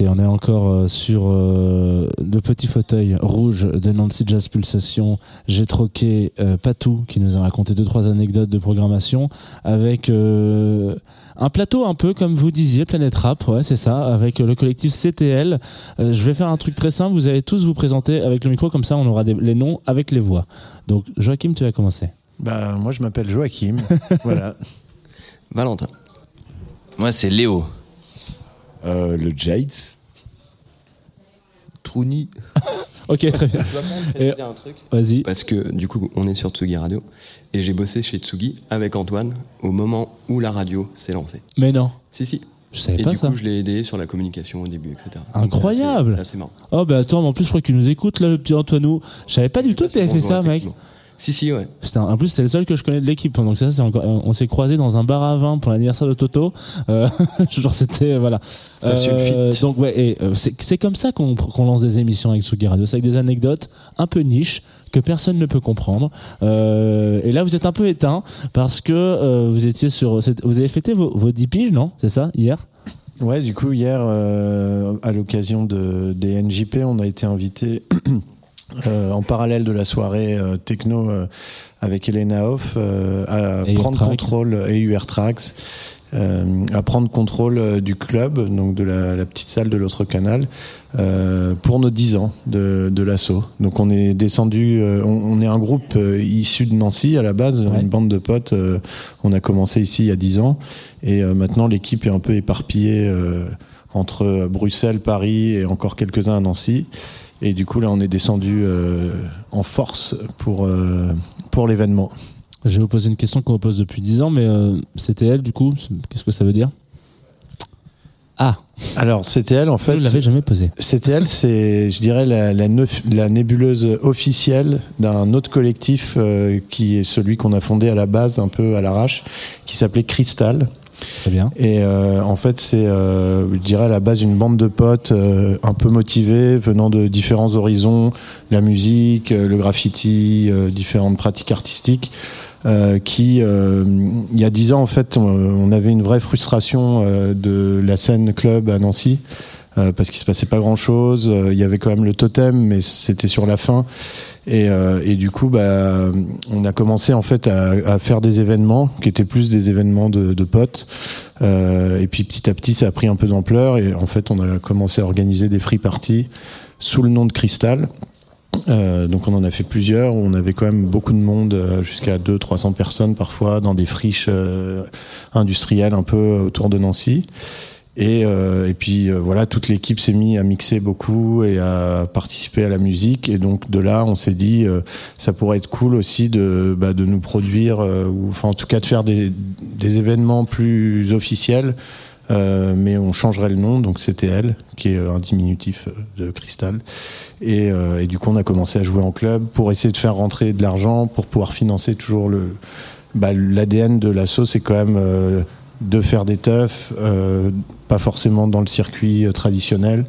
Ok, on est encore euh, sur euh, le petit fauteuil rouge de Nancy Jazz Pulsation. J'ai troqué euh, Patou qui nous a raconté deux trois anecdotes de programmation avec euh, un plateau un peu comme vous disiez Planète Rap, ouais c'est ça, avec euh, le collectif CTL. Euh, je vais faire un truc très simple. Vous allez tous vous présenter avec le micro comme ça, on aura des- les noms avec les voix. Donc Joachim, tu vas commencer. Bah, moi, je m'appelle Joachim. voilà. Valentin. Moi, c'est Léo. Euh, le Jades. Trouni. Ok, très bien. Je dois quand même Et- préciser un truc. Vas-y. Parce que du coup, on est sur Tsugi Radio et j'ai bossé chez Tsugi avec Antoine au moment où la radio s'est lancée. Mais non. Si, si. Je savais et pas du ça. coup, je l'ai aidé sur la communication au début, etc. Incroyable. c'est assez- C'est assez marrant. Oh bah attends, mais en plus je crois qu'il nous écoute là, le petit Antoinou. Je savais pas du tout que t'avais fait ça, mec. Si si ouais. Putain, en plus c'est le seul que je connais de l'équipe. Donc ça, c'est encore. On s'est croisés dans un bar à vin pour l'anniversaire de Toto. Euh, genre c'était euh, voilà. Ça sulfite. donc ouais, et, euh, c'est c'est comme ça qu'on qu'on lance des émissions avec Sugi Radio. C'est avec des anecdotes un peu niches que personne ne peut comprendre. Euh, et là vous êtes un peu éteint parce que euh, vous étiez sur. Vous avez fêté vos, vos 10 piges, non? C'est ça hier? Ouais, du coup, hier, euh, à l'occasion de, des NJP, on a été invité euh, en parallèle de la soirée euh, techno euh, avec Elena Hoff euh, à Et prendre contrôle et. Euh, à prendre contrôle euh, du club, donc de la, la petite salle de l'autre canal, euh, pour nos 10 ans de, de l'assaut. Donc on est descendu, euh, on, on est un groupe euh, issu de Nancy à la base, une bande de potes. euh, on a commencé ici il y a 10 ans et euh, maintenant l'équipe est un peu éparpillée euh, entre Bruxelles, Paris et encore quelques-uns à Nancy. Et du coup là on est descendu euh, en force pour, euh, pour l'événement. Je vais vous poser une question qu'on vous pose depuis 10 ans, mais euh, elle du coup? Qu'est-ce que ça veut dire? Ah. Alors CTL en fait. Vous l'avez jamais posé. CTL, c'est, je dirais, la, la, neuf- la nébuleuse officielle d'un autre collectif qui est celui qu'on a fondé à la base, un peu à l'arrache, qui s'appelait Crystal. Très bien. Et euh, en fait, c'est, euh, je dirais, à la base une bande de potes euh, un peu motivés, venant de différents horizons, la musique, euh, le graffiti, euh, différentes pratiques artistiques. euh, qui, il y a dix ans, en fait, on, on avait une vraie frustration de la scène club à Nancy, parce qu'il se passait pas grand-chose. Euh, Il y avait quand même le totem, mais c'était sur la fin. Et, euh, et du coup, bah, on a commencé en fait à, faire des événements qui étaient plus des événements de, potes. Euh, et puis petit à petit, ça a pris un peu d'ampleur. Et en fait, on a commencé à organiser des free parties sous le nom de Crystal. Euh, donc on en a fait plusieurs. On avait quand même beaucoup de monde, jusqu'à 200-300 personnes parfois, dans des friches industrielles un peu autour de Nancy. Et, euh, et puis euh, voilà, toute l'équipe s'est mise à mixer beaucoup et à participer à la musique. Et donc de là, on s'est dit, euh, ça pourrait être cool aussi de, bah, de nous produire, ou enfin en tout cas de faire des, événements plus officiels. Mais on changerait le nom, donc c'était elle, qui est un diminutif de Cristal. Et, du coup, on a commencé à jouer en club pour essayer de faire rentrer de l'argent, pour pouvoir financer toujours le. Bah, L'ADN de l'assaut, c'est quand même de faire des teufs, pas forcément dans le circuit euh, traditionnel,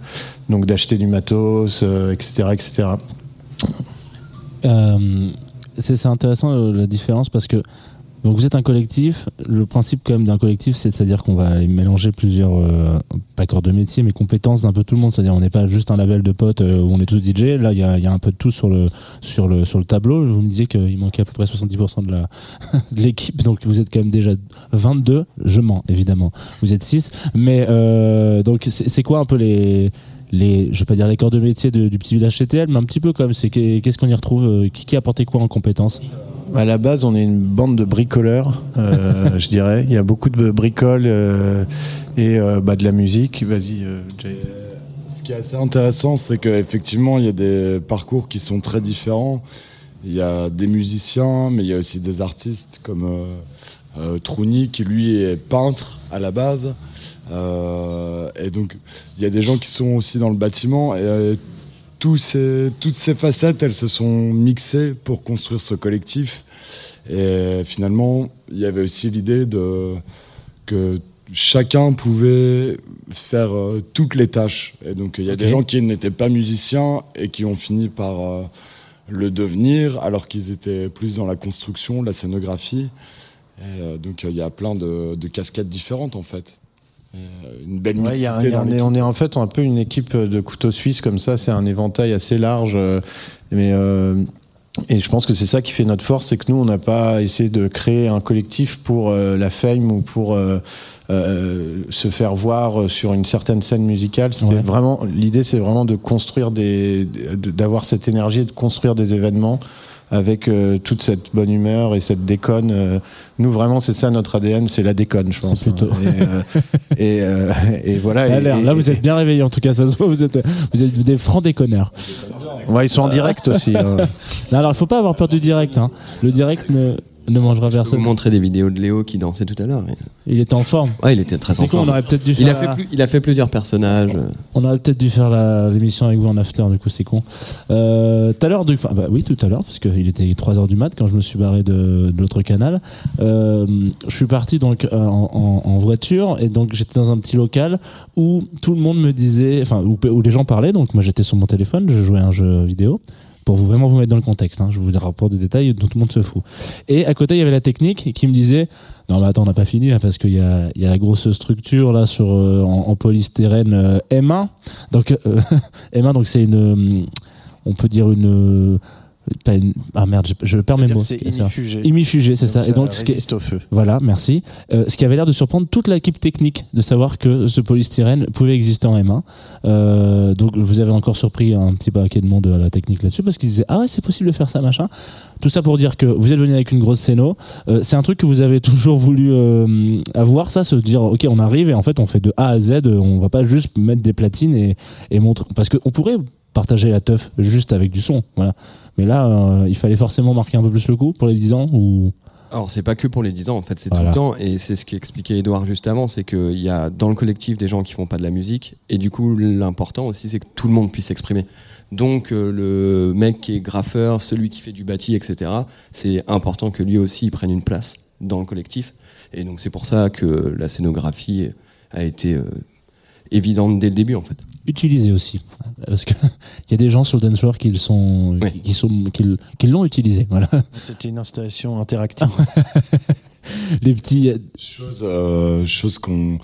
donc d'acheter du matos, euh, etc., etc. Euh, c'est intéressant la différence parce que donc vous êtes un collectif. Le principe quand même d'un collectif, c'est à dire qu'on va aller mélanger plusieurs euh, pas corps de métier, mais compétences d'un peu tout le monde. C'est-à-dire on n'est pas juste un label de potes euh, où on est tous DJ. Là, il y y a un peu de tout sur le sur le sur le tableau. Vous me disiez qu'il manquait à peu près 70% de la de l'équipe, donc vous êtes quand même déjà 22. Je mens évidemment. Vous êtes 6 mais euh, donc c'est c'est quoi un peu les les, je vais pas dire les corps de métier du petit village CTL, mais un petit peu comme c'est qu'est- qu'est-ce qu'on y retrouve, euh, qui, qui a apporté quoi en compétences? À la base, on est une bande de bricoleurs, euh, je dirais. Il y a beaucoup de bricoles euh, et euh, bah, de la musique. Vas-y, Jay. Ce qui est assez intéressant, c'est qu'effectivement, il y a des parcours qui sont très différents. Il y a des musiciens, mais il y a aussi des artistes comme Trouni, qui lui est peintre à la base. Et donc, il y a des gens qui sont aussi dans le bâtiment. Et tous ces- toutes ces facettes, elles se sont mixées pour construire ce collectif. Et finalement, il y avait aussi l'idée de que chacun pouvait faire euh, toutes les tâches. Et donc, il y a des gens qui n'étaient pas musiciens et qui ont fini par euh, le devenir, alors qu'ils étaient plus dans la construction, la scénographie. Et, euh, donc, il y a plein de, de casquettes différentes, en fait. Et, euh, une belle Ouais, y a on, est, l'équipe. on est en fait un peu une équipe de couteaux suisses comme ça. C'est un éventail assez large, euh, mais euh, et je pense que c'est ça qui fait notre force, c'est que nous on n'a pas essayé de créer un collectif pour euh, la fame ou pour euh, euh, se faire voir sur une certaine scène musicale. C'était Ouais. vraiment l'idée, c'est vraiment de construire des, de- d'avoir cette énergie, de construire des événements. Avec euh, toute cette bonne humeur et cette déconne. euh, nous, vraiment, c'est ça notre ADN, c'est la déconne, je pense. plutôt- Et, euh, et, et voilà. Ça a et- l'air. et- Là, vous êtes bien réveillés, en tout cas, ça se voit, vous êtes, vous êtes des francs déconneurs. Ouais, ils sont en direct aussi. hein. Non, alors, il faut pas avoir peur du direct. Hein. Le direct ne, ne mangera Je vais vous montrer des vidéos de Léo qui dansait tout à l'heure. Il était en forme. Ouais, il était très en forme. on aurait peut-être dû il, a fait plus- il a fait plusieurs personnages. On aurait peut-être dû faire l'émission avec vous en after, du coup c'est con. Euh, Tout à l'heure, du- enfin, bah oui, tout à l'heure, parce qu'il était 3h du mat quand je me suis barré de, de l'autre canal. Euh, je suis parti donc euh, en, en- en voiture et donc j'étais dans un petit local où tout le monde me disait, enfin où, où les gens parlaient. Donc moi j'étais sur mon téléphone, je jouais à un jeu vidéo. Pour vous vraiment vous mettre dans le contexte, hein. je vous rapporte des détails dont tout le monde se fout. Et à côté, il y avait la technique qui me disait non mais attends, on n'a pas fini parce qu'il y a, y a la grosse structure là sur euh, en, en polystyrène euh, M1. Donc euh, M1, donc c'est une, on peut dire une, une- ah merde, je, je perds mes mots. c'est imifugé. Imifugé, c'est ça. Et donc ce qui est- au feu. Voilà, merci. Euh, ce qui avait l'air de surprendre toute l'équipe technique de savoir que ce polystyrène pouvait exister en M1. Euh, donc vous avez encore surpris un petit paquet de monde à la technique là-dessus parce qu'ils disaient ah ouais c'est possible de faire ça machin. Tout ça pour dire que vous êtes venu avec une grosse scéno. Euh, c'est un truc que vous avez toujours voulu avoir ça, se dire ok on arrive et en fait on fait de A à Z. On va pas juste mettre des platines et, et montrer parce qu'on pourrait partager la teuf juste avec du son. Voilà. Mais là euh, il fallait forcément marquer un peu plus le coup pour les 10 ans ou? Alors c'est pas que pour les 10 ans, en fait c'est Voilà. tout le temps, et c'est ce qu'expliquait Edouard juste avant, c'est qu'il y a dans le collectif des gens qui font pas de la musique, et du coup l'important aussi c'est que tout le monde puisse s'exprimer. Donc euh, le mec qui est graffeur, celui qui fait du bâti, etc., c'est important que lui aussi il prenne une place dans le collectif, et donc c'est pour ça que la scénographie a été euh, évidente dès le début en fait. Utilisé aussi parce que il y a des gens sur le dance floor qui sont qui sont qui, qui l'ont utilisé voilà C'était une installation interactive. les petits chose, euh, chose qu'on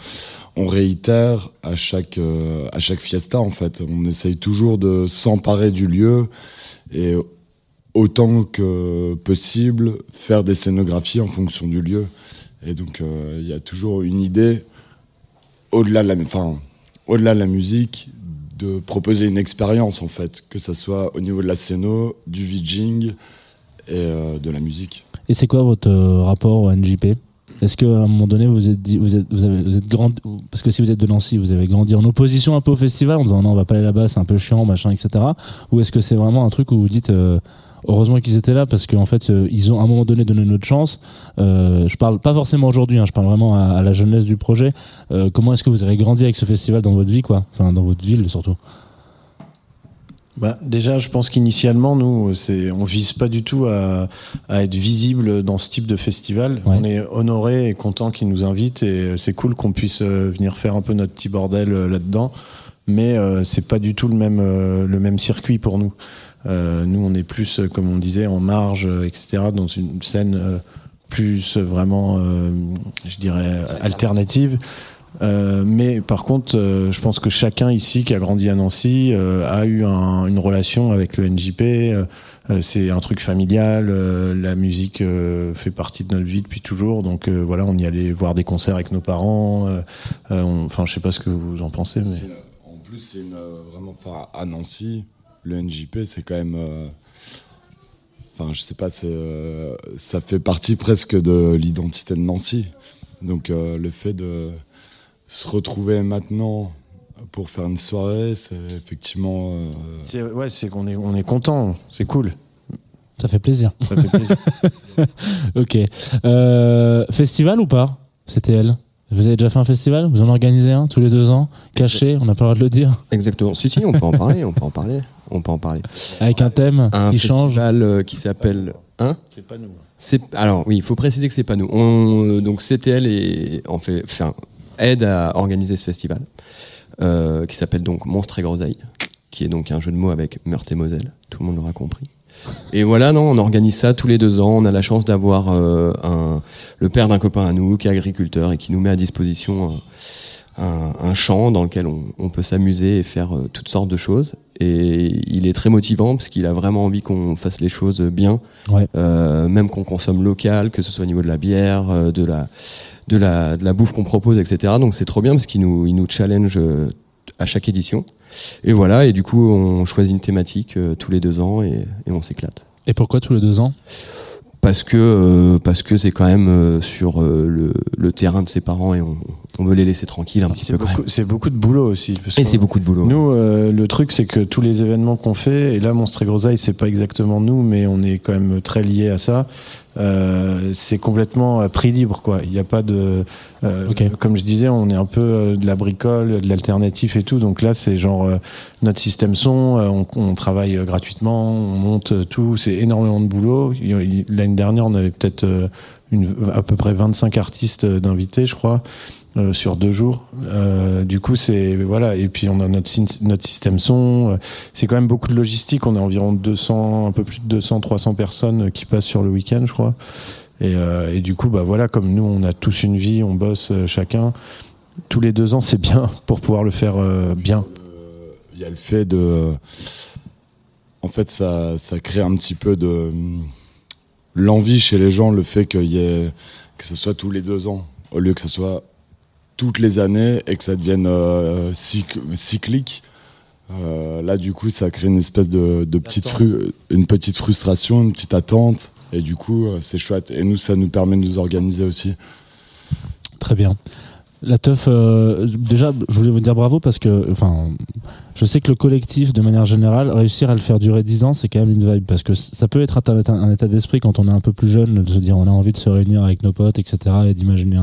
on réitère à chaque euh, à chaque fiesta en fait. On essaye toujours de s'emparer du lieu et autant que possible faire des scénographies en fonction du lieu. Et donc euh, il y a toujours une idée au-delà de la enfin au-delà de la musique de proposer une expérience en fait, que ça soit au niveau de la scéno, du VJing et euh, de la musique. et c'est quoi votre euh, rapport au NJP est-ce qu'à un moment donné vous êtes vous êtes vous avez êtes grand parce que si vous êtes de Nancy vous avez grandi en opposition un peu au festival en disant non on va pas aller là-bas c'est un peu chiant machin etc ou est-ce que c'est vraiment un truc où vous dites euh, heureusement qu'ils étaient là parce qu'en fait euh, ils ont à un moment donné donné notre chance euh, je parle pas forcément aujourd'hui hein, je parle vraiment à, à la jeunesse du projet Euh, comment est-ce que vous avez grandi avec ce festival dans votre vie quoi? Enfin dans votre ville surtout Bah, déjà, je pense qu'initialement, nous, c'est, on vise pas du tout à, à être visible dans ce type de festival. On est honoré et content qu'ils nous invitent et c'est cool qu'on puisse euh, venir faire un peu notre petit bordel là-dedans. Mais euh, c'est pas du tout le même le même circuit pour nous. Euh, nous, on est plus, euh, comme on disait, en marge, euh, etc., dans une scène plus vraiment, je dirais, alternative. Euh, mais par contre, euh, je pense que chacun ici qui a grandi à Nancy euh, a eu un- une relation avec le NJP. c'est un truc familial. la musique fait partie de notre vie depuis toujours. Donc voilà, on y allait voir des concerts avec nos parents. Enfin, je sais pas ce que vous en pensez, mais En plus, c'est vraiment, à Nancy, le NJP, c'est quand même, euh, enfin, je sais pas, euh, ça fait partie presque de l'identité de Nancy. Donc, euh, le fait de se retrouver maintenant pour faire une soirée, c'est effectivement. euh, c'est ouais, c'est qu'on est on est content. C'est cool. Ça fait plaisir. Ça fait plaisir. ok. Euh, festival ou pas? C'était elle. Vous avez déjà fait un festival? Vous en organisez un tous les deux ans? Caché On n'a pas le droit de le dire Exactement. Si, si, on peut en parler, on peut en parler, on peut en parler. Avec un thème un qui change festival euh, qui s'appelle hein C'est pas nous. C'est alors oui, il faut préciser que c'est pas nous. On, euh, donc CTL en fait, enfin, aide à organiser ce festival euh, qui s'appelle donc Monstre et Groseille, qui est donc un jeu de mots avec Meurthe et Moselle. Tout le monde l'aura compris. Et voilà, non, on organise ça tous les deux ans. On a la chance d'avoir euh, un, le père d'un copain à nous qui est agriculteur et qui nous met à disposition euh, un, un champ dans lequel on, on peut s'amuser et faire euh, toutes sortes de choses. Et il est très motivant parce qu'il a vraiment envie qu'on fasse les choses bien, Ouais. Euh, même qu'on consomme local, que ce soit au niveau de la bière, euh, de la, de la, de la bouffe qu'on propose, etc. Donc c'est trop bien parce qu'il nous, il nous challenge euh, à chaque édition. Et voilà, et du coup on choisit une thématique euh, tous les deux ans et, et on s'éclate. Et pourquoi tous les deux ans? Parce que euh, parce que c'est quand même euh, sur euh, le, le terrain de ses parents et on, on veut les laisser tranquilles un petit peu. C'est beaucoup de boulot aussi. parce Et c'est beaucoup de boulot. Nous, euh, le truc, c'est que tous les événements qu'on fait, et là, Monstre et Grosaille, c'est pas exactement nous, mais on est quand même très liés à ça. Euh, c'est complètement à prix libre, quoi. Il n'y a pas de. euh, Comme je disais, on est un peu euh, de la bricole, de l'alternatif et tout. Donc là, c'est genre euh, notre système son, euh, on, on travaille gratuitement, on monte tout. C'est énormément de boulot. L'année dernière, on avait peut-être une, à peu près 25 artistes d'invités, je crois. Euh, sur deux jours. Euh, du coup, c'est voilà. Et puis on a notre notre système son. Euh, C'est quand même beaucoup de logistique. On a environ 200, un peu plus de 200, 300 personnes qui passent sur le week-end, je crois. Et, du coup, bah voilà, comme nous, on a tous une vie, on bosse chacun. Tous les deux ans, c'est bien pour pouvoir le faire bien. Il y a le fait de. En fait, ça, ça crée un petit peu de. L'envie chez les gens, le fait y ait. que ce soit tous les deux ans, au lieu que ce soit toutes les années et que ça devienne euh, cyc- cyclique. Euh, là, du coup, ça crée une espèce de, de petite, fru- une petite frustration, une petite attente. Et du coup, euh, c'est chouette. Et nous, ça nous permet de nous organiser aussi. Très bien. La teuf, euh, déjà, je voulais vous dire bravo parce que, enfin, je sais que le collectif, de manière générale, réussir à le faire durer 10 ans, c'est quand même une vibe parce que ça peut être un, un état d'esprit quand on est un peu plus jeune, de se dire on a envie de se réunir avec nos potes, etc., et d'imaginer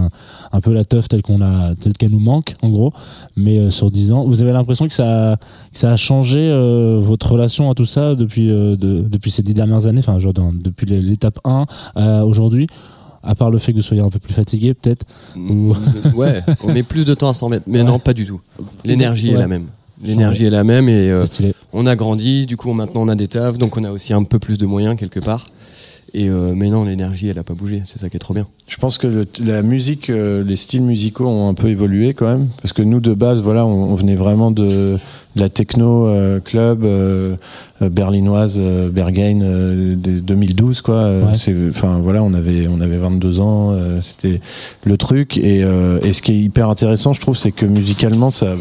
un, peu la teuf telle qu'on a, telle qu'elle nous manque, en gros. Mais euh, sur 10 ans, vous avez l'impression que ça, a, que ça a changé euh, votre relation à tout ça depuis, euh, de- depuis ces 10 dernières années, enfin, genre depuis l'étape 1 à aujourd'hui. À part le fait que vous soyez un peu plus fatigué, peut-être. Ou... Ouais, on met plus de temps à s'en remettre. Mais non, pas du tout. L'énergie est la même. L'énergie est la même et euh, on a grandi, du coup maintenant on a des tafs, donc on a aussi un peu plus de moyens quelque part. Et euh, mais non, l'énergie elle a pas bougé, c'est ça qui est trop bien. Je pense que le- la musique, euh, les styles musicaux ont un peu évolué quand même, parce que nous de base, voilà, on, on venait vraiment de, de la techno euh, club euh, berlinoise, Berghain, des 2012 quoi. Ouais. Enfin voilà, on avait on avait 22 ans, c'était le truc. Et, et ce qui est hyper intéressant, je trouve, c'est que musicalement, ça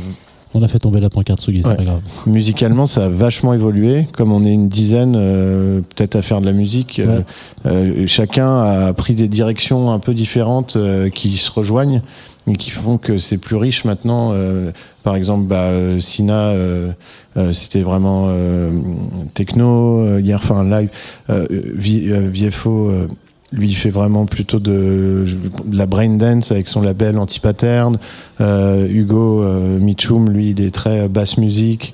On a fait tomber la pancarte Sugi, c'est Ouais. pas grave. Musicalement, ça a vachement évolué. Comme on est une dizaine, euh, peut-être à faire de la musique, euh, Ouais. euh, chacun a pris des directions un peu différentes euh, qui se rejoignent et qui font que c'est plus riche maintenant. Euh, par exemple, bah, euh, Sina, euh, euh, c'était vraiment euh, techno. euh, hier, enfin live, euh, euh, VFO. Lui, il fait vraiment plutôt de, la brain dance avec son label Antipattern. Euh, Hugo euh, lui, il est très basse musique.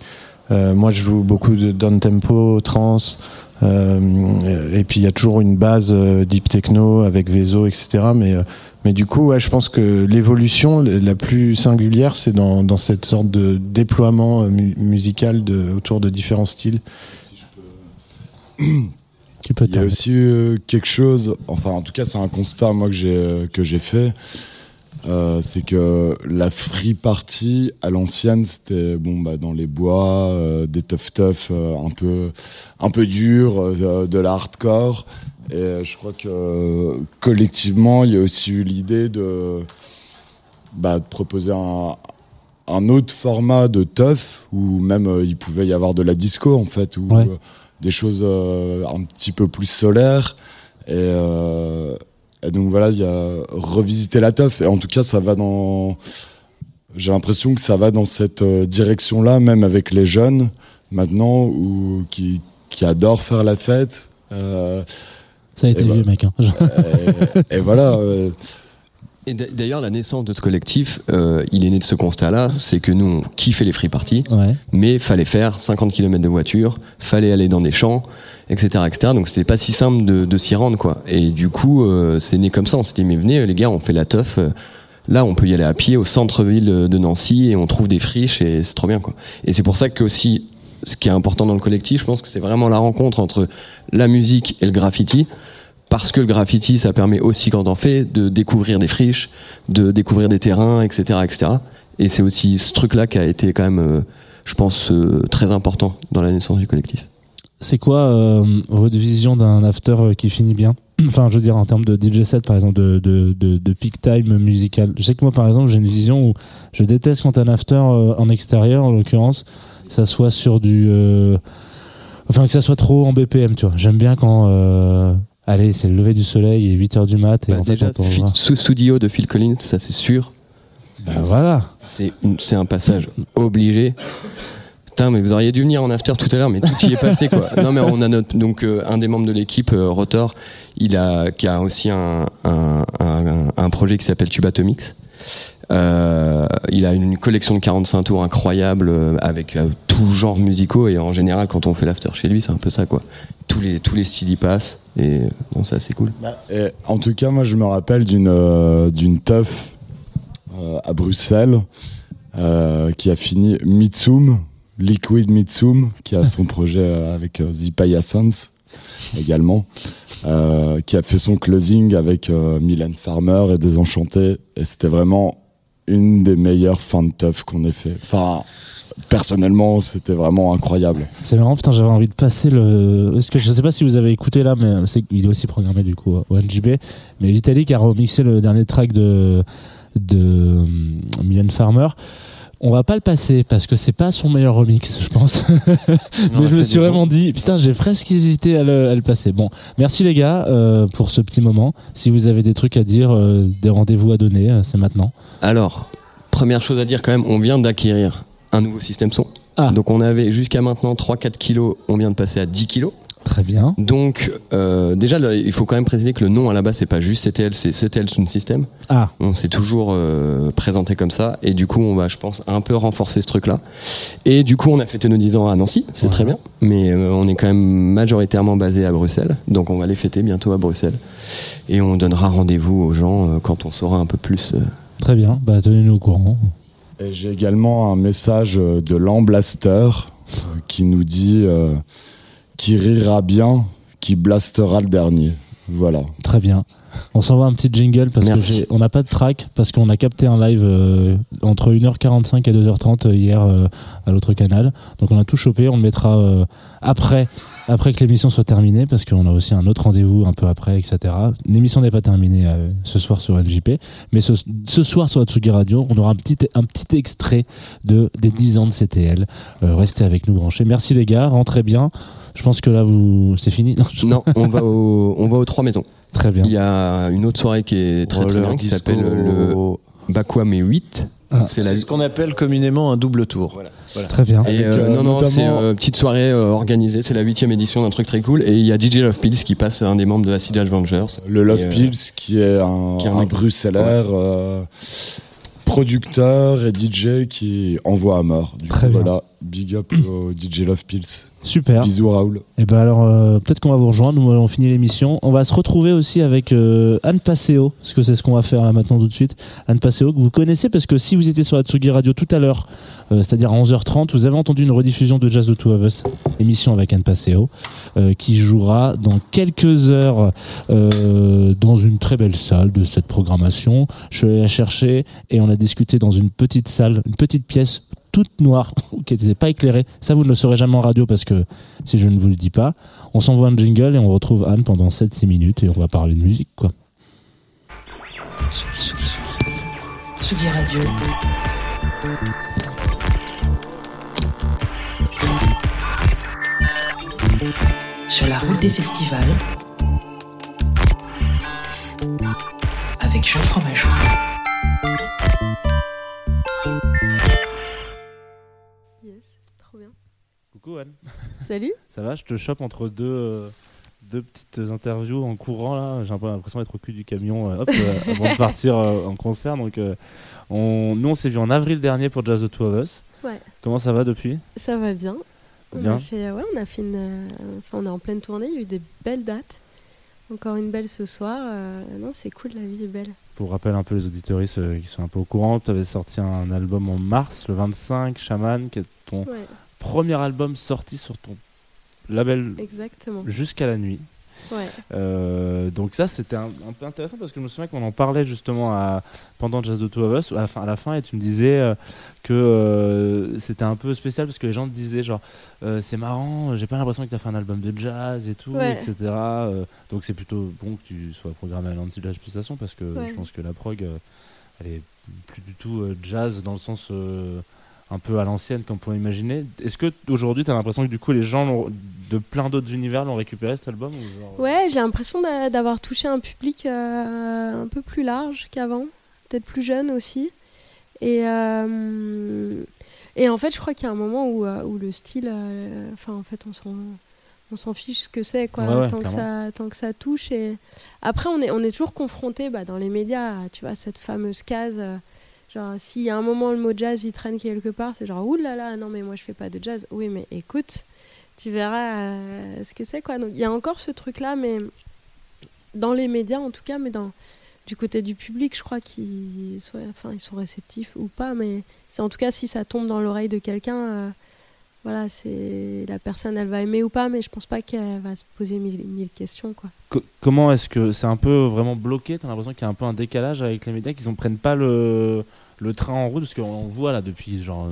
Euh, moi, je joue beaucoup de down tempo, trance. Euh, et puis il y a toujours une base deep techno avec Vezo, etc. Mais mais du coup, ouais, je pense que l'évolution la plus singulière, c'est dans, cette sorte de déploiement mu- musical autour de différents styles. Tu peux Il y a aussi euh, quelque chose, enfin en tout cas c'est un constat moi que j'ai euh, que j'ai fait, euh, c'est que la free party à l'ancienne c'était bon bah dans les bois, euh, des tough tough un peu un peu dur, de la hardcore et je crois que collectivement il y a aussi eu l'idée de bah, de proposer un un autre format de tough où même il pouvait y avoir de la disco en fait ou Ouais. Euh, des choses euh, un petit peu plus solaires et, euh, et donc voilà il y a revisiter la teuf et en tout cas ça va dans j'ai l'impression que ça va dans cette direction là même avec les jeunes maintenant ou qui qui adorent faire la fête euh, Ça a été vu, bah- mec. hein. et, et voilà euh, Et d'a- d'ailleurs, la naissance de ce collectif, euh, il est né de ce constat-là, c'est que nous, on kiffait les free parties, Ouais. mais fallait faire 50 km de voiture, fallait aller dans des champs, etc., etc. Donc c'était pas si simple de, de s'y rendre, quoi. Et du coup, euh, c'est né comme ça. On s'est dit, mais venez, les gars, on fait la teuf. euh, Là, on peut y aller à pied au centre-ville de Nancy et on trouve des friches et c'est trop bien, quoi. Et c'est pour ça que aussi, ce qui est important dans le collectif, je pense que c'est vraiment la rencontre entre la musique et le graffiti parce que le graffiti, ça permet aussi, quand on fait, de découvrir des friches, de découvrir des terrains, etc., etc. Et c'est aussi ce truc-là qui a été quand même, euh, je pense, euh, très important dans la naissance du collectif. C'est quoi euh, votre vision d'un after euh, qui finit bien? Enfin, je veux dire, en termes de DJ set, par exemple, de, de, de, de peak time musical. Je sais que moi, par exemple, j'ai une vision où je déteste quand un after en extérieur, en l'occurrence, ça soit sur du. Enfin, que ça soit trop en BPM, tu vois. J'aime bien quand. euh, Allez, c'est le lever du soleil et 8h du mat. Et Bah, en fait, déjà, on sous studio de Phil Collins, ça c'est sûr. Bah, voilà. C'est un passage obligé. Putain, mais vous auriez dû venir en after tout à l'heure, mais tout y est passé quoi. Non, mais on a notre donc euh, un des membres de l'équipe, euh, Rotor, il a qui a aussi un un, un, un projet qui s'appelle Tubatomics. Euh, il a une collection de 45 tours incroyable euh, avec tout genre musicaux et en général quand on fait l'after chez lui c'est un peu ça quoi. Tous les tous les styles y passent et euh, non ça c'est cool. Et en tout cas, moi, je me rappelle d'une euh, d'une teuf euh, à Bruxelles euh, qui a fini Mitsum, Liquid Mitsum, qui a son projet euh, avec euh, The Payasans également, euh, qui a fait son closing avec euh, Mylène Farmer et Désenchanté. Et c'était vraiment une des meilleures fins de teuf qu'on ait fait. Enfin, personnellement, c'était vraiment incroyable. C'est marrant, putain, j'avais envie de passer le. Est-ce que je sais pas si vous avez écouté là, mais c'est il est aussi programmé du coup au NJB. Mais Vitalik a remixé le dernier track de de Mylène Farmer. On va pas le passer parce que c'est pas son meilleur remix, je pense. Non, mais je me suis vraiment dit, putain, j'ai presque hésité à le, à le passer. Bon, merci les gars euh, pour ce petit moment. Si vous avez des trucs à dire, euh, des rendez-vous à donner, euh, c'est maintenant. Alors, première chose à dire quand même, on vient d'acquérir un nouveau système son. Ah. Donc on avait jusqu'à maintenant 3-4 kilos, on vient de passer à 10 kilos. Très bien. Donc euh, déjà, là, il faut quand même préciser que le nom à la base c'est pas juste CTL, c'est CTL Sound System. Ah. On s'est toujours euh, présenté comme ça et du coup on va, je pense, un peu renforcer ce truc-là. Et du coup on a fêté nos 10 ans à Nancy, c'est très bien, mais euh, on est quand même majoritairement basé à Bruxelles, donc on va les fêter bientôt à Bruxelles et on donnera rendez-vous aux gens quand on saura un peu plus. Très bien, bah tenez-nous au courant. Et j'ai également un message euh, de l'Amblaster euh, qui nous dit euh, qui rira bien, qui blastera le dernier. Voilà. Très bien. On s'envoie un petit jingle parce Merci. que on n'a pas de track parce qu'on a capté un live euh, entre 1h45 et 2h30 hier euh, à l'autre canal. Donc on a tout chopé, on le mettra euh, après après que l'émission soit terminée parce qu'on a aussi un autre rendez-vous un peu après, etc. L'émission n'est pas terminée euh, ce soir sur LJP, mais ce, ce soir sur Atsugi Radio, on aura un petit un petit extrait de des 10 ans de CTL. Euh, restez avec nous branchés. Merci les gars, rentrez bien. Je pense que là vous c'est fini. Non, je- Non, on va au, on va aux trois maisons. Très bien. Il y a une autre soirée qui est très très bien, qui s'appelle le Bakwame 8. Ah. c'est la ce qu'on appelle communément un double tour. Très bien. Et euh, non, non, c'est euh, petite soirée euh, organisée, c'est la huitième édition d'un truc très cool. Et il y a DJ Love Pills qui passe un des membres de Acid Avengers. Le Love Et, euh, Pills qui est un, qui est un un mec- bruxellaire euh, producteur et DJ qui envoie à mort. Du Très coup, bien. voilà, big up au DJ Love Pills. Super. Bisous Raoul. Et ben alors euh, peut-être qu'on va vous rejoindre. Nous on finit l'émission. On va se retrouver aussi avec euh, Anne Passeo, parce que c'est ce qu'on va faire là maintenant tout de suite. Anne Passeo que vous connaissez parce que si vous étiez sur la Tsugi Radio tout à l'heure, euh, c'est-à-dire à 11h30, vous avez entendu une rediffusion de Jazz de Two of Us, émission avec Anne Passeo, euh, qui jouera dans quelques heures euh, dans une très belle salle de cette programmation. Je suis allé la chercher et on a discuté dans une petite salle, une petite pièce toute noire, qui n'était pas éclairée. Ça, vous ne le saurez jamais en radio parce que si je ne vous le dis pas, on s'envoie un jingle et on retrouve Anne pendant 7-6 minutes et on va parler de musique, quoi. Tsugi, Tsugi. Tsugi Radio. Sur la route des festivals. Avec Jean Fromageau. Coucou Anne. Salut. Ça va, je te chope entre deux, euh, deux petites interviews en courant là. J'ai un peu l'impression d'être au cul du camion euh, hop, euh, avant de partir en concert. Donc, on, nous, on s'est vu en avril dernier pour Jazz the Two of Us. Ouais. Comment ça va depuis? Ça va bien. On Bien. a fait, ouais, on a fait une, euh, enfin, on est en pleine tournée. Il y a eu des belles dates. Encore une belle ce soir. euh, non, c'est cool, la vie est belle. Pour rappel un peu les auditoristes euh, qui sont un peu au courant, tu avais sorti un album en mars, le 25, Shaman, qui est ton Ouais. Premier album sorti sur ton label Exactement. jusqu'à la nuit. Ouais. Euh, donc ça c'était un, un peu intéressant parce que je me souviens qu'on en parlait justement à, pendant Jazz the Two of Us à la fin, à la fin et tu me disais euh, que euh, c'était un peu spécial parce que les gens te disaient genre c'est marrant j'ai pas l'impression que tu as fait un album de jazz et tout Ouais. etc donc c'est plutôt bon que tu sois programmé à l'anti-jazz pulsation parce que Ouais. je pense que la prog elle est plus du tout jazz dans le sens un peu à l'ancienne, comme on imaginer. Est-ce que aujourd'hui, tu as l'impression que du coup, les gens de plein d'autres univers l'ont récupéré cet album ou genre- Ouais, j'ai l'impression d'a- d'avoir touché un public euh, un peu plus large qu'avant, peut-être plus jeune aussi. Et, euh, et en fait, je crois qu'il y a un moment où, euh, où le style, euh, enfin, en fait, on s'en, on s'en fiche ce que c'est, quoi, Ouais, ouais, tant, que ça, tant que ça touche. Et après, on est, on est toujours confronté bah, dans les médias, tu vois, cette fameuse case. Genre, y a un moment le mot jazz il traîne quelque part, c'est genre, oulala, là là, non, mais moi je fais pas de jazz. Oui, mais écoute, tu verras euh, ce que c'est, quoi. Donc, il y a encore ce truc-là, mais dans les médias en tout cas, mais dans, du côté du public, je crois qu'ils sont, enfin, ils sont réceptifs ou pas, mais c'est en tout cas si ça tombe dans l'oreille de quelqu'un, euh, voilà, c'est la personne, elle va aimer ou pas, mais je pense pas qu'elle va se poser mille, questions, quoi. Co- comment est-ce que c'est un peu vraiment bloqué? T'as l'impression qu'il y a un peu un décalage avec les médias, qu'ils ne prennent pas le, le train en route Parce qu'on voit là depuis genre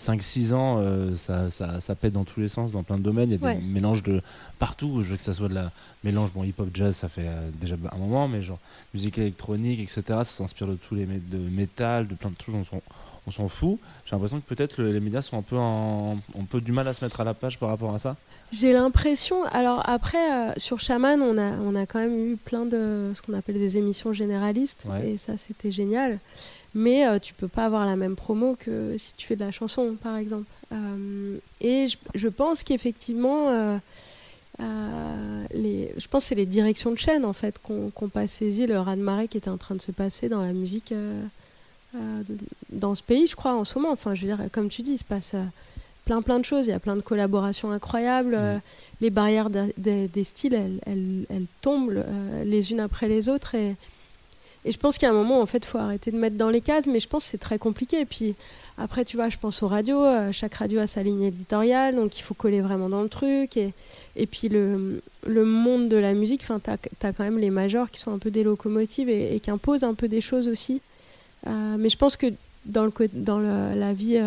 5-6 ans, euh, ça, ça, ça pète dans tous les sens, dans plein de domaines. Il y a Ouais. des mélanges de partout. Je veux que ça soit de la mélange, bon, hip-hop, jazz, ça fait euh, déjà un moment, mais genre musique électronique, etc. Ça s'inspire de tous les mé- de métal, de plein de choses. On s'en, on s'en fout. J'ai l'impression que peut-être le- les médias sont un peu, en, ont un peu du mal à se mettre à la page par rapport à ça. J'ai l'impression. Alors après, euh, sur Shaman, on a, on a quand même eu plein de ce qu'on appelle des émissions généralistes, Ouais. et ça c'était génial. Mais euh, tu peux pas avoir la même promo que si tu fais de la chanson, par exemple. Euh, et je, je pense qu'effectivement, euh, euh, je pense que c'est les directions de chaîne en fait qu'on qu'on pas saisi le raz-de-marée qui était en train de se passer dans la musique dans ce pays, je crois, en ce moment. Enfin, je veux dire, comme tu dis, il se passe plein plein de choses. Il y a plein de collaborations incroyables. Les barrières de- de- des styles, elles, elles- elles tombent les unes après les autres. Et, et je pense a un moment, en fait, il faut arrêter de mettre dans les cases. Mais je pense que c'est très compliqué. Et puis après, tu vois, je pense aux radios. euh, chaque radio a sa ligne éditoriale, donc il faut coller vraiment dans le truc. Et, et puis le, le monde de la musique, tu as, quand même les majors qui sont un peu des locomotives et, et qui imposent un peu des choses aussi. Euh, mais je pense que dans, le, dans le- la vie, euh,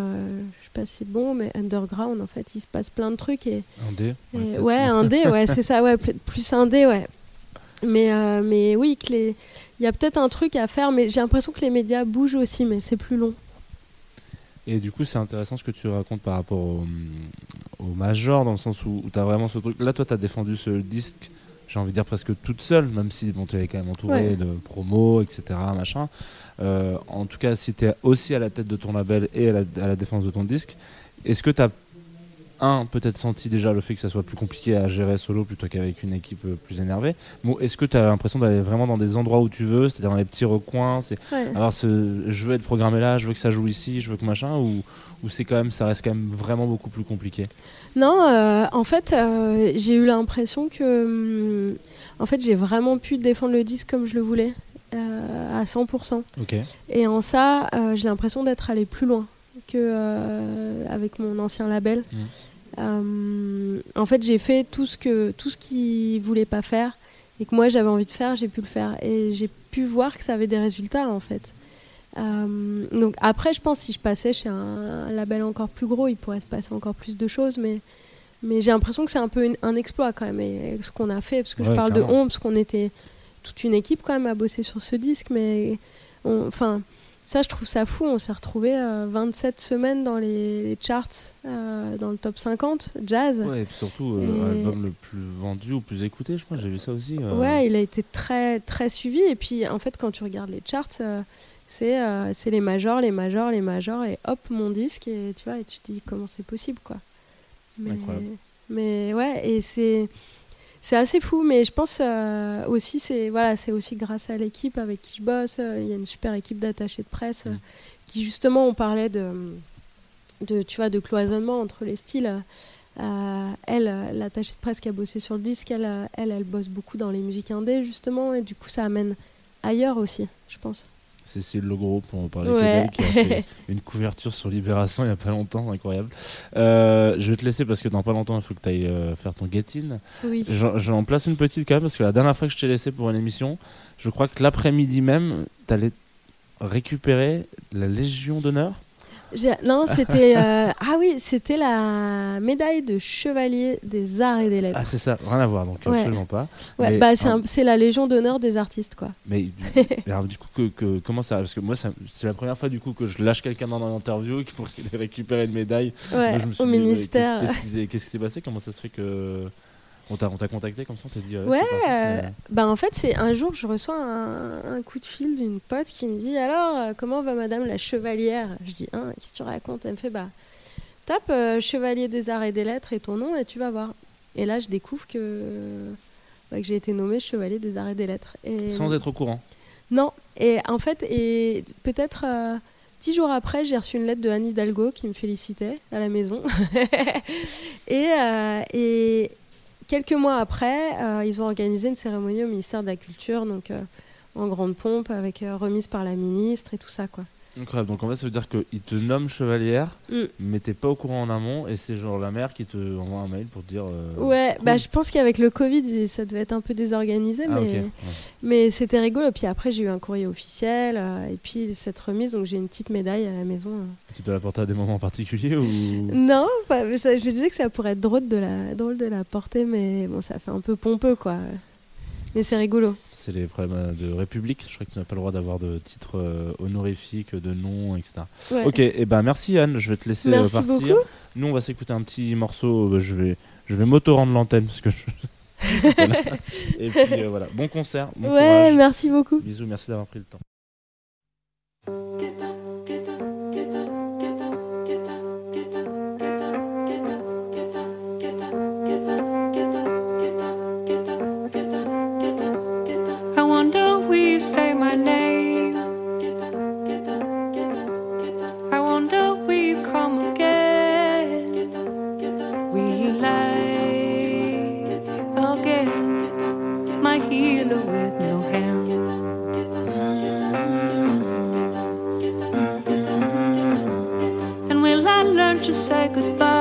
je sais pas si c'est bon, mais underground, en fait, il se passe plein de trucs. Et, Indé, et- ouais, indé, ouais, c'est ça, ouais, pl- plus indé, ouais. Mais, euh, mais oui, que les- il y a peut-être un truc à faire, mais j'ai l'impression que les médias bougent aussi, mais c'est plus long. Et du coup, c'est intéressant ce que tu racontes par rapport au, au major, dans le sens où, tu as vraiment ce truc. Là, toi, tu as défendu ce disque, j'ai envie de dire presque toute seule, même si bon, tu es quand même entouré Ouais. de promos, etc. Machin. Euh, en tout cas, si tu es aussi à la tête de ton label et à la, à la défense de ton disque, est-ce que tu as, un, peut-être senti déjà le fait que ça soit plus compliqué à gérer solo plutôt qu'avec une équipe euh, plus énervée Ou est-ce que tu as l'impression d'aller vraiment dans des endroits où tu veux, c'est-à-dire dans les petits recoins c'est Ouais. alors je veux être programmé là, je veux que ça joue ici, je veux que machin, ou, ou c'est quand même, ça reste quand même vraiment beaucoup plus compliqué? Non, euh, en fait, euh, j'ai eu l'impression que, hum, en fait, j'ai vraiment pu défendre le disque comme je le voulais, euh, à 100%. Ok. Et en ça, j'ai l'impression d'être allé plus loin que euh, avec mon ancien label. Mm. Euh, en fait, j'ai fait tout ce que tout ce voulait pas faire et que moi j'avais envie de faire, j'ai pu le faire et j'ai pu voir que ça avait des résultats en fait. Euh, donc après, je pense si je passais chez un, un label encore plus gros, il pourrait se passer encore plus de choses, mais mais j'ai l'impression que c'est un peu une- un exploit quand même et ce qu'on a fait parce que je parle de on parce qu'on était toute une équipe quand même à bosser sur ce disque, mais enfin ça je trouve ça fou. On s'est retrouvé 27 semaines dans les, les charts, euh, dans le top 50 jazz. Ouais, et puis surtout, euh, Et- l'album le plus vendu ou plus écouté, je crois, j'ai vu ça aussi. euh. Ouais, il a été très très suivi et puis en fait quand tu regardes les charts, euh, c'est euh, c'est les majors, les majors, les majors et hop mon disque et tu vois et tu te dis comment c'est possible quoi. Mais, Incroyable. mais ouais et c'est c'est assez fou mais je pense euh, aussi c'est voilà c'est aussi grâce à l'équipe avec qui je bosse. Il y a une super équipe d'attachés de presse euh, qui justement on parlait de de tu vois de cloisonnement entre les styles. Euh, elle, l'attachée de presse qui a bossé sur le disque, elle, elle, elle bosse beaucoup dans les musiques indées justement, et du coup ça amène ailleurs aussi, je pense. Cécile Legros, pour en parler Ouais. qui a fait une couverture sur Libération il n'y a pas longtemps, incroyable. Euh, je vais te laisser parce que dans pas longtemps, il faut que tu ailles euh, faire ton get-in. Oui. J'en j'en place une petite quand même parce que la dernière fois que je t'ai laissé pour une émission, je crois que l'après-midi même, tu allais récupérer la Légion d'honneur. Non, c'était. euh, Ah oui, c'était la médaille de chevalier des arts et des lettres. Ah, c'est ça, rien à voir, donc Ouais. absolument pas. Ouais, Mais, bah, c'est un- c'est la légion d'honneur des artistes, quoi. Mais alors, du coup, que, que- comment ça Parce que moi, ça- c'est la première fois du coup que je lâche quelqu'un dans une interview pour qu'il ait récupéré une médaille. Ouais, Moi, je me suis au dit, ministère. Qu'est-ce qu'est-ce qui s'est- qu'est-ce qui s'est passé Comment ça se fait que on t'a on t'a contacté comme ça On t'a dit Ouais, c'est parti, euh, bah en fait, c'est un jour, je reçois un, un coup de fil d'une pote qui me dit Alors, euh, comment va madame la chevalière? Je dis Hein, Qu'est-ce que tu racontes? Elle me fait Bah, tape euh, chevalier des arts et des lettres et ton nom et tu vas voir. Et là, je découvre que, bah, que j'ai été nommée chevalier des arts et des lettres. Et... sans être au courant. Non, et en fait, et peut-être euh, dix jours après, j'ai reçu une lettre de Anne Hidalgo qui me félicitait à la maison. et, euh, et quelques mois après, euh, ils ont organisé une cérémonie au ministère de la Culture, donc euh, en grande pompe, avec euh, remise par la ministre et tout ça, quoi. Incroyable. Donc en fait, ça veut dire qu'ils te nomment chevalière, Mm. mais t'es pas au courant en amont, et c'est genre la mère qui te envoie un mail pour te dire. euh, Ouais, cool. bah, je pense qu'avec le Covid, ça devait être un peu désorganisé, Ah, mais, ok, ouais. mais c'était rigolo. Puis après, j'ai eu un courrier officiel, euh, et puis cette remise, donc j'ai une petite médaille à la maison. euh. Tu dois la porter à des moments particuliers ou Non, pas- mais ça, je me disais que ça pourrait être drôle de la, drôle de la porter, mais bon, ça fait un peu pompeux, quoi. Mais c'est rigolo. C'est les problèmes de République. Je crois que tu n'as pas le droit d'avoir de titre euh, honorifique, de nom, etc. Ouais. Ok, et ben merci Anne, je vais te laisser euh, Merci partir. beaucoup. Nous, on va s'écouter un petit morceau. euh, je vais, je vais m'auto-rendre l'antenne parce que je... Voilà. Et puis euh, voilà, bon concert. Bon Ouais, courage. merci beaucoup. Bisous, merci d'avoir pris le temps? Say goodbye?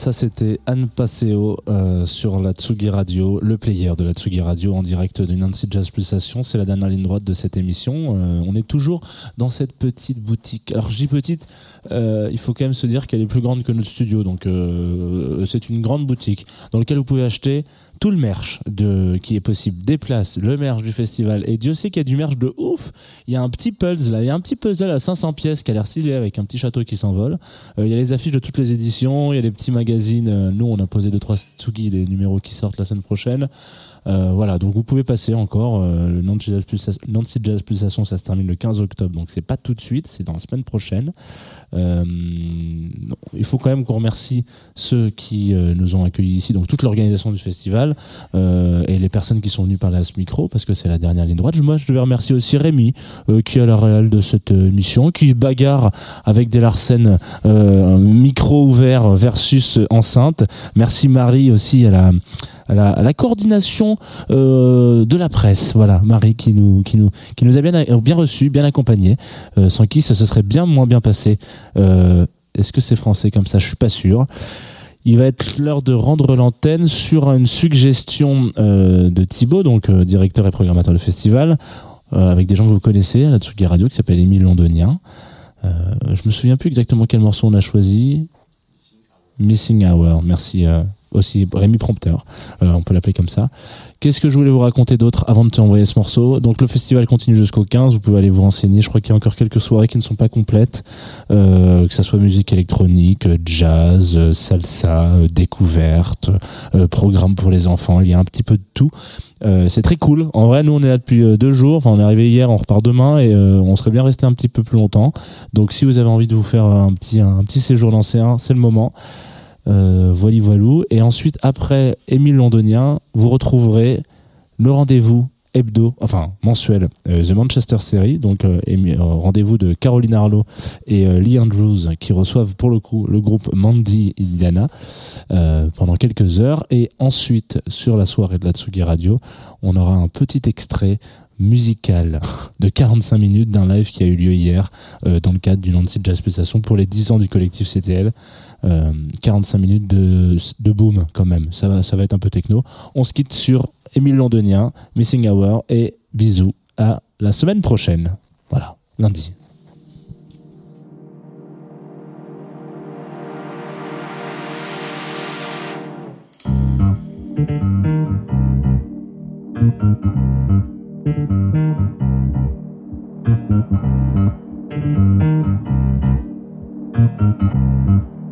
Ça c'était Anne Passeo euh, sur la Tsugi Radio, le player de la Tsugi Radio en direct de Nancy Jazz Pulsation. C'est la dernière ligne droite de cette émission. Euh, on est toujours dans cette petite boutique. Alors je dis petite, euh, il faut quand même se dire qu'elle est plus grande que notre studio. Donc c'est une grande boutique dans laquelle vous pouvez acheter tout le merch de, qui est possible, des places, le merch du festival. Et Dieu sait qu'il y a du merch de ouf. Il y a un petit puzzle là, il y a un petit puzzle à 500 pièces qui a l'air stylé avec un petit château qui s'envole. Euh, il y a les affiches de toutes les éditions, il y a les petits magazines. Euh, nous, on a posé deux trois Tsugi, les numéros qui sortent la semaine prochaine. Euh, voilà, donc vous pouvez passer encore. euh, le Nancy Jazz, Pulsation, ça se termine le 15 octobre, donc c'est pas tout de suite, c'est dans la semaine prochaine. Euh, il faut quand même qu'on remercie ceux qui euh, nous ont accueillis ici, donc toute l'organisation du festival euh, et les personnes qui sont venues parler à ce micro, parce que c'est la dernière ligne droite. Moi, je devais remercier aussi Rémi, qui est à la réal de cette émission, qui bagarre avec des Larsen micro ouvert versus enceinte. Merci Marie aussi à la à la, à la coordination euh, de la presse. Voilà, Marie qui nous, qui nous, qui nous a bien, bien reçus, bien accompagnés, euh, sans qui ça se serait bien moins bien passé. Euh, Est-ce que c'est français comme ça? Je suis pas sûr. Il va être l'heure de rendre l'antenne sur une suggestion euh, de Thibaut, donc euh, directeur et programmateur du festival, euh, avec des gens que vous connaissez à la Tsugi Radio, qui s'appelle Émile Londonien. Je me souviens plus exactement quel morceau on a choisi. Missing Hour, merci euh, aussi Rémi Prompteur, euh, on peut l'appeler comme ça. Qu'est-ce que je voulais vous raconter d'autre avant de t'envoyer ce morceau? Donc le festival continue jusqu'au 15, vous pouvez aller vous renseigner, je crois qu'il y a encore quelques soirées qui ne sont pas complètes, euh, que ça soit musique électronique, jazz, salsa, euh, découverte, euh, programme pour les enfants, il y a un petit peu de tout. Euh, c'est très cool. En vrai, nous on est là depuis euh, deux jours. Enfin, on est arrivé hier, on repart demain et on serait bien resté un petit peu plus longtemps. Donc, si vous avez envie de vous faire un petit un petit séjour l'ancien, c'est le moment. Euh, voili voilou. Et ensuite, après Émile Londonien, vous retrouverez le rendez-vous hebdo, enfin mensuel, euh, The Manchester Series, donc euh, euh, rendez-vous de Caroline Arlo et Lee Andrews qui reçoivent pour le coup le groupe Mandy Indiana pendant quelques heures. Et ensuite, sur la soirée de la Tsugi Radio, on aura un petit extrait musical de 45 minutes d'un live qui a eu lieu hier dans le cadre du Nancy Jazz Pulsation pour les 10 ans du collectif CTL euh, 45 minutes de, de boom quand même. Ça va, ça va être un peu techno. On se quitte sur Émile Londonien, Missing Hour et bisous à la semaine prochaine. Voilà, lundi.